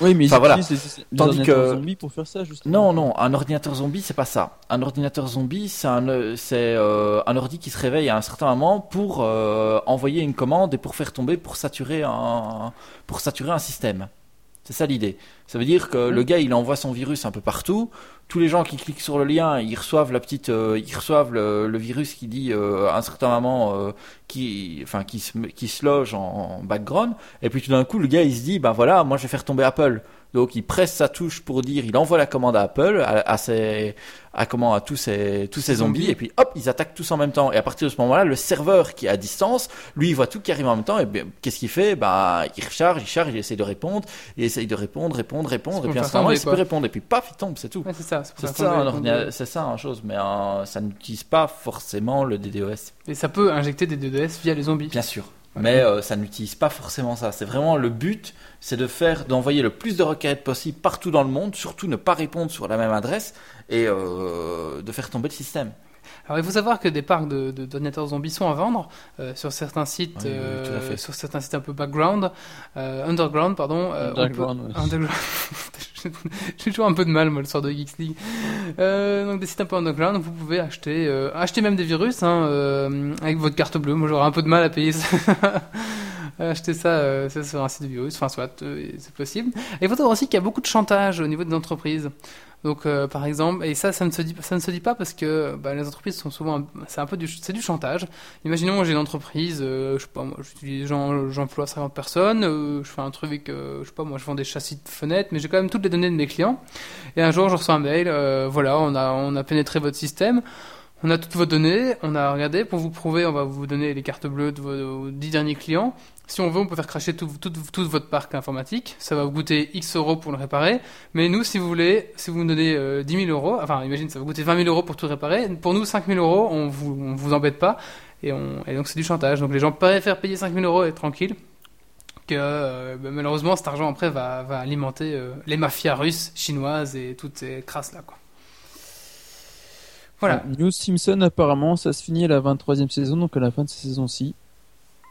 Oui, mais ils voilà. les, les Tandis que- zombies pour faire ça, justement. non, non, un ordinateur zombie, c'est pas ça. Un ordinateur zombie, c'est un, c'est un ordi qui se réveille à un certain moment pour envoyer une commande et pour faire tomber, pour saturer un, pour saturer un système. C'est ça l'idée. Ça veut dire que le gars, il envoie son virus un peu partout. Tous les gens qui cliquent sur le lien, ils reçoivent la petite, euh, ils reçoivent le, virus qui dit euh, un certain moment, euh, qui, enfin, qui se, qui se loge en background. Et puis tout d'un coup, le gars, il se dit, ben voilà, moi, je vais faire tomber Apple. Donc, il presse sa touche pour dire, il envoie la commande à Apple, à, à ses, à comment, à tous ces, tous ces zombies, et puis hop, ils attaquent tous en même temps. Et à partir de ce moment-là, le serveur qui est à distance, lui, il voit tout qui arrive en même temps, et qu'est-ce qu'il fait? Bah, il recharge, il charge, il essaie de répondre, il essaye de répondre, répondre, répondre, et puis à un moment, il plus répondre, et puis paf, il tombe, c'est tout. Ouais, c'est ça. c'est ça, c'est ça, une chose, mais euh, ça n'utilise pas forcément le DDoS. Et ça peut injecter des DDoS via les zombies. Bien sûr. Mais euh, ça n'utilise pas forcément ça. C'est vraiment le but, c'est de faire, d'envoyer le plus de requêtes possible partout dans le monde, surtout ne pas répondre sur la même adresse et euh, de faire tomber le système. Alors il faut savoir que des parcs de, de- d'ordinateurs zombies sont à vendre euh, sur certains sites, Oui, oui, euh, tout à fait. sur certains sites un peu background, euh, underground pardon. euh, peut- Underground, underground. J'ai toujours un peu de mal moi le soir de Geeks League. Euh, donc des sites un peu underground, vous pouvez acheter, euh, acheter même des virus hein, euh, avec votre carte bleue. Moi j'aurais un peu de mal à payer ça. acheter ça, euh, ça sur un site virus, enfin soit euh, c'est possible. Et il faut savoir aussi qu'il y a beaucoup de chantage au niveau des entreprises. Donc, euh, par exemple, et ça, ça ne se dit, ça ne se dit pas parce que bah, les entreprises sont souvent, c'est un peu du, c'est du chantage. Imaginons, j'ai une entreprise, euh, je sais pas, moi, j'emploie 50 personnes, euh, je fais un truc, euh, je sais pas, moi, je vends des châssis de fenêtres, mais j'ai quand même toutes les données de mes clients. Et un jour, je reçois un mail, euh, voilà, on a, on a pénétré votre système. On a toutes vos données, on a regardé, pour vous prouver, on va vous donner les cartes bleues de vos, vos 10 derniers clients. Si on veut, on peut faire cracher tout, tout, tout votre parc informatique. Ça va vous coûter X euros pour le réparer. Mais nous, si vous voulez, si vous nous donnez euh, 10 000 euros, enfin, imagine, ça va vous coûter 20 000 euros pour tout réparer. Pour nous, 5 000 euros, on vous, on vous embête pas. Et, on, et donc, c'est du chantage. Donc, les gens préfèrent payer 5 000 euros et être tranquilles. Que euh, bah, malheureusement, cet argent après va, va alimenter euh, les mafias russes, chinoises et toutes ces crasses là. Quoi. Voilà. News Simpson, apparemment, ça se finit à la 23e saison, donc à la fin de cette saison-ci.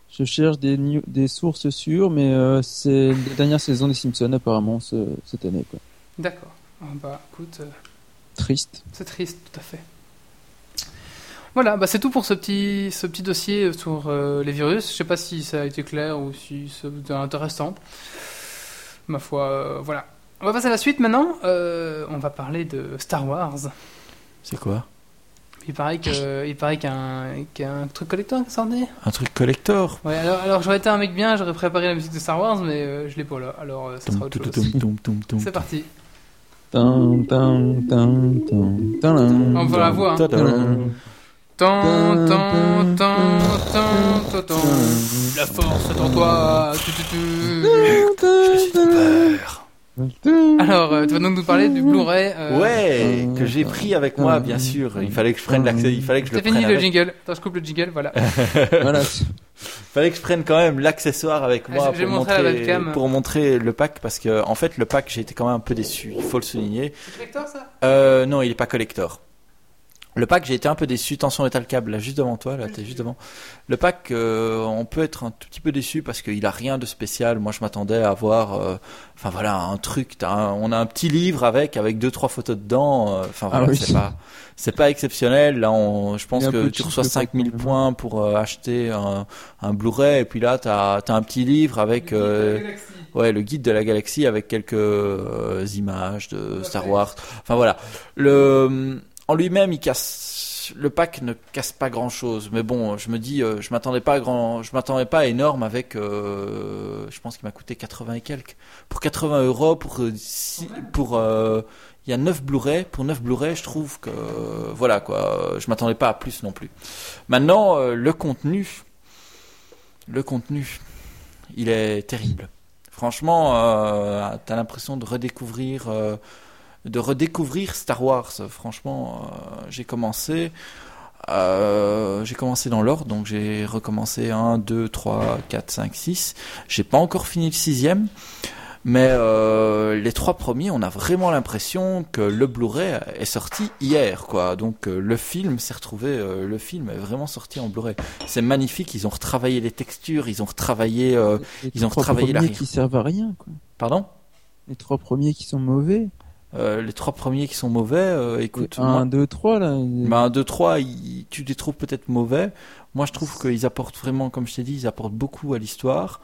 Je cherche des, sources sûres, mais euh, c'est la dernière saison des Simpsons, apparemment, ce- cette année. Quoi. D'accord. Ah bah, écoute, euh, Triste. c'est triste, tout à fait. Voilà, bah c'est tout pour ce petit, ce petit dossier sur euh, les virus. Je sais pas si ça a été clair ou si c'était intéressant. Ma foi, euh, voilà. On va passer à la suite maintenant. Euh, on va parler de Star Wars. C'est quoi? Il paraît que, il paraît qu'il y a un, qu'il y a un truc collector qui est sorti. Un truc collector Ouais, alors, alors j'aurais été un mec bien, j'aurais préparé la musique de Star Wars, mais euh, je l'ai pas là. Alors euh, ça sera autre chose. C'est parti. On va la voix. Hein. La force est en toi. Tu, tu. Peur. Alors, euh, tu vas donc nous parler du Blu-ray. euh, Ouais, que j'ai pris avec moi, bien sûr. Il fallait que je prenne l'accès, il fallait que je le C'est fini prenne le jingle. Attends, je coupe le jingle, voilà. Voilà. fallait que je prenne quand même l'accessoire avec Ah, moi montrer la pour montrer le pack parce que en fait le pack j'ai été quand même un peu déçu, il faut le souligner. C'est collector ça? Euh, non, il est pas collector. Le pack, j'ai été un peu déçu. Attention, est le câble là, juste devant toi, là, t'es juste devant. Le pack, euh, on peut être un tout petit peu déçu parce qu'il a rien de spécial. Moi, je m'attendais à avoir, euh, enfin voilà, un truc. t'as un- on a un petit livre avec avec deux trois photos dedans. euh, Enfin Ah voilà, oui. c'est pas, c'est pas exceptionnel. Là, on, je pense que tu reçois le pack, 5000 quand même. points pour euh, acheter un, un Blu-ray et puis là, t'as as un petit livre avec. euh, Ouais, le guide de la galaxie avec quelques euh, images de Star Wars. Enfin voilà, le en lui-même, il casse. Le pack ne casse pas grand-chose, mais bon, je me dis, euh, je m'attendais pas à grand, je m'attendais pas à énorme avec. euh, je pense qu'il m'a coûté 80 et quelques. Pour 80 euros, pour euh, il y a 9 Blu-ray. Pour 9 Blu-ray, je trouve que voilà quoi. Je m'attendais pas à plus non plus. Maintenant, le contenu, le contenu, il est terrible. Franchement, euh, t'as l'impression de redécouvrir, de redécouvrir Star Wars. Franchement, euh, j'ai commencé, euh, j'ai commencé dans l'ordre, donc j'ai recommencé 1, 2, 3, 4, 5, 6. J'ai pas encore fini le sixième, mais euh, les trois premiers, on a vraiment l'impression que le Blu-ray est sorti hier, quoi. Donc euh, le film s'est retrouvé, euh, le film est vraiment sorti en Blu-ray. C'est magnifique, ils ont retravaillé les textures, ils ont retravaillé, euh, Les Ils ont trois retravaillé premiers qui servent à rien, quoi. pardon? Les trois premiers qui sont mauvais. Euh, les trois premiers qui sont mauvais, euh, écoute, un, moi, deux, trois, là. bah, un, deux, trois, ils- tu les trouves peut-être mauvais. Moi, je trouve qu'ils apportent vraiment, comme je t'ai dit, ils apportent beaucoup à l'histoire.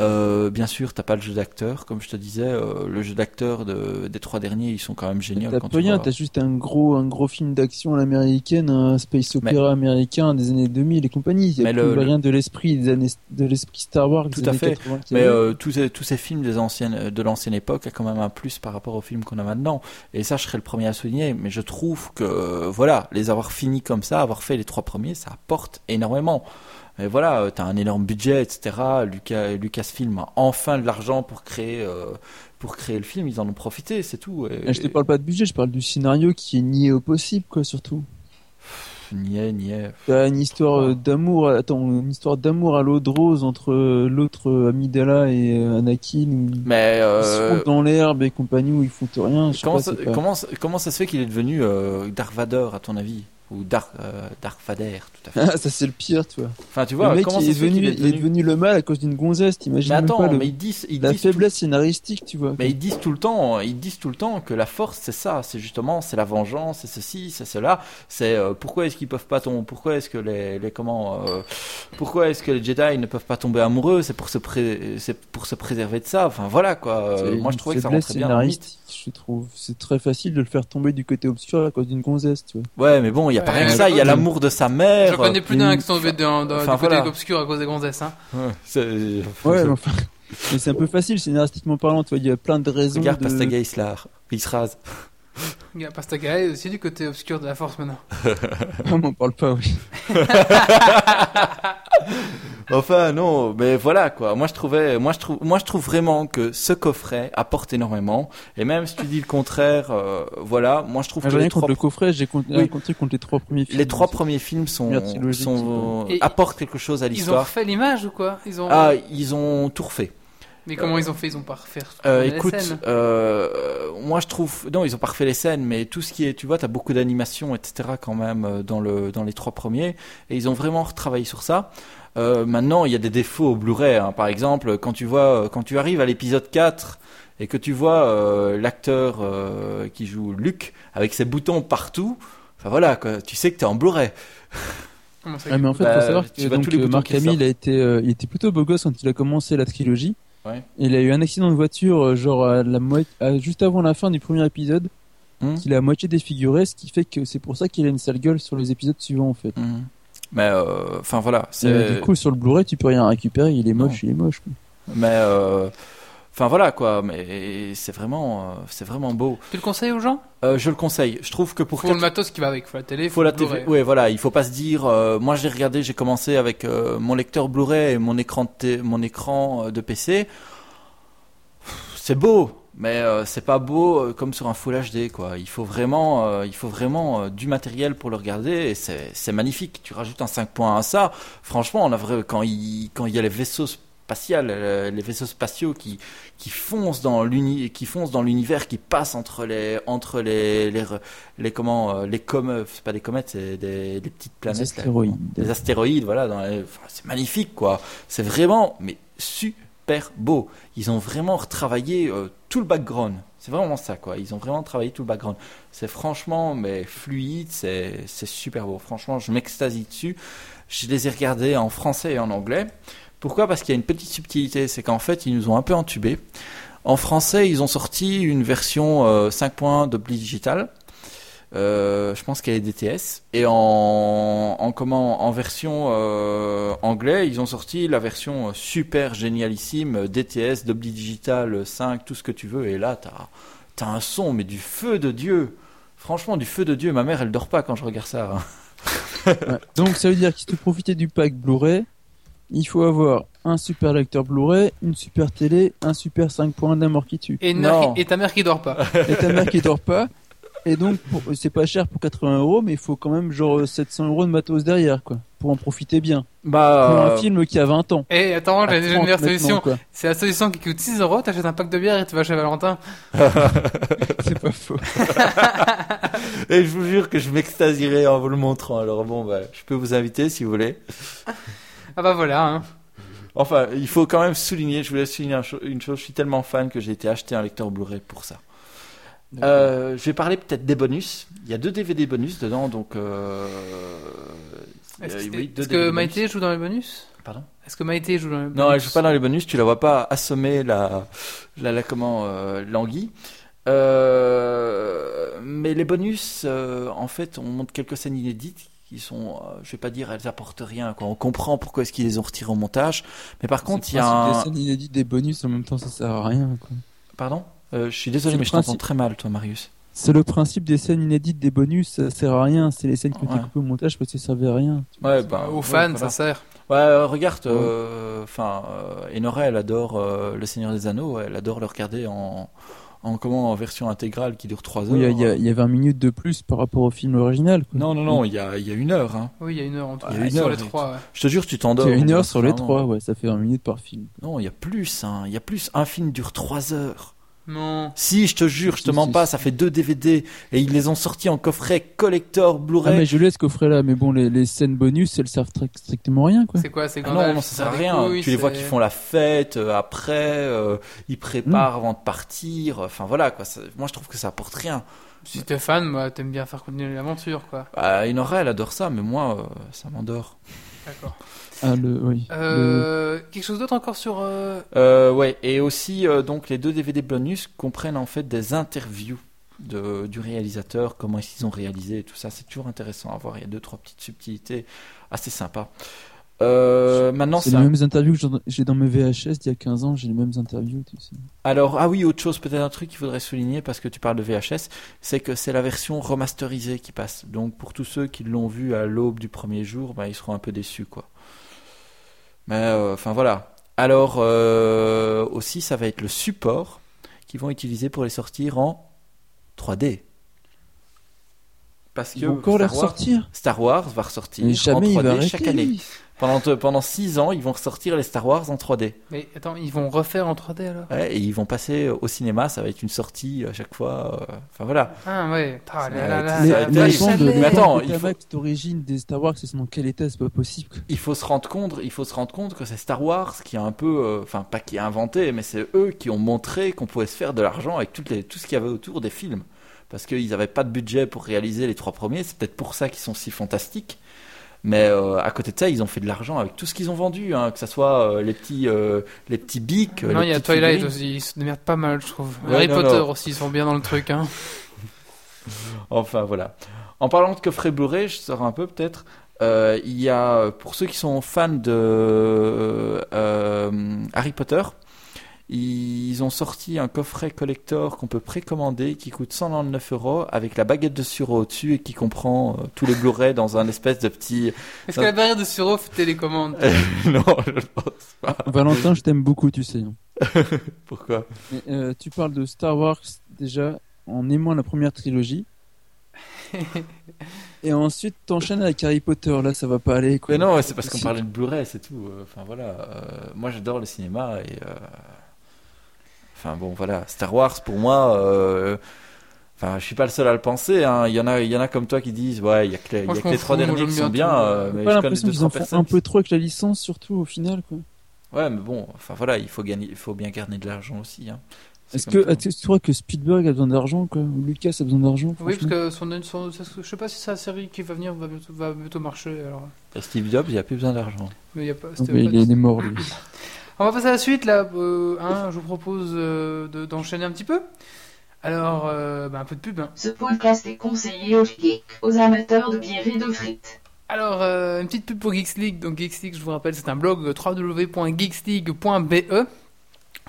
Euh, bien sûr, t'as pas le jeu d'acteur, comme je te disais, euh, le jeu d'acteur de, des trois derniers, ils sont quand même géniaux. T'as pas rien, vois. t'as juste un gros, un gros film d'action à l'américaine, un space opéra américain des années 2000 et compagnie. Il y a Mais plus le- rien de l'esprit des années, de l'esprit Star Wars Tout des à années fait. 80 qu'il y Mais euh, tous, ces, tous ces films des anciennes, de l'ancienne époque a quand même un plus par rapport aux films qu'on a maintenant. Et ça, je serais le premier à souligner. Mais je trouve que, voilà, les avoir finis comme ça, avoir fait les trois premiers, ça apporte énormément. Mais voilà, euh, t'as un énorme budget, etc. Lucas, Lucasfilm a enfin de l'argent pour créer, euh, pour créer le film. Ils en ont profité, c'est tout. Et, Mais je te parle pas de budget, je parle du scénario qui est nié au possible, quoi, surtout. Niais, niais. T'as une histoire euh, d'amour, attends, une histoire d'amour à l'eau de rose entre euh, l'autre euh, Amidala et euh, Anakin, Mais ils se euh, font dans l'herbe et compagnie, où ils foutent rien. Comment, pas, ça, pas- comment, comment ça se fait qu'il est devenu euh, Dark Vador, à ton avis? Ou Dark, euh, Dark Vader, tout à fait. Ah, ça c'est le pire, tu vois. Enfin, tu vois, le mec comment il est, devenu, est il est devenu... le mal à cause d'une gonzesse, t'imagines Mais attends, pas le- mais ils disent, ils la disent faiblesse scénaristique, tu vois. Mais ils disent tout le temps, ils disent tout le temps que la force c'est ça, c'est justement c'est la vengeance, c'est ceci, c'est cela, c'est euh, pourquoi est-ce qu'ils peuvent pas tomber, pourquoi est-ce que les, les comment, euh, pourquoi est-ce que les Jedi ne peuvent pas tomber amoureux, c'est pour se pré- c'est pour se préserver de ça, enfin voilà quoi. Moi je trouvais que ça rentrait bien mythe. Je trouve. C'est très facile de le faire tomber du côté obscur à cause d'une gonzesse, tu vois. Ouais, mais bon, il y a pas Ouais, rien que ça, il y a l'amour de sa mère. J'en connais plus euh, d'un qui dans, dans, Enfin, du côté voilà. obscur à cause des gonzesses. Hein. ouais, mais enfin. Mais c'est un peu facile scénaristiquement parlant, tu vois. Il y a plein de raisons. Regarde de... Pastaga Islar, il se rase. Il y a Pastaga est aussi du côté obscur de la force maintenant. Ah, m'en parle pas, oui. Enfin non, mais voilà quoi. Moi je trouvais, moi je trouve, moi je trouve vraiment que ce coffret apporte énormément. Et même si tu dis le contraire, euh, voilà, moi je trouve Ah, que les contre trois, le coffret, j'ai contre... Oui. rien contre les trois premiers films. les trois premiers films sont, sont apportent quelque chose à Ils ont l'histoire. refait l'image ou quoi? Ils ont. Ah, ils ont tout refait. Mais comment ils ont fait? Ils ont pas refait Euh, les écoute, scènes. euh, moi je trouve, non, ils ont pas refait les scènes, mais tout ce qui est, tu vois, t'as beaucoup d'animation, etc. quand même euh, dans le dans les trois premiers, et ils ont vraiment retravaillé sur ça. Euh, maintenant, il y a des défauts au Blu-ray. hein. Par exemple, quand tu vois, quand tu arrives à l'épisode 4 et que tu vois euh, l'acteur euh, qui joue Luc avec ses boutons partout, enfin voilà, quoi, tu sais que t'es en Blu-ray. Ah, mais en fait, Bah, faut savoir tu que donc, tous les Marc ressortent. a été, euh, il était plutôt beau gosse quand il a commencé la trilogie. Ouais. Il a eu un accident de voiture, euh, genre à la mo- à- juste avant la fin du premier épisode, Hmm. qu'il a à moitié défiguré, ce qui fait que c'est pour ça qu'il a une sale gueule sur les épisodes suivants en fait. Mhm. Mais euh, enfin voilà, Et du coup, sur le Blu-ray, tu peux rien récupérer. Il est Non. moche, il est moche. quoi. Mais euh, enfin voilà quoi, mais c'est vraiment, euh, c'est vraiment beau. Tu le conseilles aux gens? Euh, je le conseille. Je trouve que pour Faut le matos qui va avec, faut la télé, faut la le TV. Blu-ray. Ouais, voilà, il faut pas se dire. euh, moi, j'ai regardé, j'ai commencé avec euh, mon lecteur Blu-ray et mon écran, de té- mon écran de PC. C'est beau, mais c'est pas beau comme sur un Full HD, quoi. Il faut vraiment, il faut vraiment du matériel pour le regarder et c'est c'est magnifique. Tu rajoutes un 5 points à ça. Franchement, on a vrai quand il quand il y a les vaisseaux spatial, euh, les vaisseaux spatiaux qui qui foncent dans l'uni, qui foncent dans l'univers, qui passent entre les entre les les, les comment euh, les comètes, c'est pas des comètes, c'est des, des petites planètes, Des astéroïdes. des astéroïdes, voilà. dans les- enfin, c'est magnifique, quoi. C'est vraiment, mais super beau. Ils ont vraiment retravaillé euh, tout le background. C'est vraiment ça, quoi. Ils ont vraiment travaillé tout le background. C'est franchement, mais fluide, c'est c'est super beau. Franchement, je m'extasie dessus. Je les ai regardés en français et en anglais. Pourquoi? Parce qu'il y a une petite subtilité, c'est qu'en fait, ils nous ont un peu entubés. En français, ils ont sorti une version euh, 5.1 de digital. Euh, je pense qu'elle est DTS. Et en, en comment en version euh, anglais, ils ont sorti la version euh, super génialissime DTS, Dolby Digital 5, tout ce que tu veux. Et là, t'as as un son, mais du feu de Dieu. Franchement, du feu de Dieu. Ma mère, elle dort pas quand je regarde ça. hein. Donc ça veut dire que si tu profiter du pack Blu-ray, il faut avoir un super lecteur Blu-ray, une super télé, un super 5 points mort qui tue. Et, une Non. mère qui- et ta mère qui dort pas. Et ta mère qui dort pas. Et donc pour- c'est pas cher pour 80 euros, mais il faut quand même genre 700 euros de matos derrière quoi, pour en profiter bien. Bah, Pour euh, un film qui a 20 ans. Et attends, À j'ai déjà une 30 meilleure solution. quoi. C'est la solution qui coûte 6 euros, t'achètes un pack de bière et tu vas chez Valentin. C'est pas faux. et je vous jure que je m'extasierai en vous le montrant. Alors bon, bah, je peux vous inviter si vous voulez. Ah bah voilà, hein. Enfin, il faut quand même souligner, je voulais souligner une chose, je suis tellement fan que j'ai été acheter un lecteur Blu-ray pour ça. Euh, je vais parler peut-être des bonus. Il y a deux DVD bonus dedans, donc... Euh... Est-ce que, oui. Maïté joue dans les bonus? Pardon? Est-ce que Maïté joue dans les bonus Non, elle joue pas dans les bonus, tu la vois pas assommer la, la, la comment, euh, l'anguille. Euh, mais les bonus, euh, en fait, on montre quelques scènes inédites qui sont, euh, je vais pas dire, elles apportent rien. Quoi. On comprend pourquoi est-ce qu'ils les ont retirées au montage, mais par contre, il y a un... principe des scènes inédites des bonus en même temps ça sert à rien quoi. Pardon? Euh, Je suis désolé, mais je t'entends principe. très mal, toi, Marius. C'est le principe des scènes inédites des bonus, ça sert à rien. C'est les scènes qui ont été Ouais. coupées au montage parce que ça servait à rien. Ouais, bah, Aux ouais, fans, voilà. ça sert. Ouais, euh, regarde, euh, enfin, euh, Enora, elle adore euh, Le Seigneur des Anneaux, elle adore le regarder en, en comment, en version intégrale qui dure 3 heures. Oui, il y, a- il y a 20 minutes de plus par rapport au film original. Quoi. Non, non, non, il y a, il y a une heure. Hein. Oui, il y a une heure en tout. Il y a une sur heure, les trois, ouais. Je te jure, tu t'endors. Il y a une heure sur les trois, ouais, ça fait 20 minutes par film. Non, il y a plus, hein. Il y a plus. Un film dure 3 heures. Non. Si, je te jure, je te mens pas, ça fait deux DVD et ils les ont sortis en coffret collector Ah, Blu-ray. mais je laisse coffret là, mais bon, les, les scènes bonus, elles servent strictement rien, quoi. C'est quoi C'est Ah non, non, ça sert à rien. couilles, tu les vois qui font la fête euh, après, euh, ils préparent avant de partir. Enfin voilà quoi. ça- moi je trouve que ça apporte rien. Si t'es fan, moi, t'aimes bien faire continuer l'aventure, quoi. Bah, Inora elle adore ça, mais moi euh, ça m'endort. D'accord. Ah, le, oui. Le- Euh, Quelque chose d'autre encore sur. euh, Euh, ouais, et aussi euh, donc les deux DVD bonus comprennent en fait des interviews de, du réalisateur, comment qu'ils ont réalisé et tout ça. C'est toujours intéressant à voir. Il y a deux trois petites subtilités assez sympas. Euh, maintenant, C'est les un- mêmes interviews que j'ai- j'ai dans mes VHS d'il y a 15 ans, j'ai les mêmes interviews, tu sais. Alors, ah oui, autre chose, peut-être un truc qu'il faudrait souligner parce que tu parles de VHS, c'est que c'est la version remasterisée qui passe. Donc, pour tous ceux qui l'ont vu à l'aube du premier jour, bah, ils seront un peu déçus, quoi. Mais, euh, enfin, voilà. Alors, euh, aussi, ça va être le support qu'ils vont utiliser pour les sortir en 3D. Parce que encore les Star Wars- ressortir? Star Wars va ressortir Mais en jamais il 3D va arrêter, chaque année. Pendant pendant six ans, ils vont ressortir les Star Wars en 3D. Mais attends, ils vont refaire en 3D alors? Ouais, et ils vont passer au cinéma, ça va être une sortie à chaque fois. euh, Enfin voilà. Ah ouais. Ah, là, là, Mais, ça va là, être mais attends, il faut- d'origine des Star Wars, c'est dans quel état? C'est pas possible. Il faut se rendre compte, il faut se rendre compte que c'est Star Wars qui a un peu, euh, enfin pas qui a inventé, mais c'est eux qui ont montré qu'on pouvait se faire de l'argent avec toutes les, tout ce qu'il y avait autour des films. Parce qu'ils n'avaient pas de budget pour réaliser les trois premiers, c'est peut-être pour ça qu'ils sont si fantastiques. Mais euh, à côté de ça, ils ont fait de l'argent avec tout ce qu'ils ont vendu, hein, que ce soit euh, les petits, euh, les petits bics. Non, les il y a Twilight figurines. aussi, ils se démerdent pas mal, je trouve. Ouais, Harry non, Potter non. aussi, ils sont bien dans le truc. Hein. Enfin voilà. En parlant de coffret Blu-ray, je sors un peu peut-être. Euh, il y a, pour ceux qui sont fans de euh, Harry Potter, ils ont sorti un coffret collector qu'on peut précommander qui coûte 199 euros avec la baguette de sureau au-dessus et qui comprend euh, tous les Blu-ray dans un espèce de petit. Est-ce que la barrière de Suro fait télécommande non, je pense pas. Valentin, je t'aime beaucoup, tu sais. Pourquoi? Mais, euh, tu parles de Star Wars déjà en aimant la première trilogie. Et ensuite, t'enchaînes avec Harry Potter. Là, ça va pas aller. Quoi. Mais non, c'est parce qu'on parlait de Blu-ray, c'est tout. Euh, Enfin voilà. Euh, moi, j'adore le cinéma et. Enfin bon, voilà. Star Wars, pour moi. euh, Enfin, je suis pas le seul à le penser. hein. Il y en a, il y en a comme toi qui disent, ouais, il y a que les, il y a que les trois derniers qui sont bien. euh, J'ai mais pas je connais l'impression deux qu'ils en font un peu trop avec la licence, surtout au final. Quoi. Ouais, mais bon. Enfin voilà, il faut gagner, il faut bien garder de l'argent aussi. Hein. C'est Est-ce que, tu crois que Spielberg a besoin d'argent, quoi Ou Lucas a besoin d'argent Oui, parce que son, son, son- je sais pas si sa série qui va venir va bientôt, va bientôt marcher. Alors. Et Steve Jobs, il y a plus besoin d'argent. Mais il y a pas, Ah, mais pas- est, il est mort, lui. On va passer à la suite là. euh, hein, je vous propose euh, de- d'enchaîner un petit peu. Alors, euh, bah, un peu de pub. hein. Ce podcast est conseillé aux geeks, aux amateurs de bière et de frites. Alors, euh, une petite pub pour Geeks League. Donc, Geeks League, je vous rappelle, c'est un blog euh, www.geeksleague.be.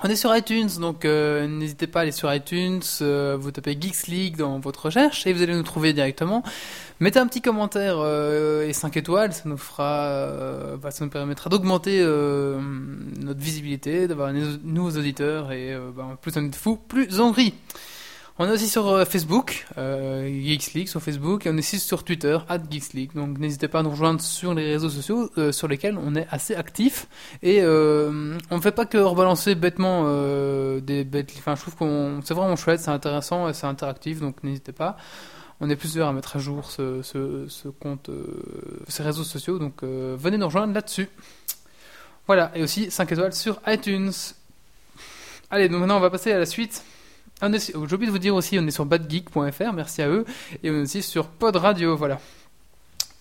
On est sur iTunes, donc euh, n'hésitez pas à aller sur iTunes, euh, vous tapez Geeks League dans votre recherche et vous allez nous trouver directement. Mettez un petit commentaire euh, et 5 étoiles, ça nous fera, euh, bah, ça nous permettra d'augmenter euh, notre visibilité, d'avoir des nouveaux auditeurs et euh, bah, plus on est de fous, plus on rit. On est aussi sur euh, Facebook, euh, sur Facebook, et on est aussi sur Twitter, at Geeks League. Donc n'hésitez pas à nous rejoindre sur les réseaux sociaux euh, sur lesquels on est assez actif. Et euh, on ne fait pas que rebalancer bêtement euh, des bêtes. Enfin, je trouve qu'on c'est vraiment chouette, c'est intéressant et c'est interactif, donc n'hésitez pas. On est plusieurs à mettre à jour ce, ce, compte, ces réseaux sociaux, donc venez nous rejoindre là-dessus. Voilà, et aussi 5 étoiles sur iTunes. Allez, donc maintenant on va passer à la suite. On est sur- J'ai oublié de vous dire aussi, on est sur badgeek.fr, merci à eux, et on est aussi sur Pod Radio, voilà.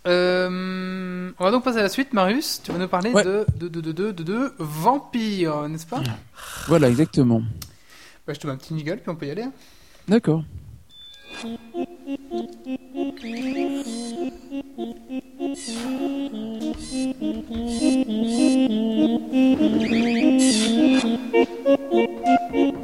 Euh, on va donc passer à la suite, Marius. Tu vas nous parler Ouais. de, de, de, de, de, de, de vampires, n'est-ce pas? Voilà, exactement. bah, Je te mets un petit niggle, puis on peut y aller. hein. D'accord.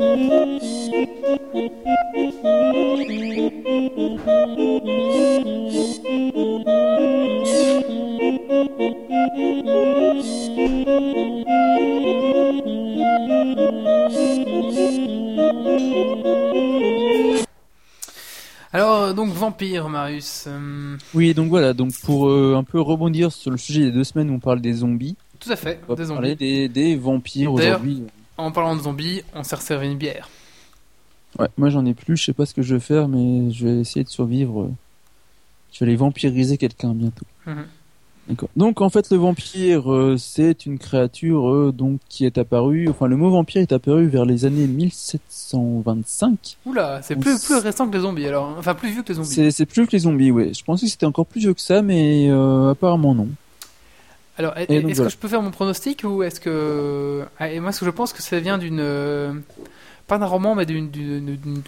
Alors, donc, vampire, Marius. euh, Oui, donc voilà, donc pour euh, un peu rebondir sur le sujet des deux semaines où on parle des zombies, tout à fait, on va des parler zombies. des, des vampires aujourd'hui. En parlant de zombies, on s'est resservi une bière. Ouais, moi j'en ai plus, je sais pas ce que je vais faire, mais je vais essayer de survivre. Je vais aller vampiriser quelqu'un bientôt. Mhm. D'accord. Donc en fait le vampire euh, c'est une créature euh, donc qui est apparue, enfin le mot vampire est apparu vers les années 1725. Oula, c'est plus, s- plus récent que les zombies, alors. hein. Enfin, plus vieux que les zombies. C'est c'est plus vieux que les zombies, ouais. Je pensais que c'était encore plus vieux que ça, mais euh, apparemment non. Alors, est-ce que je peux faire mon pronostic ou est-ce que. Ah, et moi, ce que je pense que ça vient d'une. euh, Pas d'un roman, mais d'une-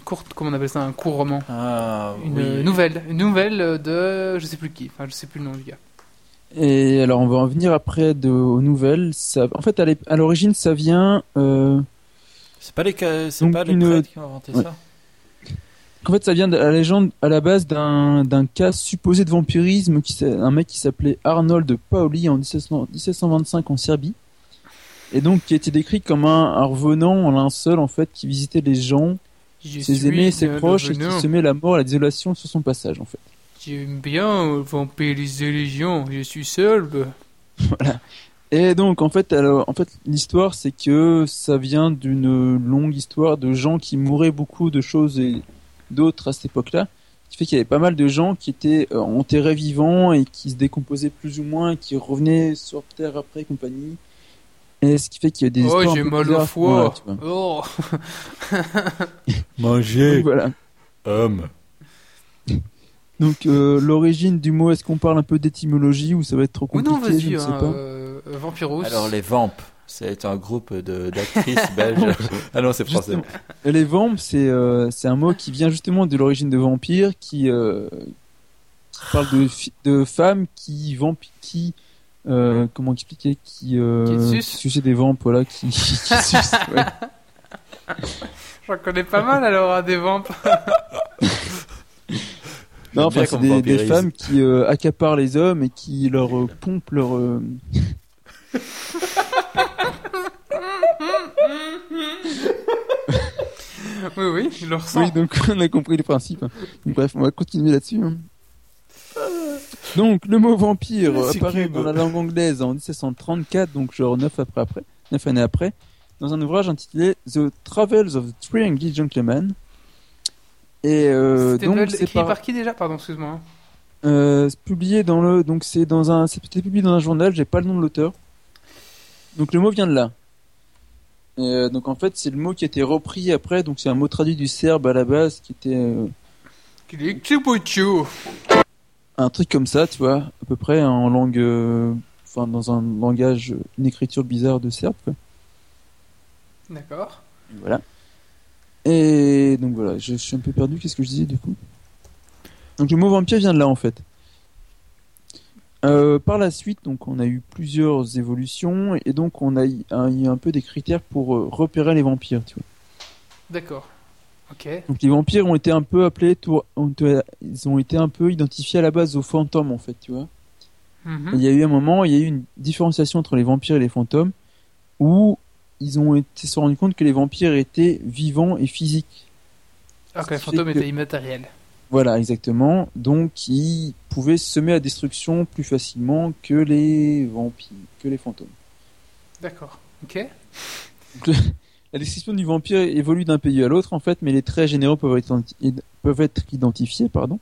courte. Comment on appelle ça Un court roman. Ah, Une oui. euh, nouvelle. Une nouvelle de. Je sais plus qui. Enfin, je sais plus le nom du gars. Et alors on va en venir après de, aux nouvelles. Ça, en fait à l'origine ça vient. Euh, C'est pas les, c'est pas les une- prêtres qui ont inventé Ouais. ça. En fait, ça vient de la légende à la base d'un d'un cas supposé de vampirisme qui un mec qui s'appelait Arnold Paoli en 1700 1725 en Serbie. Et donc qui a été décrit comme un, un revenant en linceul en fait qui visitait les gens, Je ses aimés, ses bien proches et qui semait la mort et la désolation sur son passage en fait. J'aime bien vampiriser les gens. Je suis seul. bah. voilà. Et donc en fait, alors, en fait, l'histoire c'est que ça vient d'une longue histoire de gens qui mouraient beaucoup de choses et d'autres à cette époque-là. Ce qui fait qu'il y avait pas mal de gens qui étaient euh, enterrés vivants et qui se décomposaient plus ou moins, et qui revenaient sur Terre après et compagnie. Et ce qui fait qu'il y a des Oh, histoires j'ai mal au. Voilà, foie. tu vois. Oh. Manger, Donc, voilà. homme. Donc euh, l'origine du mot, est-ce qu'on parle un peu d'étymologie ou ça va être trop Oui, compliqué non, Je vas-y, ne sais hein, pas. euh, Vampirous. Alors les Vamps, c'est un groupe de d'actrices belges. Ah non, c'est français. Les vampes, c'est euh, c'est un mot qui vient justement de l'origine de vampire, qui, euh, qui parle de, de femmes qui vampi qui euh, comment expliquer, qui euh, Qui sucent. des vampes, voilà, qui, qui sucent, ouais. J'en connais pas mal alors, hein, des vamps. Non, enfin, c'est des, femmes qui euh, accaparent les hommes et qui leur euh, pompent leur. oui, oui, je le ressens. Oui, donc on a compris le principe. Donc, bref, on va continuer là-dessus. hein. Donc, le mot vampire C'est apparaît cube. dans la langue anglaise en 1734, donc genre 9 après après, 9 années après, dans un ouvrage intitulé The Travels of the Three English Gentlemen. Et euh, C'était donc c'est écrit par- par qui déjà? Pardon, excuse-moi. euh, c'est publié dans le donc c'est dans un c'était publié dans un journal, j'ai pas le nom de l'auteur. Donc le mot vient de là. Et, euh, donc en fait, c'est le mot qui a été repris après, donc c'est un mot traduit du serbe à la base qui était euh, un truc comme ça, tu vois, à peu près en langue, euh, enfin dans un langage, une écriture bizarre de serbe. D'accord. Voilà. Et donc voilà, je, je suis un peu perdu. Qu'est-ce que je disais du coup? Donc le mot vampire vient de là en fait. Euh, par la suite, donc on a eu plusieurs évolutions et donc on a eu un, eu un peu des critères pour euh, repérer les vampires. Tu vois. D'accord. Ok. Donc les vampires ont été un peu appelés, ont été- ils ont été un peu identifiés à la base aux fantômes en fait, tu vois. Mhm. Il y a eu un moment, il y a eu une différenciation entre les vampires et les fantômes, où ils ont été se rendu compte que les vampires étaient vivants et physiques. Alors que les fantômes que- étaient immatériels. Voilà, exactement. Donc, ils pouvaient semer la destruction plus facilement que les vampires, que les fantômes. D'accord. Ok. Donc, le- la description du vampire évolue d'un pays à l'autre, en fait, mais les traits généraux peuvent être, identi- peuvent être identifiés, pardon.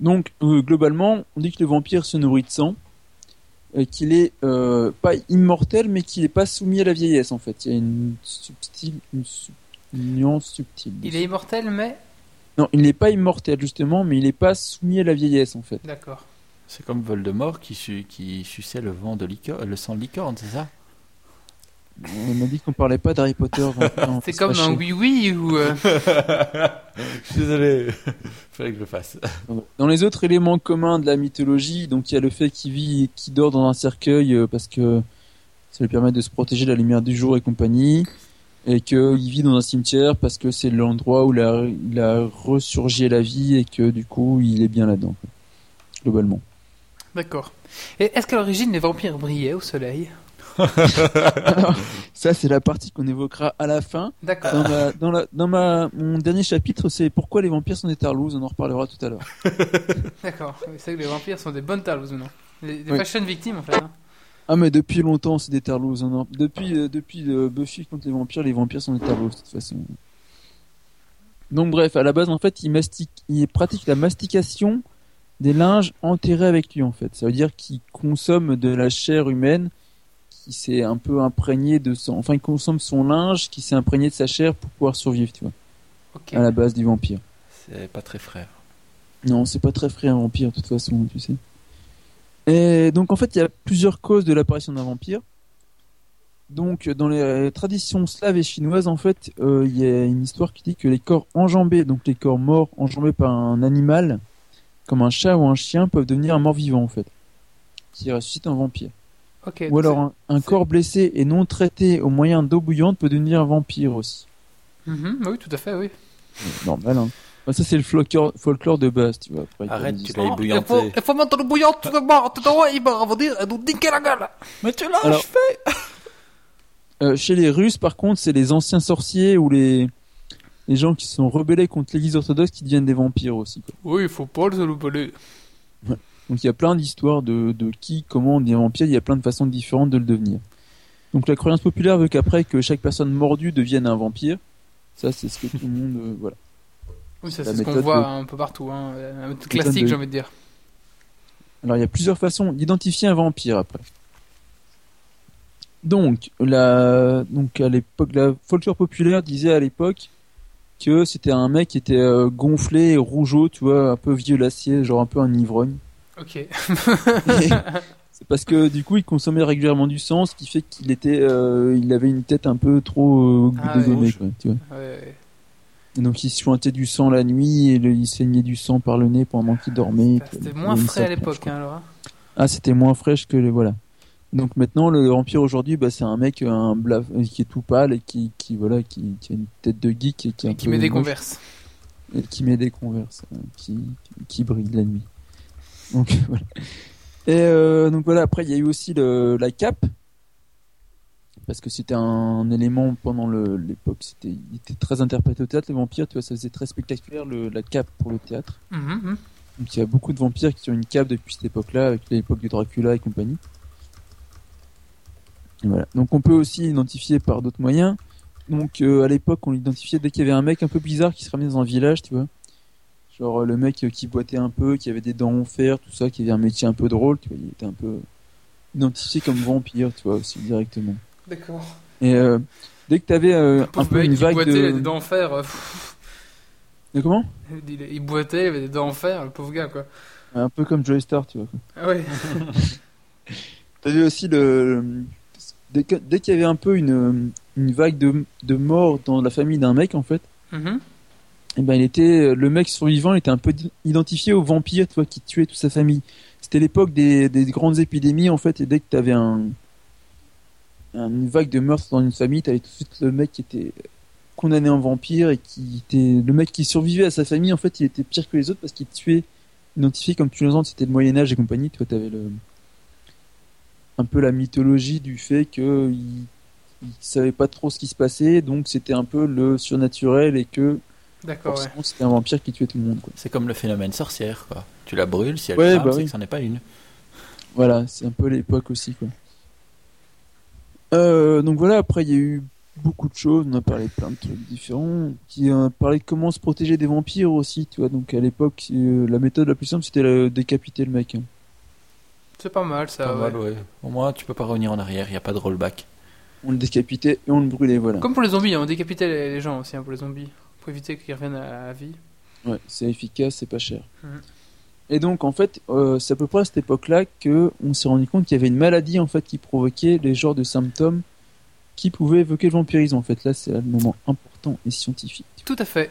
Donc, euh, globalement, on dit que le vampire se nourrit de sang, euh, qu'il est euh, pas immortel, mais qu'il n'est pas soumis à la vieillesse, en fait. Il y a une, subtile, une, sub- une nuance subtile. Il est immortel, mais. Non, il n'est pas immortel, justement, mais il n'est pas soumis à la vieillesse, en fait. D'accord. C'est comme Voldemort qui, su- qui suçait le vent de licorne, le sang de licorne, c'est ça? On m'a dit qu'on parlait pas d'Harry Potter. C'est comme un oui-oui ou. euh, Je suis désolé. Fallait que je le fasse. Dans les autres éléments communs de la mythologie, donc il y a le fait qu'il vit, qu'il dort dans un cercueil euh, parce que ça lui permet de se protéger de la lumière du jour et compagnie, et qu'il vit dans un cimetière parce que c'est l'endroit où il a, il a ressurgi la vie et que du coup il est bien là-dedans, globalement. D'accord. Et est-ce qu'à l'origine les vampires brillaient au soleil? Ça c'est la partie qu'on évoquera à la fin. D'accord. Dans, ma, dans, la, dans ma, mon dernier chapitre, c'est pourquoi les vampires sont des tarlouses, on en reparlera tout à l'heure. D'accord. C'est que les vampires sont des bonnes talouses ou non? Les, des Oui. fashion victimes en fait. hein. Ah mais depuis longtemps c'est des tarlouses. hein. Depuis euh, depuis euh, Buffy contre les vampires, les vampires sont des tarlouses de toute façon. Donc bref, à la base en fait, il mastique, il pratique la mastication des linges enterrés avec lui en fait. Ça veut dire qu'il consomme de la chair humaine qui s'est un peu imprégné de son, enfin il consomme son linge qui s'est imprégné de sa chair pour pouvoir survivre, tu vois, à la base du vampire. C'est pas très frère. Non, c'est pas très frais un vampire de toute façon, tu sais. Et donc en fait, il y a plusieurs causes de l'apparition d'un vampire. Donc dans les traditions slaves et chinoises, en fait, euh, il y a une histoire qui dit que les corps enjambés, donc les corps morts enjambés par un animal, comme un chat ou un chien, peuvent devenir un mort-vivant en fait, qui ressuscite un vampire. Ou alors un, corps blessé et non traité au moyen d'eau bouillante peut devenir un vampire aussi. Mhm, Oui, tout à fait, oui. Normal. Hein. Bah, ça c'est le folklore, folklore de base, tu vois. Après, Arrête, tu l'as il, faut, ébouillanté. il faut mettre le bouillon tout d'abord, tout d'abord, il va revenir et nous niquer la gueule. Mais tu l'as Alors- Euh, chez les Russes, par contre, c'est les anciens sorciers ou les les gens qui se sont rebellés contre l'Église orthodoxe qui deviennent des vampires aussi. Quoi. Oui, il faut pas le louper. Donc il y a plein d'histoires de, de qui, comment on devient vampire, il y a plein de façons différentes de le devenir. Donc la croyance populaire veut qu'après que chaque personne mordue devienne un vampire, ça c'est ce que tout le monde... euh, voilà. Oui, ça La c'est ce qu'on voit de- un peu partout. Hein. Un Méthode classique, de- j'ai envie de dire. Alors il y a plusieurs façons d'identifier un vampire après. Donc, la, donc à l'époque, la folklore populaire disait à l'époque que c'était un mec qui était euh, gonflé, et rougeau, tu vois, un peu violacé, genre un peu un ivrogne. Ok. C'est parce que du coup il consommait régulièrement du sang, ce qui fait qu'il était, euh, il avait une tête un peu trop euh, Ah ouais, tu vois. Ouais, ouais. Et donc il se jointait du sang la nuit et le- il saignait du sang par le nez pendant qu'il dormait. C'était moins frais à l'époque, hein, alors. hein. Ah, c'était moins fraîche que les voilà. Donc maintenant, le vampire aujourd'hui, bah, c'est un mec, un blaf, qui est tout pâle et qui, qui voilà, qui, qui a une tête de geek et qui, Et met des moche, converses. et qui met des converses, euh, qui, qui brille la nuit. Donc voilà. Et euh, donc voilà. Après, il y a eu aussi le, la cape, parce que c'était un élément pendant l'époque. C'était, il était très interprété au théâtre. Les vampires, tu vois, ça faisait très spectaculaire le, la cape pour le théâtre. Mhm, mhm. Donc il y a beaucoup de vampires qui ont une cape depuis cette époque-là, avec l'époque de Dracula et compagnie. Et voilà. Donc on peut aussi l'identifier par d'autres moyens. Donc euh, à l'époque on l'identifiait dès qu'il y avait un mec un peu bizarre qui se ramenait dans un village, tu vois. Genre euh, le mec euh, qui boitait un peu, qui avait des dents en fer, tout ça, qui avait un métier un peu drôle, tu vois, il était un peu identifié comme vampire, tu vois, aussi directement. D'accord. Et euh, dès que t'avais euh, un peu une vague boitait, il avait de... des dents en fer. euh, de comment? Il, il boitait, il avait des dents en fer, le pauvre gars, quoi. Un peu comme Joey Star, tu vois. quoi. Ah ouais. T'avais aussi le. Dès dès qu'il y avait un peu une, une vague de, de morts dans la famille d'un mec, en fait, Mhm. et ben il était le mec survivant il était un peu identifié au vampire, tu vois, qui tuait toute sa famille. C'était l'époque des, des grandes épidémies, en fait, et dès que t'avais un- une vague de meurtres dans une famille, t'avais tout de suite le mec qui était condamné en vampire et qui était le mec qui survivait à sa famille. En fait, il était pire que les autres parce qu'il tuait, identifié comme tu l'entends, c'était le Moyen Âge et compagnie. Tu vois, t'avais le un peu la mythologie du fait que il, il savait pas trop ce qui se passait, donc c'était un peu le surnaturel et que D'accord, ouais. c'était un vampire qui tuait tout le monde. Quoi. C'est comme le phénomène sorcière, quoi. Tu la brûles, si elle Ouais, crame, bah c'est oui. que c'en est pas une. Voilà, c'est un peu l'époque aussi, quoi. Euh, donc voilà, après il y a eu beaucoup de choses, on a parlé de plein de trucs différents, qui a parlé de comment se protéger des vampires aussi, tu vois. Donc à l'époque, euh, la méthode la plus simple c'était de décapiter le mec. hein. C'est pas mal, ça, Pas Ah ouais. mal, ouais. Au moins, tu peux pas revenir en arrière, il y a pas de rollback. On le décapitait et on le brûlait, voilà. Comme pour les zombies, hein, on décapitait les, les gens aussi, hein, pour les zombies. Pour éviter qu'ils reviennent à la vie. Ouais, c'est efficace, c'est pas cher. Mhm. Et donc en fait, euh, c'est à peu près à cette époque-là que on s'est rendu compte qu'il y avait une maladie en fait qui provoquait les genres de symptômes qui pouvaient évoquer le vampirisme. En fait, là, c'est le moment important et scientifique. Tout à fait.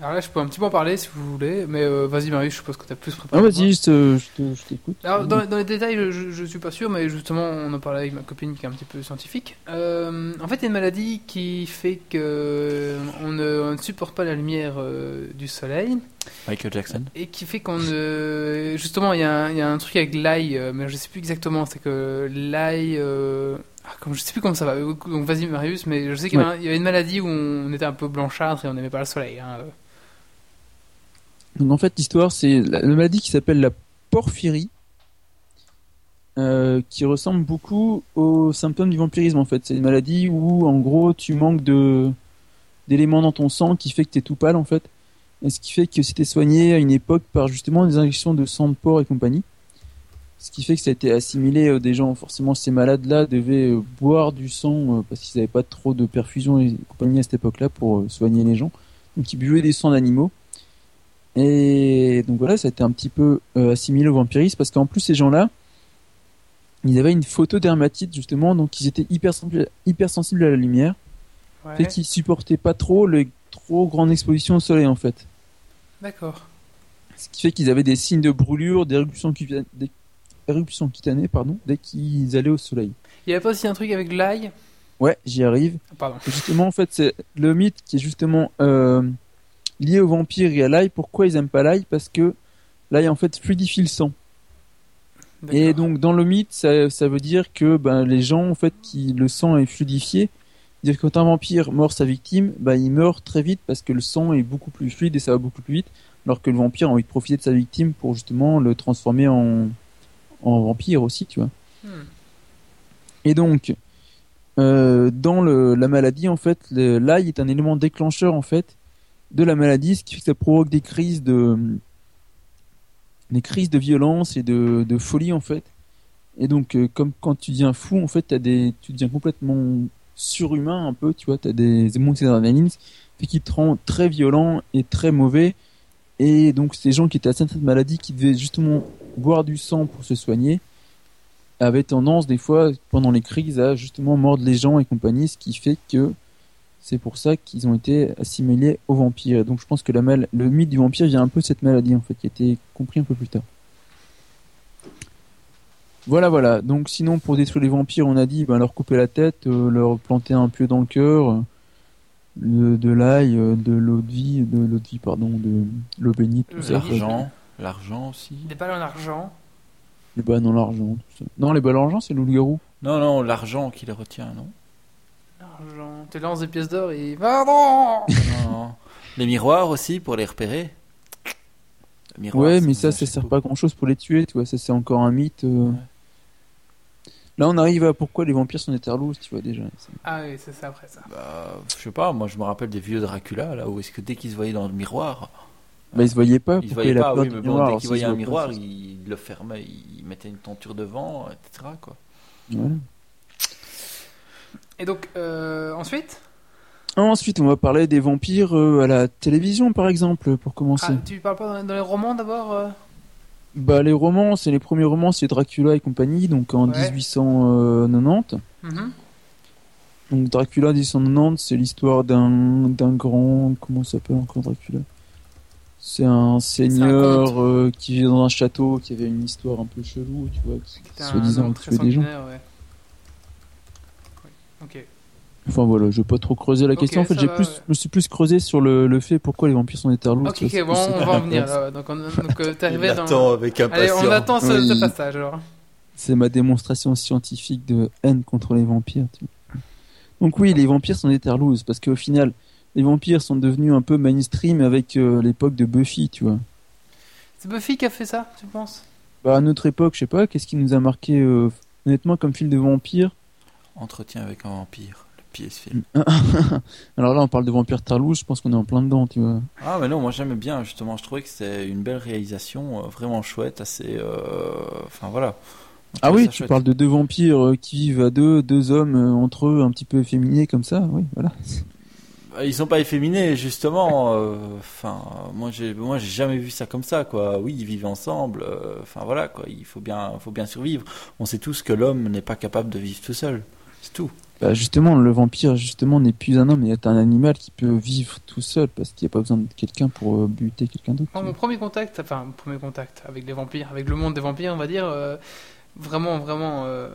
Alors là, je peux un petit peu en parler si vous voulez, mais euh, vas-y, Marius, je suppose que tu as plus préparé. Ah que vas-y, moi. je te- je te- je t'écoute. Alors, dans, dans les détails, je, je suis pas sûr, mais justement, on en parlait avec ma copine qui est un petit peu scientifique. Euh, en fait, il y a une maladie qui fait que on ne, on ne supporte pas la lumière euh, du soleil Michael Jackson. et qui fait qu'on ne. Justement, il y, a un- il y a un truc avec l'ail, euh, mais je sais plus exactement. C'est que l'ail. Euh... Ah, comme, je sais plus comment ça va. Donc, vas-y, Marius, mais je sais qu'il y, y avait une maladie où on était un peu blanchâtre et on n'aimait pas le soleil. Hein. Donc en fait, l'histoire, c'est la, la maladie qui s'appelle la porphyrie, euh, qui ressemble beaucoup aux symptômes du vampirisme. En fait, c'est une maladie où, en gros, tu manques de d'éléments dans ton sang qui fait que t'es tout pâle, en fait. Et ce qui fait que c'était soigné à une époque par justement des injections de sang de porc et compagnie. Ce qui fait que ça a été assimilé euh, des gens, forcément, ces malades-là devaient euh, boire du sang parce qu'ils n'avaient pas trop de perfusion et compagnie à cette époque-là pour soigner les gens. Donc ils buvaient des sangs d'animaux. Et donc voilà, ça a été un petit peu euh, assimilé au vampirisme parce qu'en plus ces gens-là, ils avaient une photodermatite justement, donc ils étaient hypersensibles, hypersensibles à la lumière, Ouais. et qu'ils supportaient pas trop les trop grandes expositions au soleil en fait. D'accord. Ce qui fait qu'ils avaient des signes de brûlure, d'éruption cutanées, des éruptions cutanées, pardon, dès qu'ils allaient au soleil. Il y avait pas aussi un truc avec l'ail? Ouais, j'y arrive. Pardon. Et justement, en fait, c'est le mythe qui est justement euh, lié au vampire et à l'ail. Pourquoi ils aiment pas l'ail? Parce que l'ail en fait fluidifie le sang. Et donc dans le mythe, ça, ça veut dire que ben, les gens en fait qui le sang est fluidifié, dire que quand un vampire mord sa victime, ben, il meurt très vite parce que le sang est beaucoup plus fluide et ça va beaucoup plus vite. alors que le vampire a envie de profiter de sa victime pour justement le transformer en, en vampire aussi, tu vois. Hmm. Et donc, euh, dans le, la maladie, en fait, l'ail est un élément déclencheur, en fait, de la maladie, ce qui fait que ça provoque des crises de, des crises de violence et de, de folie, en fait. Et donc, euh, comme quand tu deviens fou, en fait, t'as des, tu deviens complètement surhumain, un peu, tu vois, t'as des émotions d'adrénaline, qui te rend très violent et très mauvais. Et donc, ces gens qui étaient atteints de cette maladie, qui devaient justement boire du sang pour se soigner, avaient tendance des fois pendant les crises à justement mordre les gens et compagnie, ce qui fait que c'est pour ça qu'ils ont été assimilés aux vampires. Donc je pense que la mal- le mythe du vampire vient un peu de cette maladie en fait, qui a été compris un peu plus tard. Voilà, voilà. Donc sinon pour détruire les vampires, on a dit ben, leur couper la tête, euh, leur planter un pieu dans le cœur, euh, le- de l'ail, euh, de l'eau de vie, de l'eau de vie pardon, de l'eau bénite, tout ça. L'argent, l'argent aussi. Des balles en argent. Les balles dans l'argent, tout ça. Non, les balles en argent, c'est le loup-garou. Non, non, l'argent qui les retient, non L'argent. Tu lances des pièces d'or et. Pardon Non. Les miroirs aussi pour les repérer. Les miroirs, Ouais, mais ça, ça sert pas grand chose pour les tuer, tu vois. Ça, c'est encore un mythe. euh. Ouais. Là, on arrive à pourquoi les vampires sont des terlouses, tu vois, déjà. Ah oui, c'est ça après ça. Bah, je sais pas, moi je me rappelle des vieux Dracula là où est-ce que dès qu'ils se voyaient dans le miroir, Bah, ils se voyaient pas. ils se voyaient pas, peur oui, mais bon, miroir, dès qu'ils voyaient un miroir, ils le fermaient, ils mettaient une tenture devant, etc. Quoi. Voilà. Et donc, euh, ensuite Ensuite, on va parler des vampires euh, à la télévision, par exemple, pour commencer. ah, Tu parles pas dans, les romans d'abord euh? Bah, les romans, c'est les premiers romans, c'est Dracula et compagnie, donc en Ouais. 1890. Mhm. Donc Dracula 1890, c'est l'histoire d'un d'un grand comment ça s'appelle encore Dracula? C'est un seigneur euh, qui vit dans un château, qui avait une histoire un peu chelou, tu vois, qui soi-disant tuait des gens. ouais. Ok. Enfin voilà, je vais pas trop creuser la question. En fait, j'ai va, plus, ouais. je me suis plus creusé sur le, le fait pourquoi les vampires sont des terlouses. Ok, bon, on va en venir là. Donc, on, donc euh, t'es arrivé dans. attend avec Allez, impatience. on attend ce, passage alors. C'est ma démonstration scientifique de haine contre les vampires. tu vois. Donc oui, les vampires sont des terlouses parce qu'au final, les vampires sont devenus un peu mainstream avec euh, l'époque de Buffy, tu vois. C'est Buffy qui a fait ça, tu penses? Bah à notre époque, je sais pas, qu'est-ce qui nous a marqué euh, honnêtement comme film de vampire? Entretien avec un vampire, le PS-film. Alors là, on parle de vampires terlouses, je pense qu'on est en plein dedans, tu vois. Ah mais non, moi j'aimais bien justement, je trouvais que c'était une belle réalisation, euh, vraiment chouette, assez... euh, Enfin voilà. Ah oui, tu chouette. parles de deux vampires euh, qui vivent à deux, deux hommes entre eux un petit peu efféminés comme ça, oui, voilà. Bah, Ils sont pas efféminés justement. euh, Enfin, moi j'ai, moi j'ai jamais vu ça comme ça quoi. Oui, ils vivent ensemble. euh, Enfin voilà quoi. Il faut bien, faut bien survivre. On sait tous que l'homme n'est pas capable de vivre tout seul. Tout. Bah justement, le vampire justement n'est plus un homme, il est un animal qui peut vivre tout seul parce qu'il n'y a pas besoin de quelqu'un pour euh, buter quelqu'un d'autre. Mon premier contact, enfin, mon premier contact avec les vampires, avec le monde des vampires, on va dire, euh, vraiment, vraiment euh,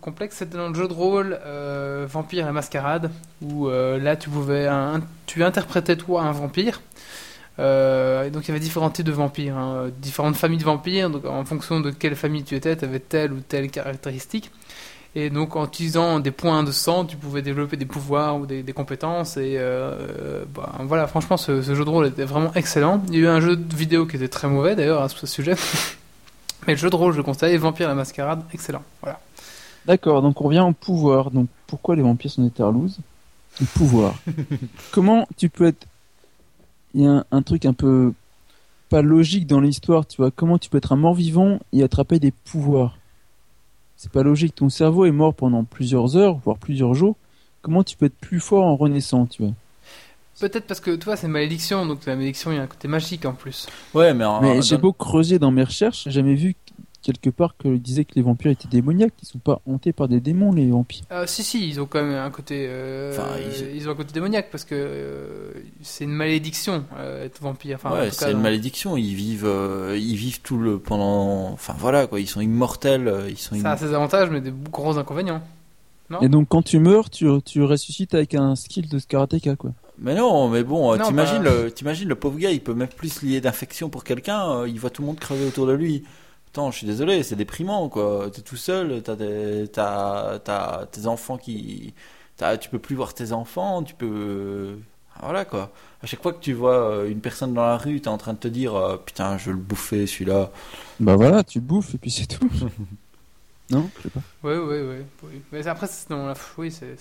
complexe, c'était dans le jeu de rôle euh, Vampire la Mascarade, où là, tu pouvais, un- tu interprétais toi un vampire. Euh, et donc il y avait différents types de vampires, hein, différentes familles de vampires. Donc en fonction de quelle famille tu étais, tu avais telle ou telle caractéristique. Et donc en utilisant des points de sang, tu pouvais développer des pouvoirs ou des, des compétences. Et euh, bah, voilà, franchement, ce, ce jeu de rôle était vraiment excellent. Il y a eu un jeu de vidéo qui était très mauvais d'ailleurs à ce sujet. Mais le jeu de rôle, je le conseille. Vampire la Mascarade, excellent. Voilà. D'accord, donc on revient au pouvoir. Donc pourquoi les vampires sont des terlouses Le pouvoir. Comment tu peux être... Il y a un, un truc un peu pas logique dans l'histoire, tu vois. Comment tu peux être un mort-vivant et attraper des pouvoirs? C'est pas logique. Ton cerveau est mort pendant plusieurs heures, voire plusieurs jours. Comment tu peux être plus fort en renaissant, tu vois? Peut-être parce que toi, c'est malédiction, donc la malédiction, il y a un côté magique en plus. Ouais, mais, j'ai beau creuser dans mes recherches, j'ai jamais vu quelque part que disait que les vampires étaient démoniaques, qu'ils sont pas hantés par des démons les vampires. Euh, si, si, ils ont quand même un côté. euh, Enfin, ils... ils- ont un côté démoniaque parce que euh, c'est une malédiction, euh, être vampire. Enfin, en ouais, c'est une malédiction. Ils vivent, euh, ils vivent tout le pendant. Enfin voilà quoi. Ils sont immortels. Ils sont. Ça a ses avantages, mais des gros inconvénients. Non Et donc quand tu meurs, tu, tu ressuscites avec un skill de karatéka quoi. Mais non, mais bon, t'imagines bah- le, t'imagines le pauvre gars, il peut même plus lier d'infection pour quelqu'un. il voit tout le monde crever autour de lui. Attends, je suis désolé, c'est déprimant quoi. T'es tout seul, t'as t'as tes enfants qui, t'as, tu peux plus voir tes enfants, tu peux. voilà quoi. À chaque fois que tu vois euh, une personne dans la rue, t'es en train de te dire euh, putain, je veux le bouffer celui-là. Bah voilà, tu le bouffes et puis c'est tout. non, je sais pas. Ouais, ouais, ouais. oui. Mais après, c'est- non, là, oui, c'est.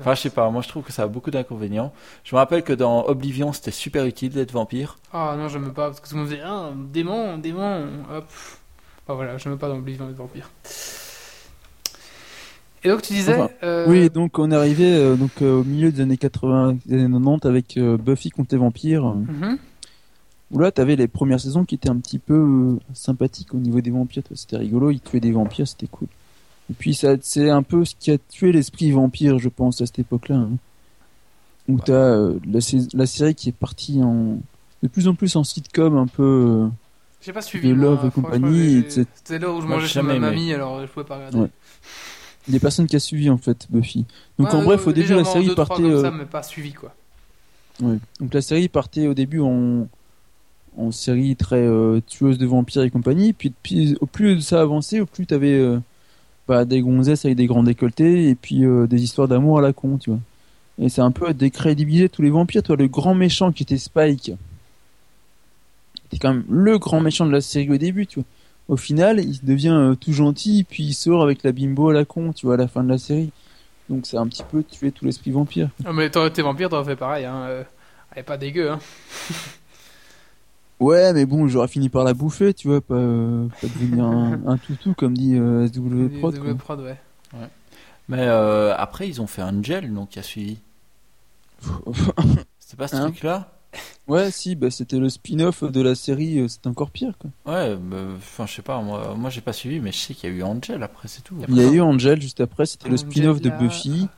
Enfin, je sais pas, moi je trouve que ça a beaucoup d'inconvénients. Je me rappelle que dans Oblivion, c'était super utile d'être vampire. Ah non, j'aime pas, parce que tout le monde dit Ah, démon, démon, hop. Ah voilà, j'aime pas dans Oblivion les vampires. Et donc, tu disais. Enfin, euh, Oui, donc on est arrivé euh, donc euh, au milieu des années 80, des années 90 avec euh, Buffy contre les vampires. euh, mhm. Où là, t'avais les premières saisons qui étaient un petit peu euh, sympathiques au niveau des vampires. C'était rigolo, ils tuaient des vampires, c'était cool. Et puis ça, c'est un peu ce qui a tué l'esprit vampire, je pense, à cette époque-là. hein. Où t'as euh, la, la série qui est partie en de plus en plus en sitcom, un peu. euh, J'ai pas suivi. de moi, Love et compagnie, j'ai- et c'est- C'était là où je Moi, mangeais chez ma mamie, alors je pouvais pas regarder. Ouais. des personnes qui a suivi en fait Buffy. Donc Ouais, en bref, euh, au début la série deux, partait. comme euh, ça, mais pas suivi, quoi. Ouais. Donc la série partait au début en, en série très euh, tueuse de vampires et compagnie. Puis, puis au plus ça avançait, au plus t'avais euh, bah, des gonzesses avec des grands décolletés et puis euh, des histoires d'amour à la con, tu vois. Et c'est un peu décrédibilisé tous les vampires. Toi, le grand méchant qui était Spike, était quand même le grand méchant de la série au début, tu vois. Au final, il devient euh, tout gentil, puis il sort avec la bimbo à la con, tu vois, à la fin de la série. Donc c'est un petit peu tuer tout l'esprit vampire. Ah, mais été vampire, t'aurais fait pareil, hein. euh, Elle pas dégueu, hein. Ouais, mais bon, j'aurais fini par la bouffer, tu vois, pas, euh, pas devenir un, un toutou comme dit euh, SW Prod. quoi. Double prod, ouais. Mais euh, après, ils ont fait un gel, donc qui a suivi. C'était pas ce Hein truc-là ouais, si, bah, c'était le spin-off de la série, euh, c'était encore pire. Quoi. Ouais, bah, enfin, je sais pas, moi, moi j'ai pas suivi, mais je sais qu'il y a eu Angel après, c'est tout. Il y a eu Angel juste après, c'était le Angel, spin-off de. Buffy.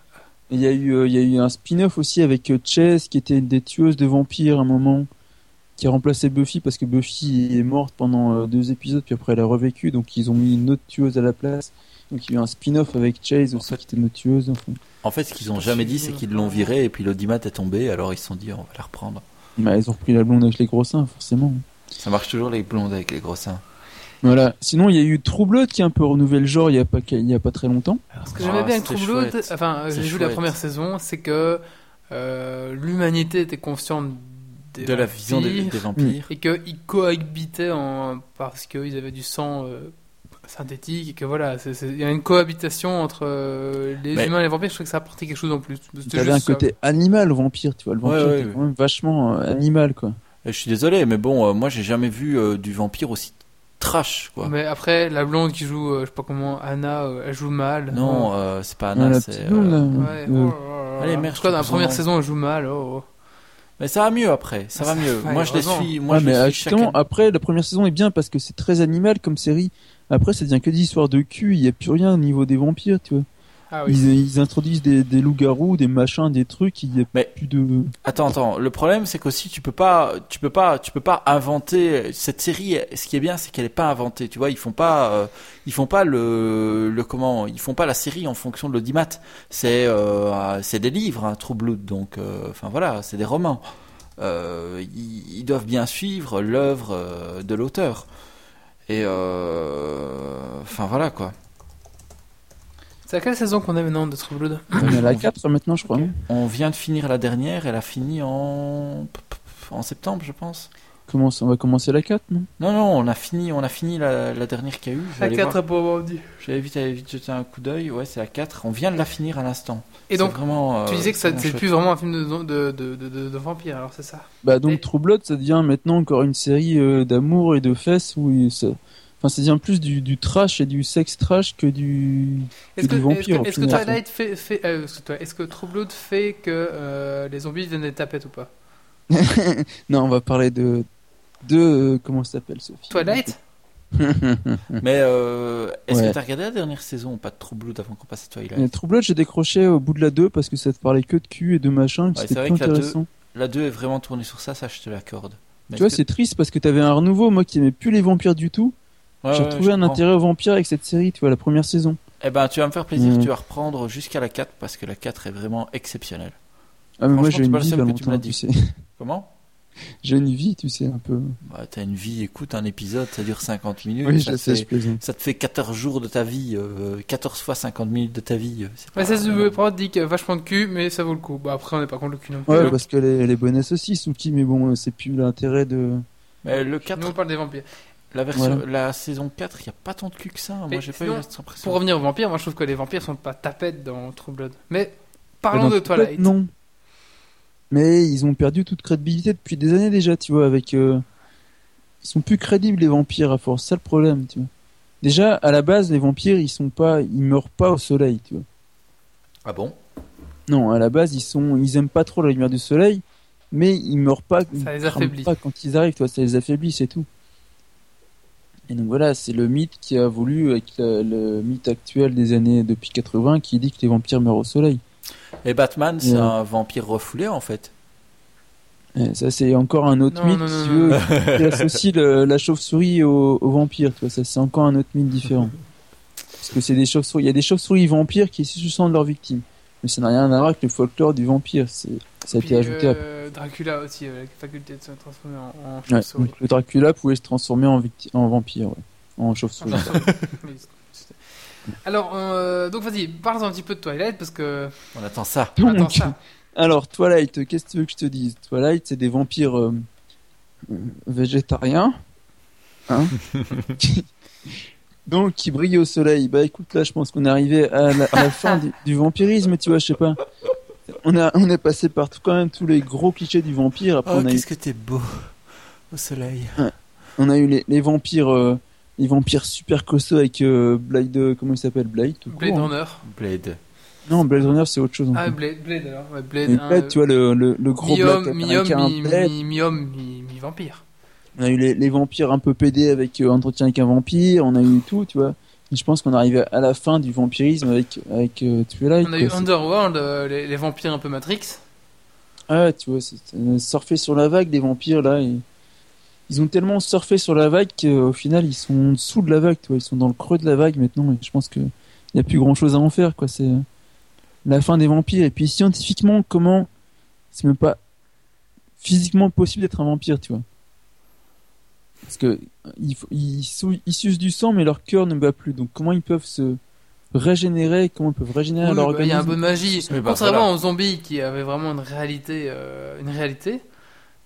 Il y a eu, euh, il y a eu un spin-off aussi avec Chess, qui était une des tueuses de vampires à un moment, qui a remplacé Buffy parce que Buffy est morte pendant euh, deux épisodes, puis après elle a revécu, donc ils ont mis une autre tueuse à la place. Donc il y a eu un spin-off avec Chase aussi, fait- qui était une autre tueuse. Enfin. En fait, ce qu'ils ont jamais dit, c'est qu'ils l'ont viré et puis l'audimat est tombé, alors ils se sont dit, on va la reprendre. Bah, ils ont repris la blonde avec les gros seins, forcément. Ça marche toujours les blondes avec les gros seins. Voilà. Sinon, il y a eu True Blood qui a un peu renouvelé le genre il y a pas, il y a pas très longtemps. Alors, ce que j'aimais Ah, bien avec c'était True Blood, chouette. enfin, euh, j'ai vu la première saison, c'est que euh, l'humanité était consciente des de la vision des, vampires des vampires. et qu'ils cohabitaient en... parce qu'ils avaient du sang euh, synthétique et que voilà, il y a une cohabitation entre euh, les Mais- humains et les vampires. Je trouvais que ça apportait quelque chose en plus. T'avais un juste ça. côté animal au vampire, tu vois. Le vampire Ouais, ouais, était ouais. quand même vachement euh, animal, quoi. Et je suis désolé, mais bon, euh, moi j'ai jamais vu euh, du vampire aussi trash, quoi. Mais après, la blonde qui joue, euh, je sais pas comment, Anna, euh, elle joue mal. Non, euh, c'est pas Ouais, Anna, c'est. Ouais, oh. Allez, merde, En tout cas, dans la je première saison, elle joue mal. Oh, oh. Mais ça va mieux après, ça va mieux. Ouais, moi je les suis, moi Ouais, je mais les suis chacun. après, la première saison est bien parce que c'est très animal comme série. Après, ça devient que des histoires de cul. Il y a plus rien au niveau des vampires, tu vois. Ah oui. Ils, ils introduisent des, des loups-garous, des machins, des trucs. Il y a Mais- plus de. Attends, attends. Le problème, c'est qu'aussi, tu peux pas, tu peux pas, tu peux pas inventer cette série. Ce qui est bien, c'est qu'elle est pas inventée. Tu vois, ils font pas, euh, ils font pas le, le comment, ils font pas la série en fonction de l'audimat. C'est, euh, c'est des livres, hein, True Blood. Donc, euh, enfin voilà, c'est des romans. Euh, ils, ils doivent bien suivre l'œuvre de l'auteur. Et euh, enfin voilà quoi. C'est à quelle saison qu'on est maintenant de True Blood On est à la 4 maintenant, je crois. On vient de finir la dernière. Elle a fini en en septembre, je pense. Comment ça- on va commencer la 4, non? Non, non, on a fini, on a fini la, la dernière qu'il y a eu. La aller 4 voir. pour avoir dit. J'avais vite, vite jeter un coup d'œil. Ouais, c'est la 4. On vient de la finir à l'instant. Et donc, vraiment, tu euh, disais que ça- c'est plus vraiment un film de, de, de, de, de- de vampire, alors c'est ça? Bah donc Et- True Blood, ça devient maintenant encore une série euh, d'amour et de fesses où il- ça... Enfin, ça devient plus du, du trash et du sexe trash que du... Est-ce des que, vampires, est-ce que, au est-ce que final. Twilight fait, fait euh, est-ce que, toi- est-ce que True Blood fait que euh, les zombies viennent des tapettes ou pas? Non, on va parler de... De... euh, comment ça s'appelle, Sophie? Twilight? Mais euh, est-ce Ouais. que t'as regardé la dernière saison ou pas de True Blood avant qu'on passe à Twilight? True Blood, j'ai décroché au bout de la 2 parce que ça te parlait que de cul et de machin, Ouais, c'était c'est vrai que la deux- intéressant. La 2 est vraiment tournée sur ça, ça je te l'accorde. Mais Tu vois, que- c'est triste parce que t'avais un renouveau, moi qui aimais plus les vampires du tout. Ouais, j'ai ouais, retrouvé un comprends. intérêt aux vampires avec cette série, tu vois, la première saison. Eh ben, tu vas me faire plaisir, Mm. tu vas reprendre jusqu'à la 4 parce que la 4 est vraiment exceptionnelle. Ah, mais moi j'ai une vie que tu me tu sais. Comment? J'ai une vie, tu sais, un peu. Bah, t'as une vie, écoute, un épisode, ça dure 50 minutes. Oui, ça, je te sais, fait, je plaisante. ça te fait 14 jours de ta vie, euh, 14 fois 50 minutes de ta vie. euh, c'est Ouais, pas- ça se veut pas dit que vachement de cul, mais ça vaut le coup. Bah après, on n'est pas contre le cul non plus. Ouais, parce qu'elle est, elle est bonnasse aussi, Suki, mais bon, euh, c'est plus l'intérêt de. Mais le Nous, 4, on parle des vampires. La version, Voilà. la saison 4, il n'y a pas tant de cul que ça. Mais Moi, j'ai pas eu cette impression. Pour revenir aux vampires, moi je trouve que les vampires sont pas tapettes dans True Blood. Mais parlons Dans de Twilight. Non. Mais ils ont perdu toute crédibilité depuis des années déjà, tu vois, avec. euh, Ils sont plus crédibles, les vampires, à force. C'est ça le problème, tu vois. Déjà, à la base, les vampires, ils sont pas. Ils meurent pas au soleil, tu vois. Ah bon? Non, à la base, ils sont. Ils aiment pas trop la lumière du soleil, mais ils meurent pas. ils Ça les crament affaiblit. Pas quand ils arrivent, tu vois, ça les affaiblit, c'est tout. Et donc voilà, c'est le mythe qui a voulu, avec le, le mythe actuel des années depuis 80, qui dit que les vampires meurent au soleil. Et Batman, c'est Ouais. un vampire refoulé en fait. Et ça, c'est encore un autre Non, mythe, non, si non, veux, qui associe le- la chauve-souris au, au vampire, tu vois. Ça, c'est encore un autre mythe différent. Parce que c'est des chauves-souris. Il y a des chauves-souris vampires qui se sentent leurs victimes. Mais ça n'a rien à voir avec le folklore du vampire. C'est, ça a Puis, été ajouté après. euh, Dracula aussi, avec la faculté de se transformer en, en Ouais, chauve-souris. donc le Dracula pouvait se transformer en, victi- en vampire, ouais. En chauve-souris. Alors, euh, donc vas-y, parle un petit peu de Twilight parce que. On attend ça. Attends Donc, ça. alors, Twilight, qu'est-ce que tu veux que je te dise? Twilight, c'est des vampires euh, euh, végétariens. Hein Qui- Donc, qui brillent au soleil. Bah écoute, là, je pense qu'on est arrivé à la, à la fin du, du vampirisme, tu vois, je sais pas. On, a, on est passé par tout, quand même tous les gros clichés du vampire. Après, Oh, on, a eu, qu'est-ce que t'es beau au soleil. on a eu les, les vampires. euh, les vampires super costauds avec euh, Blade, comment il s'appelle? Blade tout Blade court, hein. Runner. Blade. Non, Blade Runner c'est autre chose. Ah. Blade, Blade alors. Ouais, Blade, Mais un, Blade, tu vois, le, le, le gros mi-homme, mi-homme, mi- Blade. mi- mi-homme, mi- mi-vampire. On a eu les, les vampires un peu pédés avec euh, entretien avec un vampire, on a eu tout, tu vois. Et je pense qu'on arrive à la fin du vampirisme avec avec euh, Twilight. On a eu Underworld, euh, les, les vampires un peu Matrix. Ah, tu vois, c'est euh, surfer sur la vague, les vampires là. et- Ils ont tellement surfé sur la vague qu'au final ils sont en dessous de la vague, tu vois. Ils sont dans le creux de la vague maintenant. Et je pense que il y a plus grand chose à en faire, quoi. C'est euh, la fin des vampires. Et puis scientifiquement, comment c'est même pas physiquement possible d'être un vampire, tu vois. Parce que ils, sucent du sang, mais leur cœur ne bat plus. Donc comment ils peuvent se régénérer? Comment ils peuvent régénérer Oui, leur bah, Il y a un peu de magie. Bah, Contrairement voilà. aux zombies qui avaient vraiment une réalité, euh, une réalité.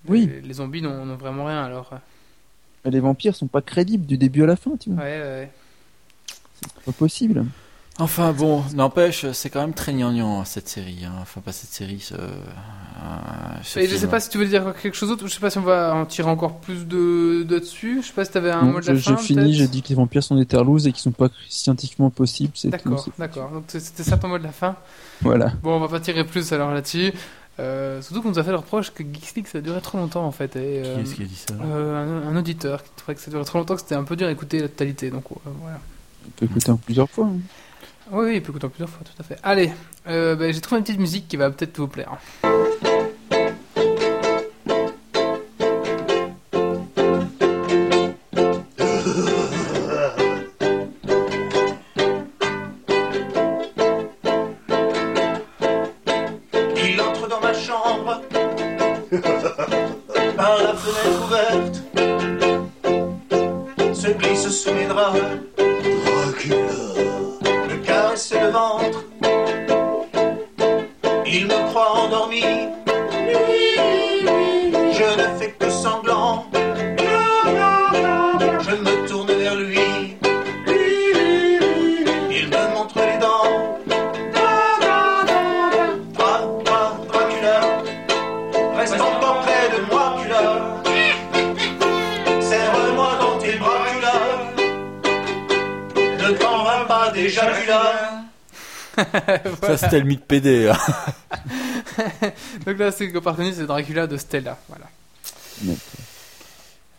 Oui. Les, les zombies n'ont vraiment rien alors. Les vampires sont pas crédibles du début à la fin, tu vois. Ouais, ouais. C'est pas possible. Enfin bon, n'empêche, c'est quand même très gnangnan cette série. hein. Enfin, pas cette série, ce. euh, ce Et je sais pas si tu veux dire quelque chose d'autre. Je sais pas si on va en tirer encore plus de, de dessus. Je sais pas si t'avais un Non, mot de je, la je fin. finis, peut-être je dis que les vampires sont des terlouses et qu'ils sont pas scientifiquement possibles. D'accord, d'accord. Donc c'était ça ton mot de la fin. Voilà. Bon, on va pas tirer plus alors là-dessus. Euh, surtout qu'on nous a fait le reproche que Geeks League ça a duré trop longtemps en fait. Et, Qui euh, est-ce qui a dit ça euh, un, un auditeur qui trouvait que ça durait trop longtemps, que c'était un peu dur à écouter la totalité. Donc euh, voilà. On peut écouter en plusieurs fois. hein. Oui, oui, il plusieurs fois, tout à fait. Allez, euh, bah, j'ai trouvé une petite musique qui va peut-être vous plaire. Mythe PD. Donc là, c'est appartenu, c'est Dracula de Stella. Voilà.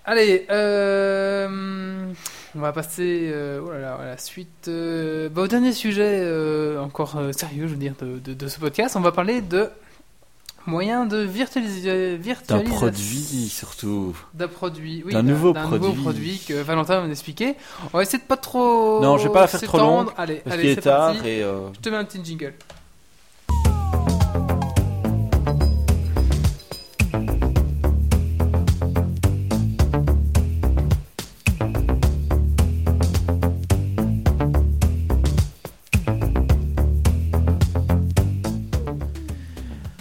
Allez, euh, on va passer euh, oh là là, à la suite. euh, bah, au dernier sujet, encore sérieux, je veux dire, de, de- de ce podcast. On va parler de moyens de virtualiser, D'un virtualisation. produit, surtout. D'un produit, oui, D'un nouveau d'un produit. produit que Valentin va nous expliquer. On va essayer de pas trop. Non, je vais pas la faire trop longue, Allez, Parce allez, c'est tard parti. et. euh, Je te mets un petit jingle.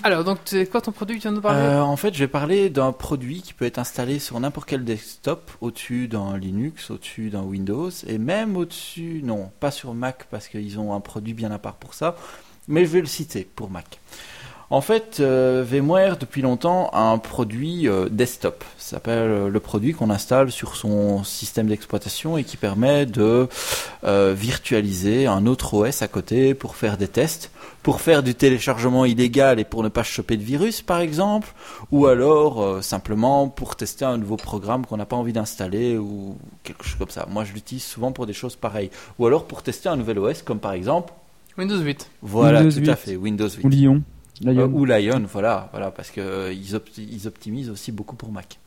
Alors, donc, c'est quoi ton produit tu de parler? Euh, en fait, je vais parler d'un produit qui peut être installé sur n'importe quel desktop, au-dessus d'un Linux, au-dessus d'un Windows, et même au-dessus, non, pas sur Mac parce qu'ils ont un produit bien à part pour ça, mais je vais le citer pour Mac. En fait, euh, VMware depuis longtemps a un produit euh, desktop. Ça s'appelle euh, le produit qu'on installe sur son système d'exploitation et qui permet de euh, virtualiser un autre OS à côté pour faire des tests, pour faire du téléchargement illégal et pour ne pas choper de virus par exemple, ou alors euh, simplement pour tester un nouveau programme qu'on n'a pas envie d'installer ou quelque chose comme ça. Moi, je l'utilise souvent pour des choses pareilles, ou alors pour tester un nouvel OS comme par exemple, Windows 8. voilà, Windows tout à 8. fait, Windows 8. Ou Lyon. Euh, Lion. ou Lion, voilà, voilà, parce que euh, ils, opti- ils optimisent aussi beaucoup pour Mac.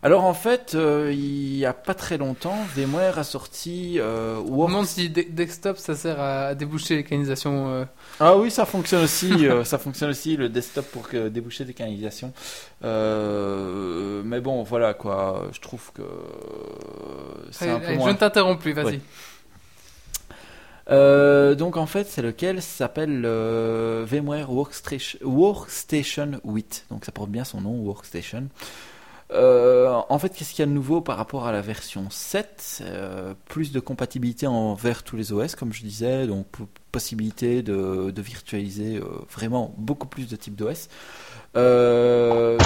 Alors en fait, euh, il y a pas très longtemps, VMware a sorti euh, On me Work- demande si de- desktop ça sert à déboucher les canalisations. euh, Ah oui, ça fonctionne aussi, euh, ça fonctionne aussi le desktop pour que, déboucher des canalisations. Euh, mais bon, voilà quoi, je trouve que c'est un allez, peu moins Je ne t'interromps plus, vas-y. Ouais. Euh, donc en fait, c'est lequel? S'appelle euh, VMware Workstation, Workstation 8. Donc ça porte bien son nom, Workstation. Euh, en fait, qu'est-ce qu'il y a de nouveau par rapport à la version 7 Euh, Plus de compatibilité envers tous les OS, comme je disais, donc possibilité de, virtualiser vraiment beaucoup plus de types d'OS. Euh,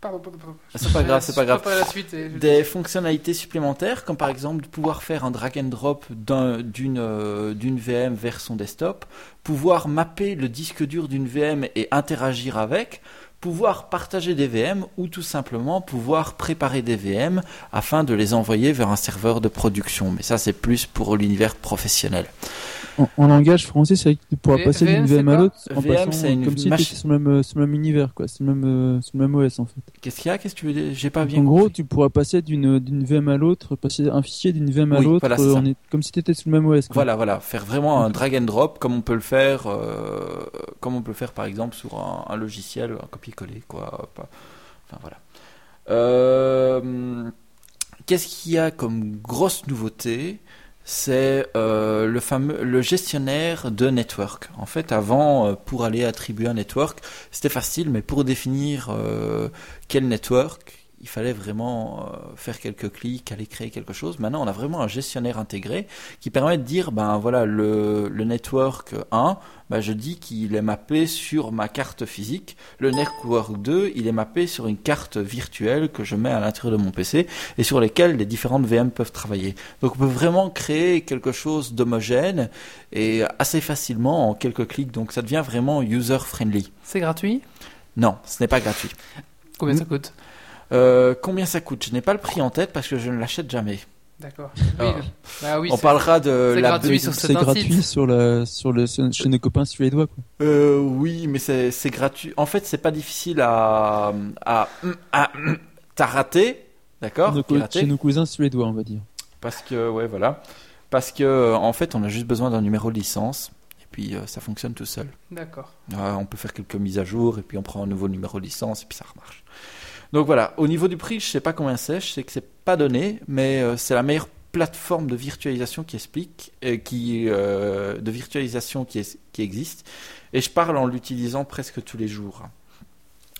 Pardon, pardon, pardon. c'est pas grave, c'est pas grave préparais la suite et je- des fonctionnalités supplémentaires, comme par exemple de pouvoir faire un drag and drop d'un- d'une euh, d'une VM vers son desktop, pouvoir mapper le disque dur d'une VM et interagir avec, pouvoir partager des VM ou tout simplement pouvoir préparer des VM afin de les envoyer vers un serveur de production. Mais ça, c'est plus pour l'univers professionnel. En, en langage français, c'est vrai que tu pourras V- passer d'une VM, à l'autre en VM, passant une comme si étais sur le même, euh, sur le même univers, quoi. C'est le même, euh, sur le même OS en fait. Qu'est-ce qu'il y a? Qu'est-ce que tu veux dire? J'ai pas bien en gros, tu pourras passer d'une d'une VM à l'autre, passer un fichier d'une VM à Oui, l'autre, voilà, euh, comme si tu étais sur le même OS. quoi. Voilà, voilà, faire vraiment un drag and drop comme on peut le faire, euh, comme on peut le faire par exemple sur un, un logiciel, un copier-coller, quoi. Enfin voilà. Euh, Qu'est-ce qu'il y a comme grosse nouveauté? C'est euh, le fameux le gestionnaire de network. En fait, avant, euh, pour aller attribuer un network, c'était facile, mais pour définir euh, quel network, il fallait vraiment euh, faire quelques clics, aller créer quelque chose. Maintenant, on a vraiment un gestionnaire intégré qui permet de dire, ben voilà, le, le network 1, ben, je dis qu'il est mappé sur ma carte physique. Le network 2, il est mappé sur une carte virtuelle que je mets à l'intérieur de mon PC et sur lesquelles les différentes VM peuvent travailler. Donc on peut vraiment créer quelque chose d'homogène et assez facilement en quelques clics. Donc ça devient vraiment user-friendly. C'est gratuit? Non, ce n'est pas gratuit. Combien ça coûte? Euh, combien ça coûte? Je n'ai pas le prix en tête parce que je ne l'achète jamais. D'accord. Ah. Oui, bah oui, on parlera de c'est la gratuit sur C'est gratuit sur la sur le chez nos copains suédois. Quoi. Euh, oui, mais c'est gratuit. En fait, c'est pas difficile à à, à, t'as raté, d'accord? Chez nos cousins suédois, on va dire. Parce que ouais, voilà, parce que euh, en fait, on a juste besoin d'un numéro de licence et puis euh, ça fonctionne tout seul. D'accord. On peut faire quelques mises à jour et puis on prend un nouveau numéro de licence et puis ça remarche. Donc voilà, au niveau du prix, je sais pas combien c'est, je sais que c'est pas donné, mais euh, c'est la meilleure plateforme de virtualisation qui explique, euh, qui euh, de virtualisation qui existe, et je parle en l'utilisant presque tous les jours.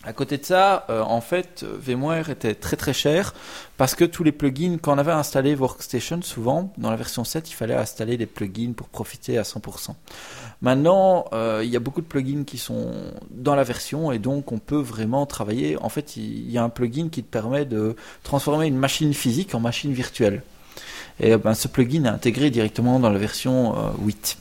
À côté de ça, euh, en fait, euh, VMware était très très cher parce que tous les plugins, quand on avait installé Workstation, souvent, dans la version 7, il fallait installer des plugins pour profiter à 100%. Maintenant, euh, il y a beaucoup de plugins qui sont dans la version et donc on peut vraiment travailler. En fait, il y a un plugin qui te permet de transformer une machine physique en machine virtuelle. Et euh, ben, ce plugin est intégré directement dans la version euh, 8.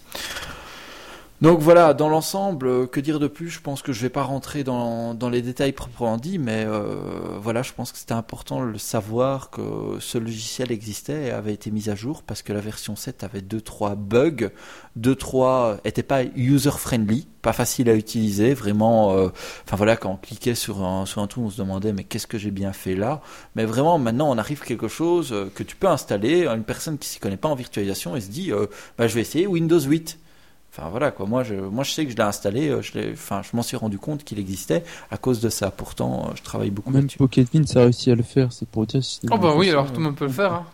Donc voilà, dans l'ensemble, euh, que dire de plus? Je pense que je vais pas rentrer dans, les détails proprement dit, mais euh, voilà, je pense que c'était important de savoir que ce logiciel existait et avait été mis à jour parce que la version 7 avait 2-3 bugs, 2-3 était pas user-friendly, pas facile à utiliser, vraiment. euh, Enfin voilà, quand on cliquait sur un, sur un truc, on se demandait mais qu'est-ce que j'ai bien fait là? Mais vraiment, maintenant, on arrive à quelque chose euh, que tu peux installer. Une personne qui s'y connaît pas en virtualisation et se dit, euh, bah, je vais essayer Windows 8. Enfin voilà quoi, moi je, moi je sais que je l'ai installé, euh, je l'ai, enfin je m'en suis rendu compte qu'il existait à cause de ça. Pourtant, euh, je travaille beaucoup Même là-dessus. Pocket Mint, ça a réussi à le faire, c'est pour dire si Oh bah oui, alors tout le monde peut le faire. Hein.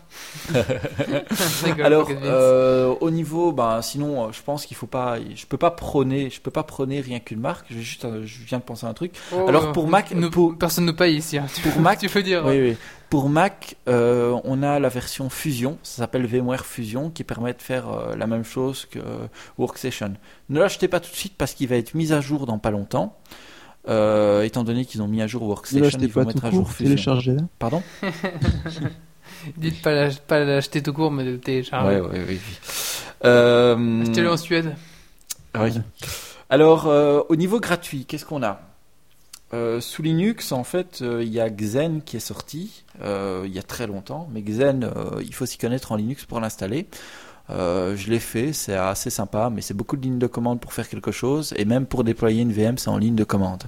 Je rigole, Alors euh, au niveau, ben sinon, je pense qu'il faut pas, je peux pas prôner, je peux pas prôner rien qu'une marque. J'ai juste, je viens de penser à un truc. Oh, alors, pour Mac- nous- pour- personne ne paye ici. hein. Pour Mac- tu peux dire. Oui, oui. Pour Mac, euh, on a la version Fusion, ça s'appelle VMware Fusion, qui permet de faire euh, la même chose que euh, Workstation. Ne l'achetez pas tout de suite parce qu'il va être mis à jour dans pas longtemps. Euh, étant donné qu'ils ont mis à jour Ne Workstation, l'achetez ils vont pas tout mettre à jour court, Fusion. Pardon? Dites pas l'ach- pas l'acheter tout court, mais de le télécharger. Ouais, ouais, oui, oui. Euh, Achetez-le en Suède. oui. Alors, euh, au niveau gratuit, qu'est-ce qu'on a? Euh, Sous Linux, en fait, euh, il y a Xen qui est sorti euh, il y a très longtemps, mais Xen, il faut s'y connaître en Linux pour l'installer. Je l'ai fait, c'est assez sympa, mais c'est beaucoup de lignes de commande pour faire quelque chose, et même pour déployer une VM, c'est en ligne de commande.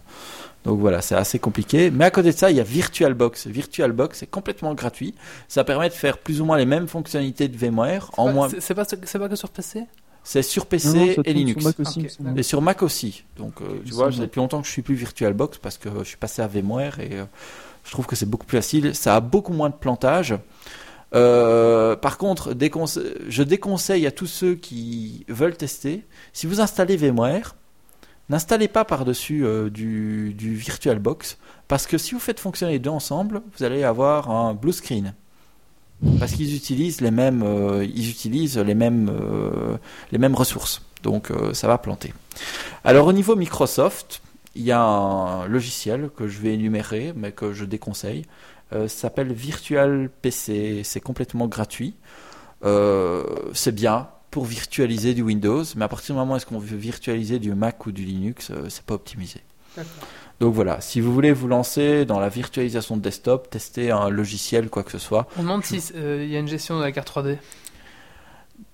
Donc voilà, c'est assez compliqué. Mais à côté de ça, il y a VirtualBox. VirtualBox est complètement gratuit. Ça permet de faire plus ou moins les mêmes fonctionnalités de VMware en moins. c'est- pas, c'est pas que sur PC C'est sur PC Non, non, ça et Linux. Sur Mac aussi. Et sur Mac aussi. Donc, euh, tu vois, ça fait depuis longtemps que je suis plus VirtualBox parce que je suis passé à VMware et euh, je trouve que c'est beaucoup plus facile. Ça a beaucoup moins de plantage. Euh, par contre, déconse- je déconseille à tous ceux qui veulent tester, si vous installez VMware, n'installez pas par-dessus euh, du, du VirtualBox parce que si vous faites fonctionner les deux ensemble, vous allez avoir un blue screen. Parce qu'ils utilisent les mêmes, euh, ils utilisent les mêmes, euh, les mêmes ressources. Donc euh, ça va planter. Alors au niveau Microsoft, il y a un logiciel que je vais énumérer, mais que je déconseille. Ça s'appelle Virtual PC. C'est complètement gratuit. C'est bien pour virtualiser du Windows, mais à partir du moment où est-ce qu'on veut virtualiser du Mac ou du Linux, c'est pas optimisé. Donc voilà, si vous voulez vous lancer dans la virtualisation de desktop, tester un logiciel, quoi que ce soit, On demande s'il y a une gestion de la carte 3D.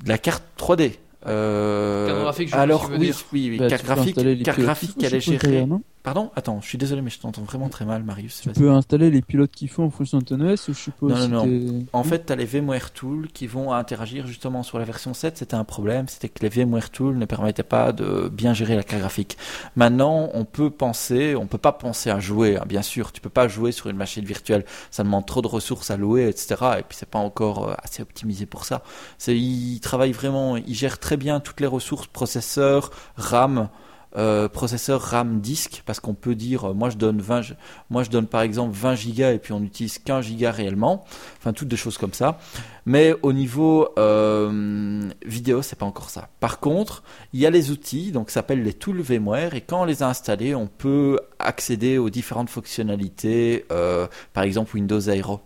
de la carte 3D. Euh, Carte graphique, je alors oui, oui, oui, Bah, carte graphique, carte graphique, elle est gérée. Pardon, attends, je suis désolé, mais je t'entends vraiment très mal, Marius. Tu peux installer les pilotes qui font en fonction de ton OS, je suppose. Non, non, non. En fait, tu as les VMware Tools qui vont interagir justement sur la version 7. C'était un problème, c'était que les VMware Tools ne permettaient pas de bien gérer la carte graphique. Maintenant, on peut penser, on peut pas penser à jouer, hein, bien sûr. Tu peux pas jouer sur une machine virtuelle. Ça demande trop de ressources à louer, etc. Et puis, c'est pas encore euh, assez optimisé pour ça. Ils travaillent vraiment, ils gèrent très bien toutes les ressources, processeurs, RAM, euh, processeur RAM disque parce qu'on peut dire euh, moi je donne 20 je- moi je donne par exemple 20 gigas et puis on utilise 15 gigas réellement enfin toutes des choses comme ça mais au niveau euh, vidéo c'est pas encore ça par contre il y a les outils donc ça s'appelle les tools VMware et quand on les a installés on peut accéder aux différentes fonctionnalités euh, par exemple Windows Aero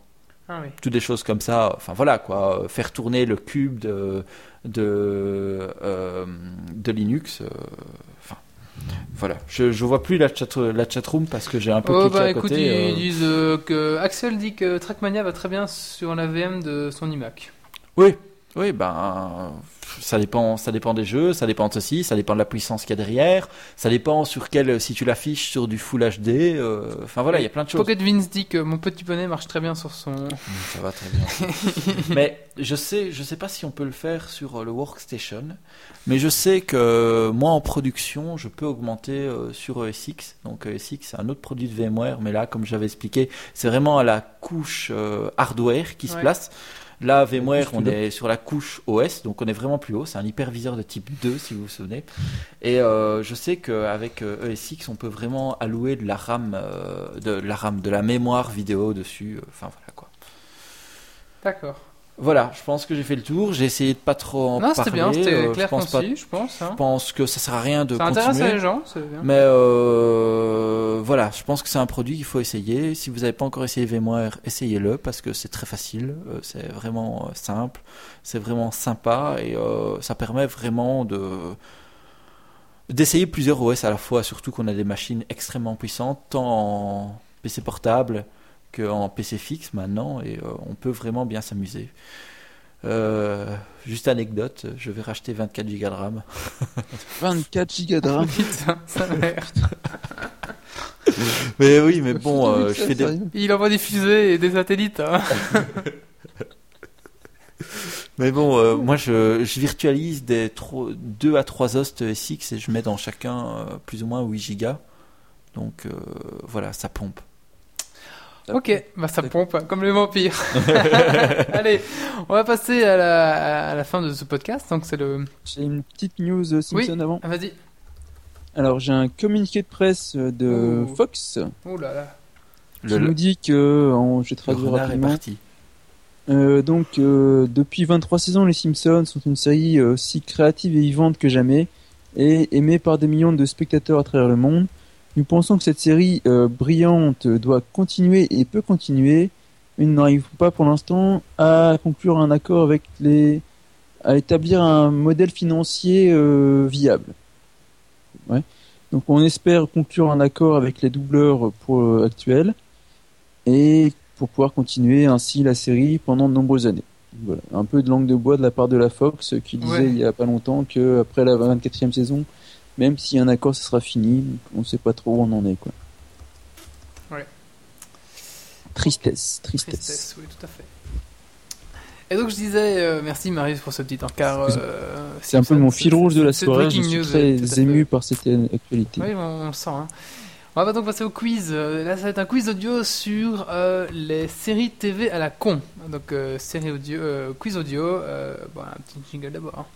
Ah oui. toutes des choses comme ça. Enfin voilà quoi, faire tourner le cube de de euh, de Linux. Voilà, je je vois plus la chat la chatroom parce que j'ai un peu Oh cliqué bah à écoute, côté. ils euh. disent euh, que Axel dit que Trackmania va très bien sur la VM de son iMac. Oui, oui, ben ça dépend, ça dépend des jeux, ça dépend de ceci, ça dépend de la puissance qu'il y a derrière, ça dépend sur quel, si tu l'affiches sur du Full HD. euh, Enfin voilà, il y a plein de choses. Pocket Vince dit que mon petit poney marche très bien sur son. Ça va très bien. mais je sais, je sais pas si on peut le faire sur euh, le workstation, mais je sais que moi en production, je peux augmenter euh, sur ESX. Donc ESX, c'est un autre produit de VMware, mais là, comme j'avais expliqué, c'est vraiment à la couche euh, hardware qui se place. Là, VMware, on est sur la couche OS, donc on est vraiment plus haut. C'est un hyperviseur de type 2, si vous vous souvenez. Et euh, je sais qu'avec euh, ESX, on peut vraiment allouer de la RAM, euh, de la RAM, de la mémoire vidéo dessus. Enfin voilà quoi. D'accord. Voilà, je pense que j'ai fait le tour. J'ai essayé de pas trop en Non, parler. c'était bien, c'était euh, clair, je pense pas- concis, je pense. Hein. Je pense que ça sert à rien de Ça intéresse continuer. les gens, c'est bien. Mais euh, voilà, je pense que c'est un produit qu'il faut essayer. Si vous n'avez pas encore essayé VMware, essayez-le parce que c'est très facile, euh, c'est vraiment simple, c'est vraiment sympa et euh, ça permet vraiment de d'essayer plusieurs OS à la fois. Surtout qu'on a des machines extrêmement puissantes, tant en PC portable qu'en PC fixe maintenant, et euh, on peut vraiment bien s'amuser. Euh, juste anecdote, je vais racheter 24 Go de RAM. 24 gigas de RAM. Putain, ça l'air. Mais oui, mais bon, euh, je fais des, Il envoie des fusées et des satellites. Hein. Mais bon, euh, moi je, je virtualise des 2 à 3 hosts SX et je mets dans chacun euh, plus ou moins 8 gigas. Donc euh, voilà, ça pompe. Ok, bah ça pompe comme les vampires. Allez, on va passer à la, à la fin de ce podcast. Donc c'est le. J'ai une petite news euh, Simpson avant. Ah, vas-y. Alors j'ai un communiqué de presse euh, de. Fox Oh là là. qui nous dit que, en, je vais traduire est rapidement, parti. Euh, donc, euh, depuis 23 saisons, les Simpsons sont une série euh, aussi créative et vivante que jamais, et aimée par des millions de spectateurs à travers le monde. Nous pensons que cette série euh, brillante doit continuer et peut continuer, mais nous n'arrivons pas pour l'instant à conclure un accord avec les, à établir un modèle financier euh, viable. Ouais. Donc, on espère conclure un accord avec les doubleurs pour euh, actuels et pour pouvoir continuer ainsi la série pendant de nombreuses années. Voilà, un peu de langue de bois de la part de la Fox qui disait Ouais. il y a pas longtemps que après la 24e saison, même s'il y a un accord, ce sera fini. On sait pas trop où on en est quoi. Ouais. Tristesse, tristesse. Tristesse, oui, tout à fait. Et donc je disais, euh, merci Marius pour ce petit encart. euh, C'est un peu mon fil rouge de la soirée. Je suis news, très ému par cette euh, actualité. Oui, on, on le sent. hein. On va donc passer au quiz. Euh, Là, ça va être un quiz audio sur euh, les séries TV à la con. Donc, série audio, quiz audio. Bon, un petit jingle d'abord.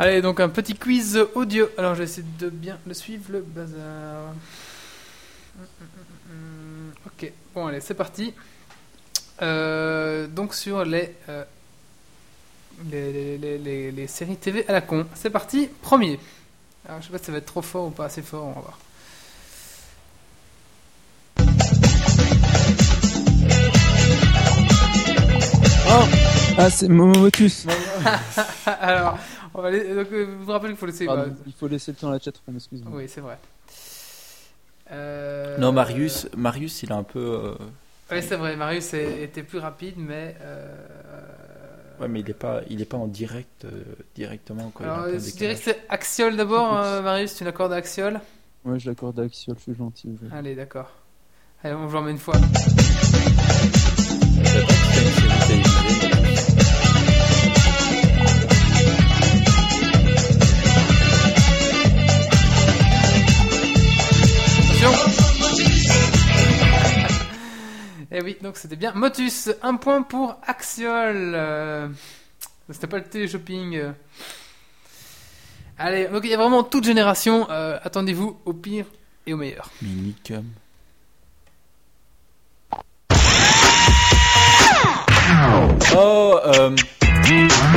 Allez, donc un petit quiz audio. Alors, je vais essayer de bien le suivre, le bazar. Hum, hum, hum. Ok, bon, allez, c'est parti. Euh, donc, sur les, euh, les, les, les- séries TV à la con. C'est parti, premier. Alors, je sais pas si ça va être trop fort ou pas assez fort, on va voir. Oh ah, c'est Momotus. Alors, on va aller- donc, euh, vous vous rappelez qu'il faut laisser. Pardon, bah, il faut laisser le temps à la chatroom, excuse-moi. oui, c'est vrai. Euh, Non, Marius, Marius, il a un peu. euh, Oui, c'est vrai, Marius est- était plus rapide, mais. euh, Ouais, mais il est pas, il est pas en direct euh, directement. Quoi. Alors, je dirais décalage. que c'est Axiol d'abord, euh, Marius, tu l'accordes à Axiol? Ouais, je l'accorde à Axiol, je suis gentil. Allez, d'accord. Allez, on vous en met une fois. Eh oui, donc c'était bien. Motus, un point pour Axiol. Euh, C'était pas le télé-shopping. Allez, donc il y a vraiment toute génération. euh, Attendez-vous au pire et au meilleur. Minicum. Oh, euh...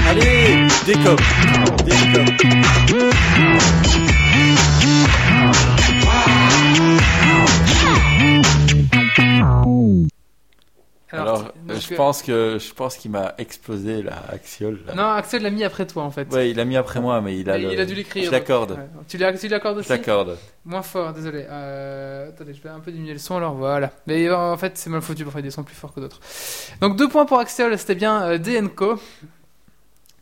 Allez, décop. Décop. Alors, je pense que je pense qu'il m'a explosé la Axiol. là. Non, Axiol l'a mis après toi en fait. Ouais, il a mis après moi, mais il a. il, le- il a dû l'écrire. Je l'accorde. Ouais. Tu l'accordes Je aussi l'accorde. Moins fort, désolé. Euh, attendez, je vais un peu diminuer le son alors, voilà. Mais en fait, c'est mal foutu, y a des sons plus forts que d'autres. Donc deux points pour Axiol, c'était bien euh, DNCO.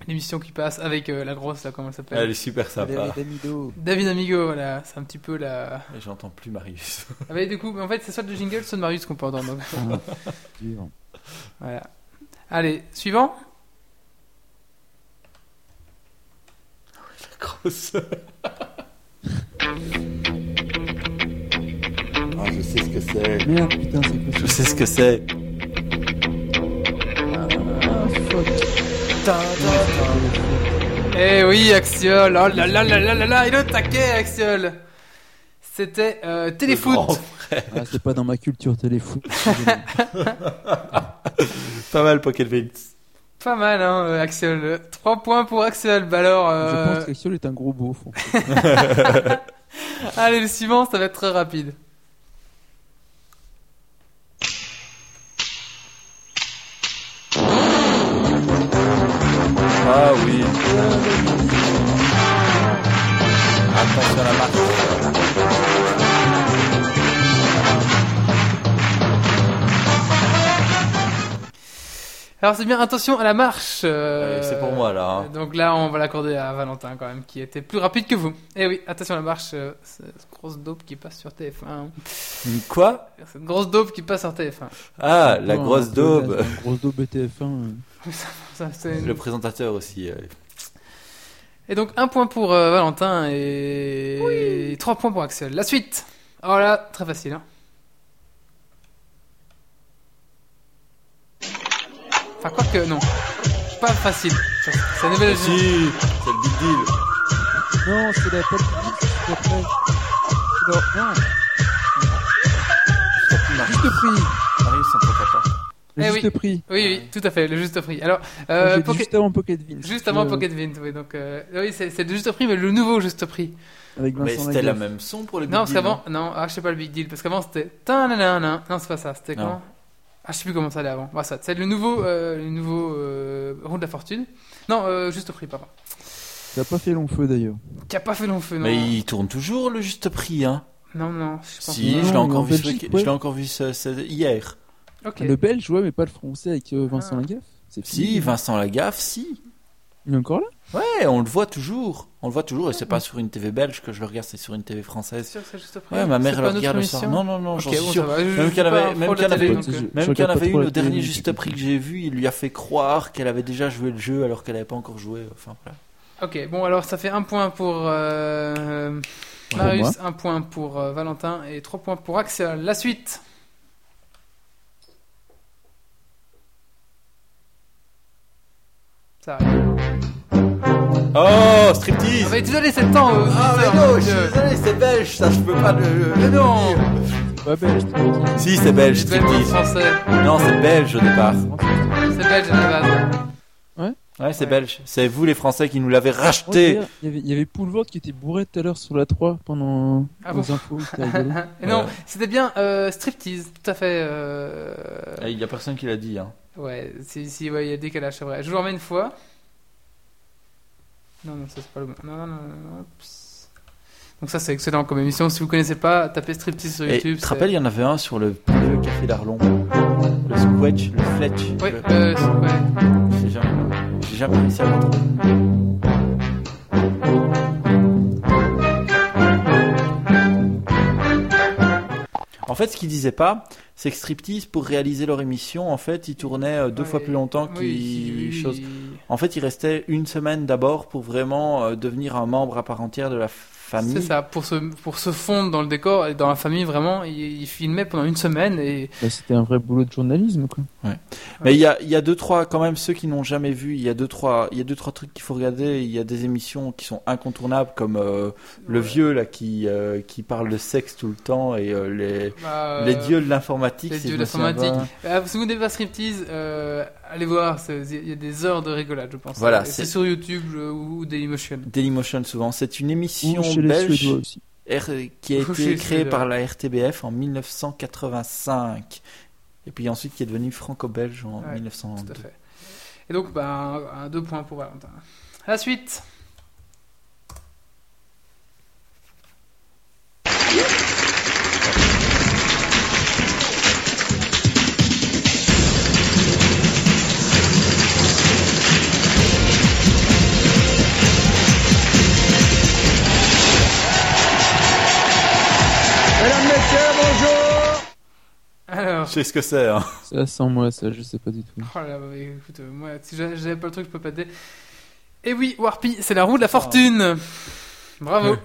L'émission qui passe avec euh, la grosse, là, comment elle s'appelle Elle est super sympa. Valérie Damido. David Amigo, voilà, c'est un petit peu la... Et J'entends plus Marius. Ah bah, du coup, en fait, c'est soit le jingle, soit de Marius qu'on peut entendre. donc, voilà. Allez, suivant Grosse. Ah, je sais ce que c'est. Merde, putain, c'est quoi Je sais ce que c'est. Ah, fuck. Eh oui, Axiol Oh là là là là là là Il est au taquet, Axiol C'était euh, Téléfoot Ah, c'est pas dans ma culture téléfoot. Pas mal Pocket Vince. Pas mal, hein, euh, Axiol. 3 points pour Axiol. Bah alors, Je euh, pense qu'Axiol est un gros beauf. fait. allez, le suivant, ça va être très rapide. Ah oui. Attention à la marche. Alors c'est bien, attention à la marche. euh, c'est pour moi, là, hein. Donc là, on va l'accorder à Valentin quand même, qui était plus rapide que vous. Eh oui, attention à la marche. euh, cette grosse dope qui passe sur TF1. Quoi? Cette grosse dope qui passe sur TF1. Ah, la Non, grosse un peu daube. Grosse daube BTF1. euh. Ça, c'est une- Le présentateur aussi. euh. Et donc un point pour euh, Valentin et trois points pour Axel. La suite. Oh là, très facile. Hein. Enfin quoi que non, pas facile. C'est une nouvelle. Si, c'est le big deal. Non, c'est la pâte c'est après. C'est la- Non, juste prix. Sans papa. Le Eh juste oui. prix. Oui, oui, tout à fait, le juste prix. Alors, euh, Pocket- juste avant Pocket Vince. juste avant Euh, Pocket Vint, oui, donc euh, oui, c'est c'est le juste prix, mais le nouveau juste prix. Avec Mais c'était la même son pour le big Non, parce deal. qu'avant, non, ah, je sais pas le big deal, parce qu'avant c'était. Non, c'est pas ça, c'était comment Ah, je sais plus comment ça allait avant. Bah, ça, c'est le nouveau, euh, le nouveau euh, roue de la fortune. Non, euh, juste prix, pardon. Ça a pas fait long feu d'ailleurs. Qui a pas fait long feu, non Mais il tourne toujours le juste prix, hein. Non, non, je pense Si, non, je l'ai encore en vu, ce Belgique, week- ouais. je l'ai encore vu ce- ce- hier. Ok. Le belge, ouais, mais pas le français avec euh, Vincent Ah. Lagaffe. C'est Si, fini. Vincent Lagaffe, si. Il est encore là? Ouais, on le voit toujours. On le voit toujours et c'est pas sur une TV belge que je le regarde, c'est sur une TV C'est française. sûr que c'est juste prix Ouais, ma mère elle le regarde le soir. Non, non, non, j'en suis bon, sûr. Même qu'elle pas avait- même qu'elle avait eu- euh, Même regarde qu'il y en pas avait la au dernier juste prix que j'ai vu, il lui a fait croire qu'elle avait déjà joué le jeu alors qu'elle n'avait pas encore joué. Enfin, voilà. Ok, bon, alors ça fait un point pour euh, Marius, un point pour euh, Valentin et trois points pour Axel. La suite. Ça. Oh, striptease Ah, mais dois laisser le temps. euh, Ah, mais auditeur, non, je suis euh, désolé, c'est belge, ça, je peux pas le. Mais non Pas belge. Si, c'est belge, C'est striptease. français. Non, c'est belge au départ. C'est belge à la base. Ouais, c'est Ouais. belge. C'est vous les Français qui nous l'avez racheté. Il y avait, il y avait Poulvord qui était bourré tout à l'heure sur la 3 pendant Ah les bon infos. Non, Ouais. c'était bien euh, striptease, tout à fait. euh, Il y a personne qui l'a dit. Hein. Ouais, si, si, ouais, il y a décalage, c'est vrai. Je vous remets une fois. Non, non, ça c'est pas le bon. Non, non, non. Donc ça c'est excellent comme émission. Si vous connaissez pas, tapez striptease sur Et YouTube. tu te rappelles, il y en avait un sur le, le café d'Arlon. Le Squetch, le Fletch. Ouais, le- euh, c'est- ouais. J'ai jamais, réussi à le retrouver. En fait, ce qu'ils disaient pas, c'est que Striptease, pour réaliser leur émission, en fait, ils tournaient euh, deux Ouais, fois plus longtemps oui, qu'ils oui, chose. En fait, ils restaient une semaine d'abord pour vraiment euh, devenir un membre à part entière de la famille. C'est ça, pour se, pour se fondre dans le décor et dans la famille, vraiment, il, il filmait pendant une semaine et Bah, C'était un vrai boulot de journalisme, quoi. Mais il y a, il y a deux trois quand même ceux qui n'ont jamais vu. Il y a deux trois, il y a deux trois trucs qu'il faut regarder. Il y a des émissions qui sont incontournables comme euh, le vieux là qui euh, qui parle de sexe tout le temps et euh, les bah, les dieux de l'informatique. les si dieux de l'informatique. Ah, si vous n'avez pas striptease, euh, allez voir, il y a des heures de rigolade, je pense. Voilà, c'est- sur YouTube euh, ou Dailymotion. Dailymotion souvent. C'est une émission Ou belge aussi. R- qui a Ou été créée par la RTBF en 1985 et puis ensuite qui est devenue franco-belge en Ouais, Tout 1992. à fait. Et donc, bah, un, un deux points pour Valentin. La suite. Bonjour Alors, Je sais ce que c'est. Hein. Ça, sans moi, ça, je sais pas du tout. oh là, bah, écoute, euh, moi, si j'a- j'avais pas le truc, je peux pas t'aider. Et oui, Warpy, c'est la roue de la fortune. Bravo.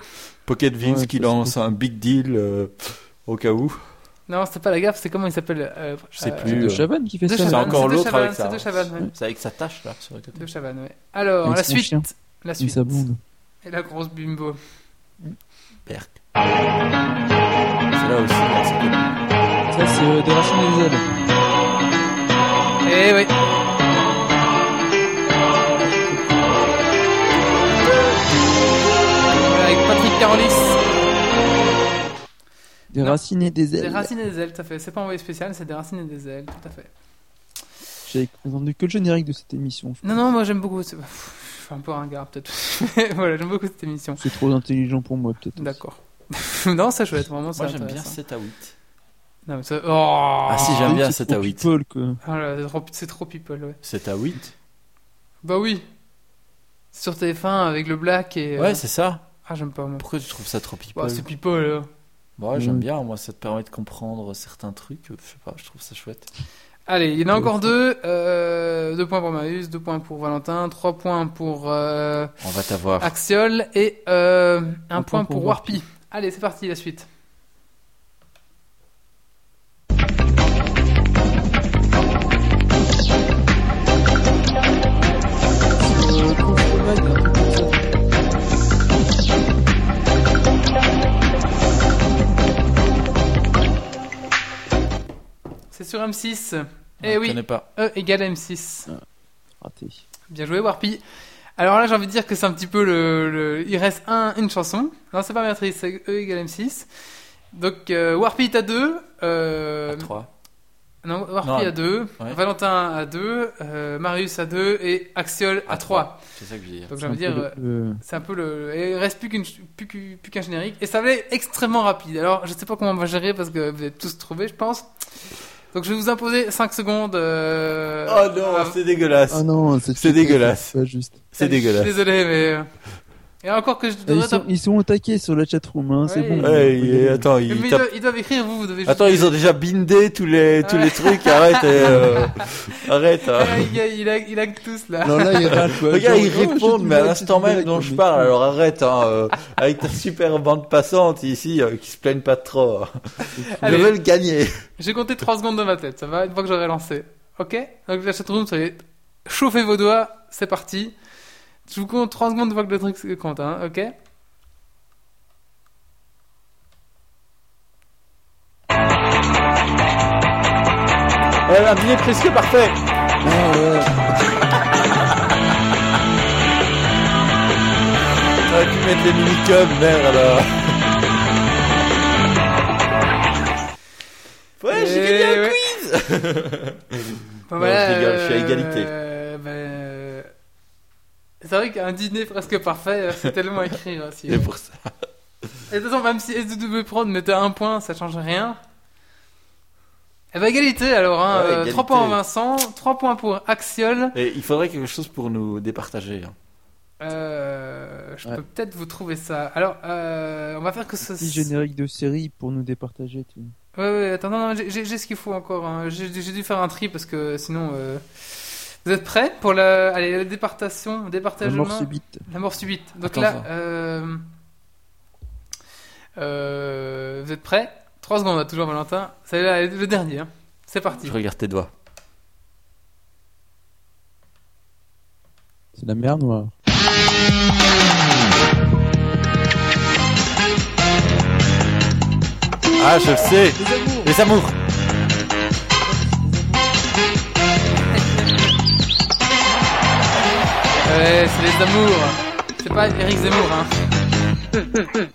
Pocket Vince Ouais, qui c'est- lance un big deal euh, au cas où. Non, c'était pas la gaffe, c'est comment il s'appelle euh, Je sais euh, plus. C'est euh, de Chavannes qui fait De ça. C'est Chavannes, encore c'est de l'autre Chavannes, avec ça. C'est de Chavannes, ouais. C'est avec sa tâche là sur le côté. De Chavannes, ouais. Alors, Avec la son suite. chien. La Et suite. sa blonde. Et la grosse bimbo. Berk. Là aussi. là, connu. Ça, c'est euh, des des ailes. Eh oui. Avec Patrick Carolis. Des Non. racines et des Des ailes. racines et des ailes, tout à fait. C'est pas envoyé spécial, c'est des racines et des ailes, tout à fait. J'avais entendu que le générique de cette émission. je Non, non, moi j'aime beaucoup. Je suis un peu ringard peut-être. voilà, j'aime beaucoup cette émission. C'est trop intelligent pour moi, peut-être. D'accord. non, c'est chouette, vraiment. c'est Moi j'aime bien intéressant. 7 à 8. Non, mais ça... oh Ah, si, j'aime bien C'est 7 à trop 8. people, quoi. Ah c'est trop, people, ouais. 7 à 8 Bah oui. Sur TF1 avec le black et. euh, Ouais, c'est ça. Ah, j'aime pas, moi. Pourquoi tu trouves ça trop people Bah, c'est people, là. Ouais, j'aime Mm. bien, moi ça te permet de comprendre certains trucs, euh, je sais pas, je trouve ça chouette. Allez, il y en a encore deux. Euh, deux points pour Marius, deux points pour Valentin, trois points pour euh, On va t'avoir. Axiol et euh, un, Un point point pour, pour Warpy. Allez, c'est parti, la suite. C'est sur M6. Je Eh oui, pas. E égale M6. Raté. Bien joué, Warpy. Alors là, j'ai envie de dire que c'est un petit peu le, le- Il reste un, une chanson. Non, c'est pas Béatrice, c'est E égale M6. Donc, euh, Warpy est à 2. Euh... 3. Non, Warpy Non, à 2. ouais. Valentin à 2. Euh, Marius à 2. Et Axiol à À 3. C'est ça que je veux dire. Donc, j'ai C'est envie de dire. euh, le- C'est un peu le. et il reste plus qu'un générique. Et ça va être extrêmement rapide. Alors, je sais pas comment on va gérer parce que vous êtes tous trouvés, je pense. Donc, je vais vous imposer 5 secondes. euh, Oh non, c'est dégueulasse. Ah non, C'est dégueulasse. Pas juste. C'est Je suis dégueulasse. Désolé, mais. Et encore que je Ils sont, ils sont au taquet sur la chatroom, hein, c'est bon. Ouais, attends, Mais ils, doivent, ils doivent écrire, vous, vous devez juste. attends, ils ont déjà bindé tous les tous les trucs. Arrête, et, euh, arrête. hein. Ah, il, il, a, il a que tous là. Non, là, quoi. Regarde, Genre, ils oh, j'ai répondent, du mais à l'instant j'ai du même dont je mais- parle. Alors arrête, hein, euh, avec ta super bande passante ici, euh, qui se plaignent pas trop. hein. Allez. Je veux le gagner. J'ai compté 3 secondes dans ma tête, ça va, une fois que j'aurai lancé. Ok? Donc la chatroom, soyez. Chauffez vos doigts, c'est parti. Je vous compte 3 secondes une fois que le truc se compte, hein, ok? Elle a bien presque parfait. Ah, ouais. T'aurais pu mettre les mini-cubs, merde. Ouais, j'ai gagné un ouais. quiz. Bon, Non, je rigole, je suis à égalité. euh, ben, euh, C'est vrai qu'un dîner presque parfait, euh, c'est tellement écrit aussi. C'est pour ça. Et de toute façon, même si SW Prod mettait un point, ça change rien. Eh ben, égalité alors, hein. Ouais, euh, égalité. 3 points pour Vincent, 3 points pour Axiol. Et il faudrait quelque chose pour nous départager. hein. Euh, je Ouais. peux peut-être vous trouver ça. Alors, euh, on va faire que ce. Petit générique de série pour nous départager. Tu... Ouais, ouais, attends, non, non, j'ai- ce qu'il faut encore. hein. J'ai j'ai dû faire un tri parce que sinon. euh, Vous êtes prêts pour la, allez, la départation, La départagement mort subite. La mort subite. Donc Attends, là, euh, euh, vous êtes prêts? 3 secondes, hein, toujours Valentin. C'est là, le dernier. hein. C'est parti. Je regarde tes doigts. C'est la mer noire. Ah, je le sais. Les amours Les amours. Ouais, c'est les amours. C'est pas Eric Zemmour, hein.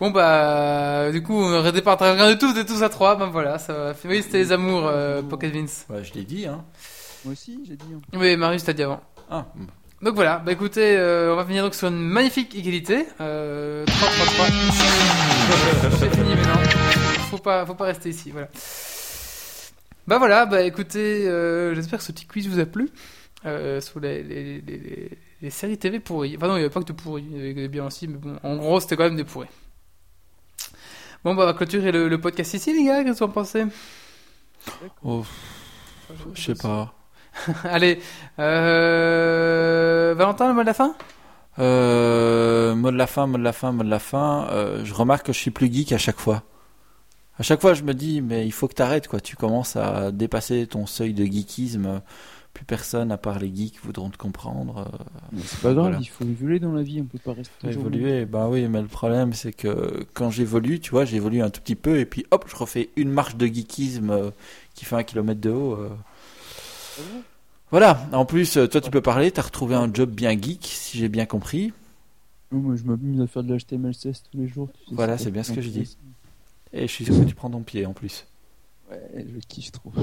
Bon bah, du coup, on aurait départagé rien du tout, vous êtes tous à 3, ben voilà, ça va. Oui, c'était les amours, euh, Pocket Vince. Ouais, je l'ai dit, hein. Moi aussi, j'ai dit. hein. Oui, Marius t'a dit avant. Ah, Donc voilà, bah écoutez, euh, on va finir donc sur une magnifique égalité. Euh, 3, 3, 3. C'est fini maintenant. Faut pas, faut pas rester ici, voilà. Bah voilà, bah écoutez, euh, j'espère que ce petit quiz vous a plu. Euh, sur les, les, les, les, les séries TV pourries. Enfin non, il n'y avait pas que de pourris, il y avait des bien aussi, mais bon, en gros, c'était quand même des pourris. Bon, bah on va clôturer le, le podcast ici, les gars, qu'est-ce que vous en pensez? Oh, je sais pas. Allez, euh... Valentin, le mot de la fin? Euh, mot de la fin, mot de la fin, mot de la fin. Euh, je remarque que je suis plus geek à chaque fois. À chaque fois, je me dis, mais il faut que t'arrêtes, quoi. Tu commences à dépasser ton seuil de geekisme. Plus personne, à part les geeks, voudront te comprendre. Euh, Mais C'est pas grave, Voilà. il faut évoluer dans la vie, on peut pas rester toujours évoluer, bah oui, mais le problème, c'est que quand j'évolue, tu vois, j'évolue un tout petit peu, et puis hop, je refais une marche de geekisme euh, qui fait un kilomètre de haut. euh. Voilà, en plus, toi, tu peux parler, t'as retrouvé un job bien geek, si j'ai bien compris. Moi, je m'amuse à faire de l'HTML 16 tous les jours. tu sais, Voilà, c'est bien ce que je dis. Et je suis sûr que tu prends ton pied en plus. Ouais, je kiffe trop.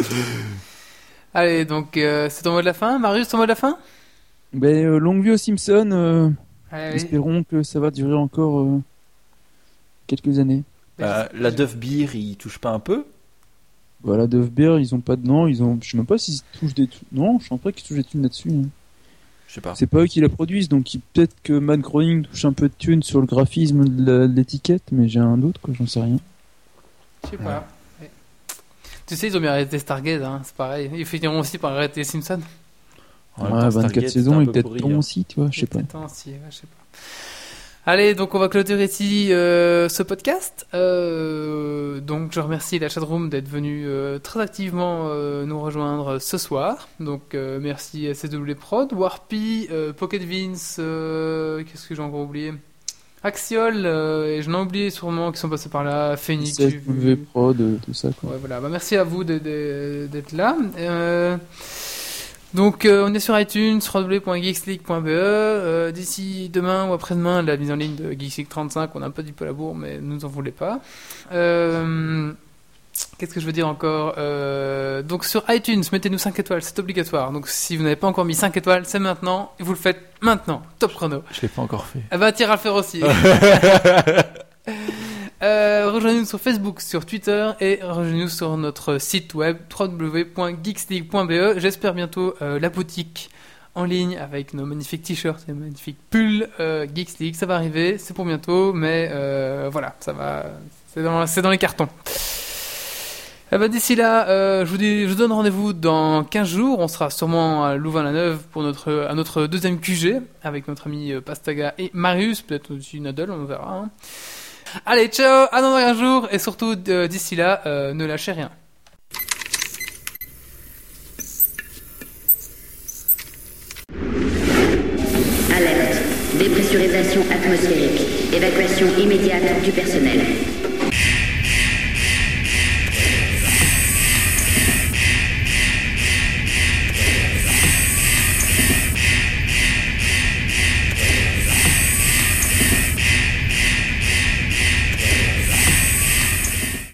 Allez, donc euh, c'est ton mot de la fin. Marius, ton mot de la fin? Ben, euh, longue vie aux Simpsons. euh, Allez, Espérons que ça va durer encore euh, quelques années. Euh, la Duff Beer, il touche pas un peu? Voilà, Dove Beer, ils ont pas de nom, ils ont, je sais même pas s'ils touchent des thunes. Non, je sens pas qu'ils touchent des thunes là-dessus. hein. Je sais pas. C'est pas eux qui la produisent, donc peut-être que Matt Groening touche un peu de thunes sur le graphisme de l'étiquette, mais j'ai un doute, quoi, j'en sais rien. je sais pas. Ouais. Tu sais, ils ont bien arrêté Stargate, hein, c'est pareil. Ils finiront aussi par arrêter Simpson. En même ouais, temps, 24 Stargate, saisons, et peu peut-être hein. aussi, tu vois, je sais pas. Peut-être un aussi, ouais, je sais pas. Allez, donc on va clôturer ici euh, ce podcast. Euh, donc je remercie la chatroom d'être venu euh, très activement euh, nous rejoindre ce soir. Donc euh, merci à CW Prod, Warpy, euh, Pocket Vince, euh, qu'est-ce que j'ai encore oublié? Axiol, euh, et j'en ai oublié sûrement qui sont passés par là, Phoenix. Prod, euh, tout ça, quoi. Ouais, voilà. Bah, merci à vous d'être là. Euh, donc, euh, on est sur iTunes, www.geeksleague.be. D'ici demain ou après-demain, la mise en ligne de Geeks League 35, on a un peu dit peu la bourre, mais ne nous en voulez pas. Euh, Qu'est-ce que je veux dire encore Euh, Donc, sur iTunes, mettez-nous 5 étoiles, c'est obligatoire. Donc, si vous n'avez pas encore mis 5 étoiles, c'est maintenant, et vous le faites maintenant. Top chrono. Je l'ai pas encore fait. Eh ben, tire à le faire aussi. Euh, rejoignez-nous sur Facebook, sur Twitter et rejoignez-nous sur notre site web www.geeksleague.be. J'espère bientôt euh, la boutique en ligne avec nos magnifiques t-shirts et magnifiques pulls Geeks League. Ça va arriver, c'est pour bientôt, mais voilà, ça va, c'est dans, c'est dans les cartons. Eh ben, D'ici là, euh, je, vous dis, je vous donne rendez-vous dans 15 jours. On sera sûrement à Louvain-la-Neuve pour notre, deuxième QG avec notre ami euh, Pastaga et Marius, peut-être aussi Nadal, on verra. hein. Allez, ciao, à dans un jour et surtout euh, d'ici là, ne lâchez rien. Alerte. Dépressurisation atmosphérique. Évacuation immédiate du personnel.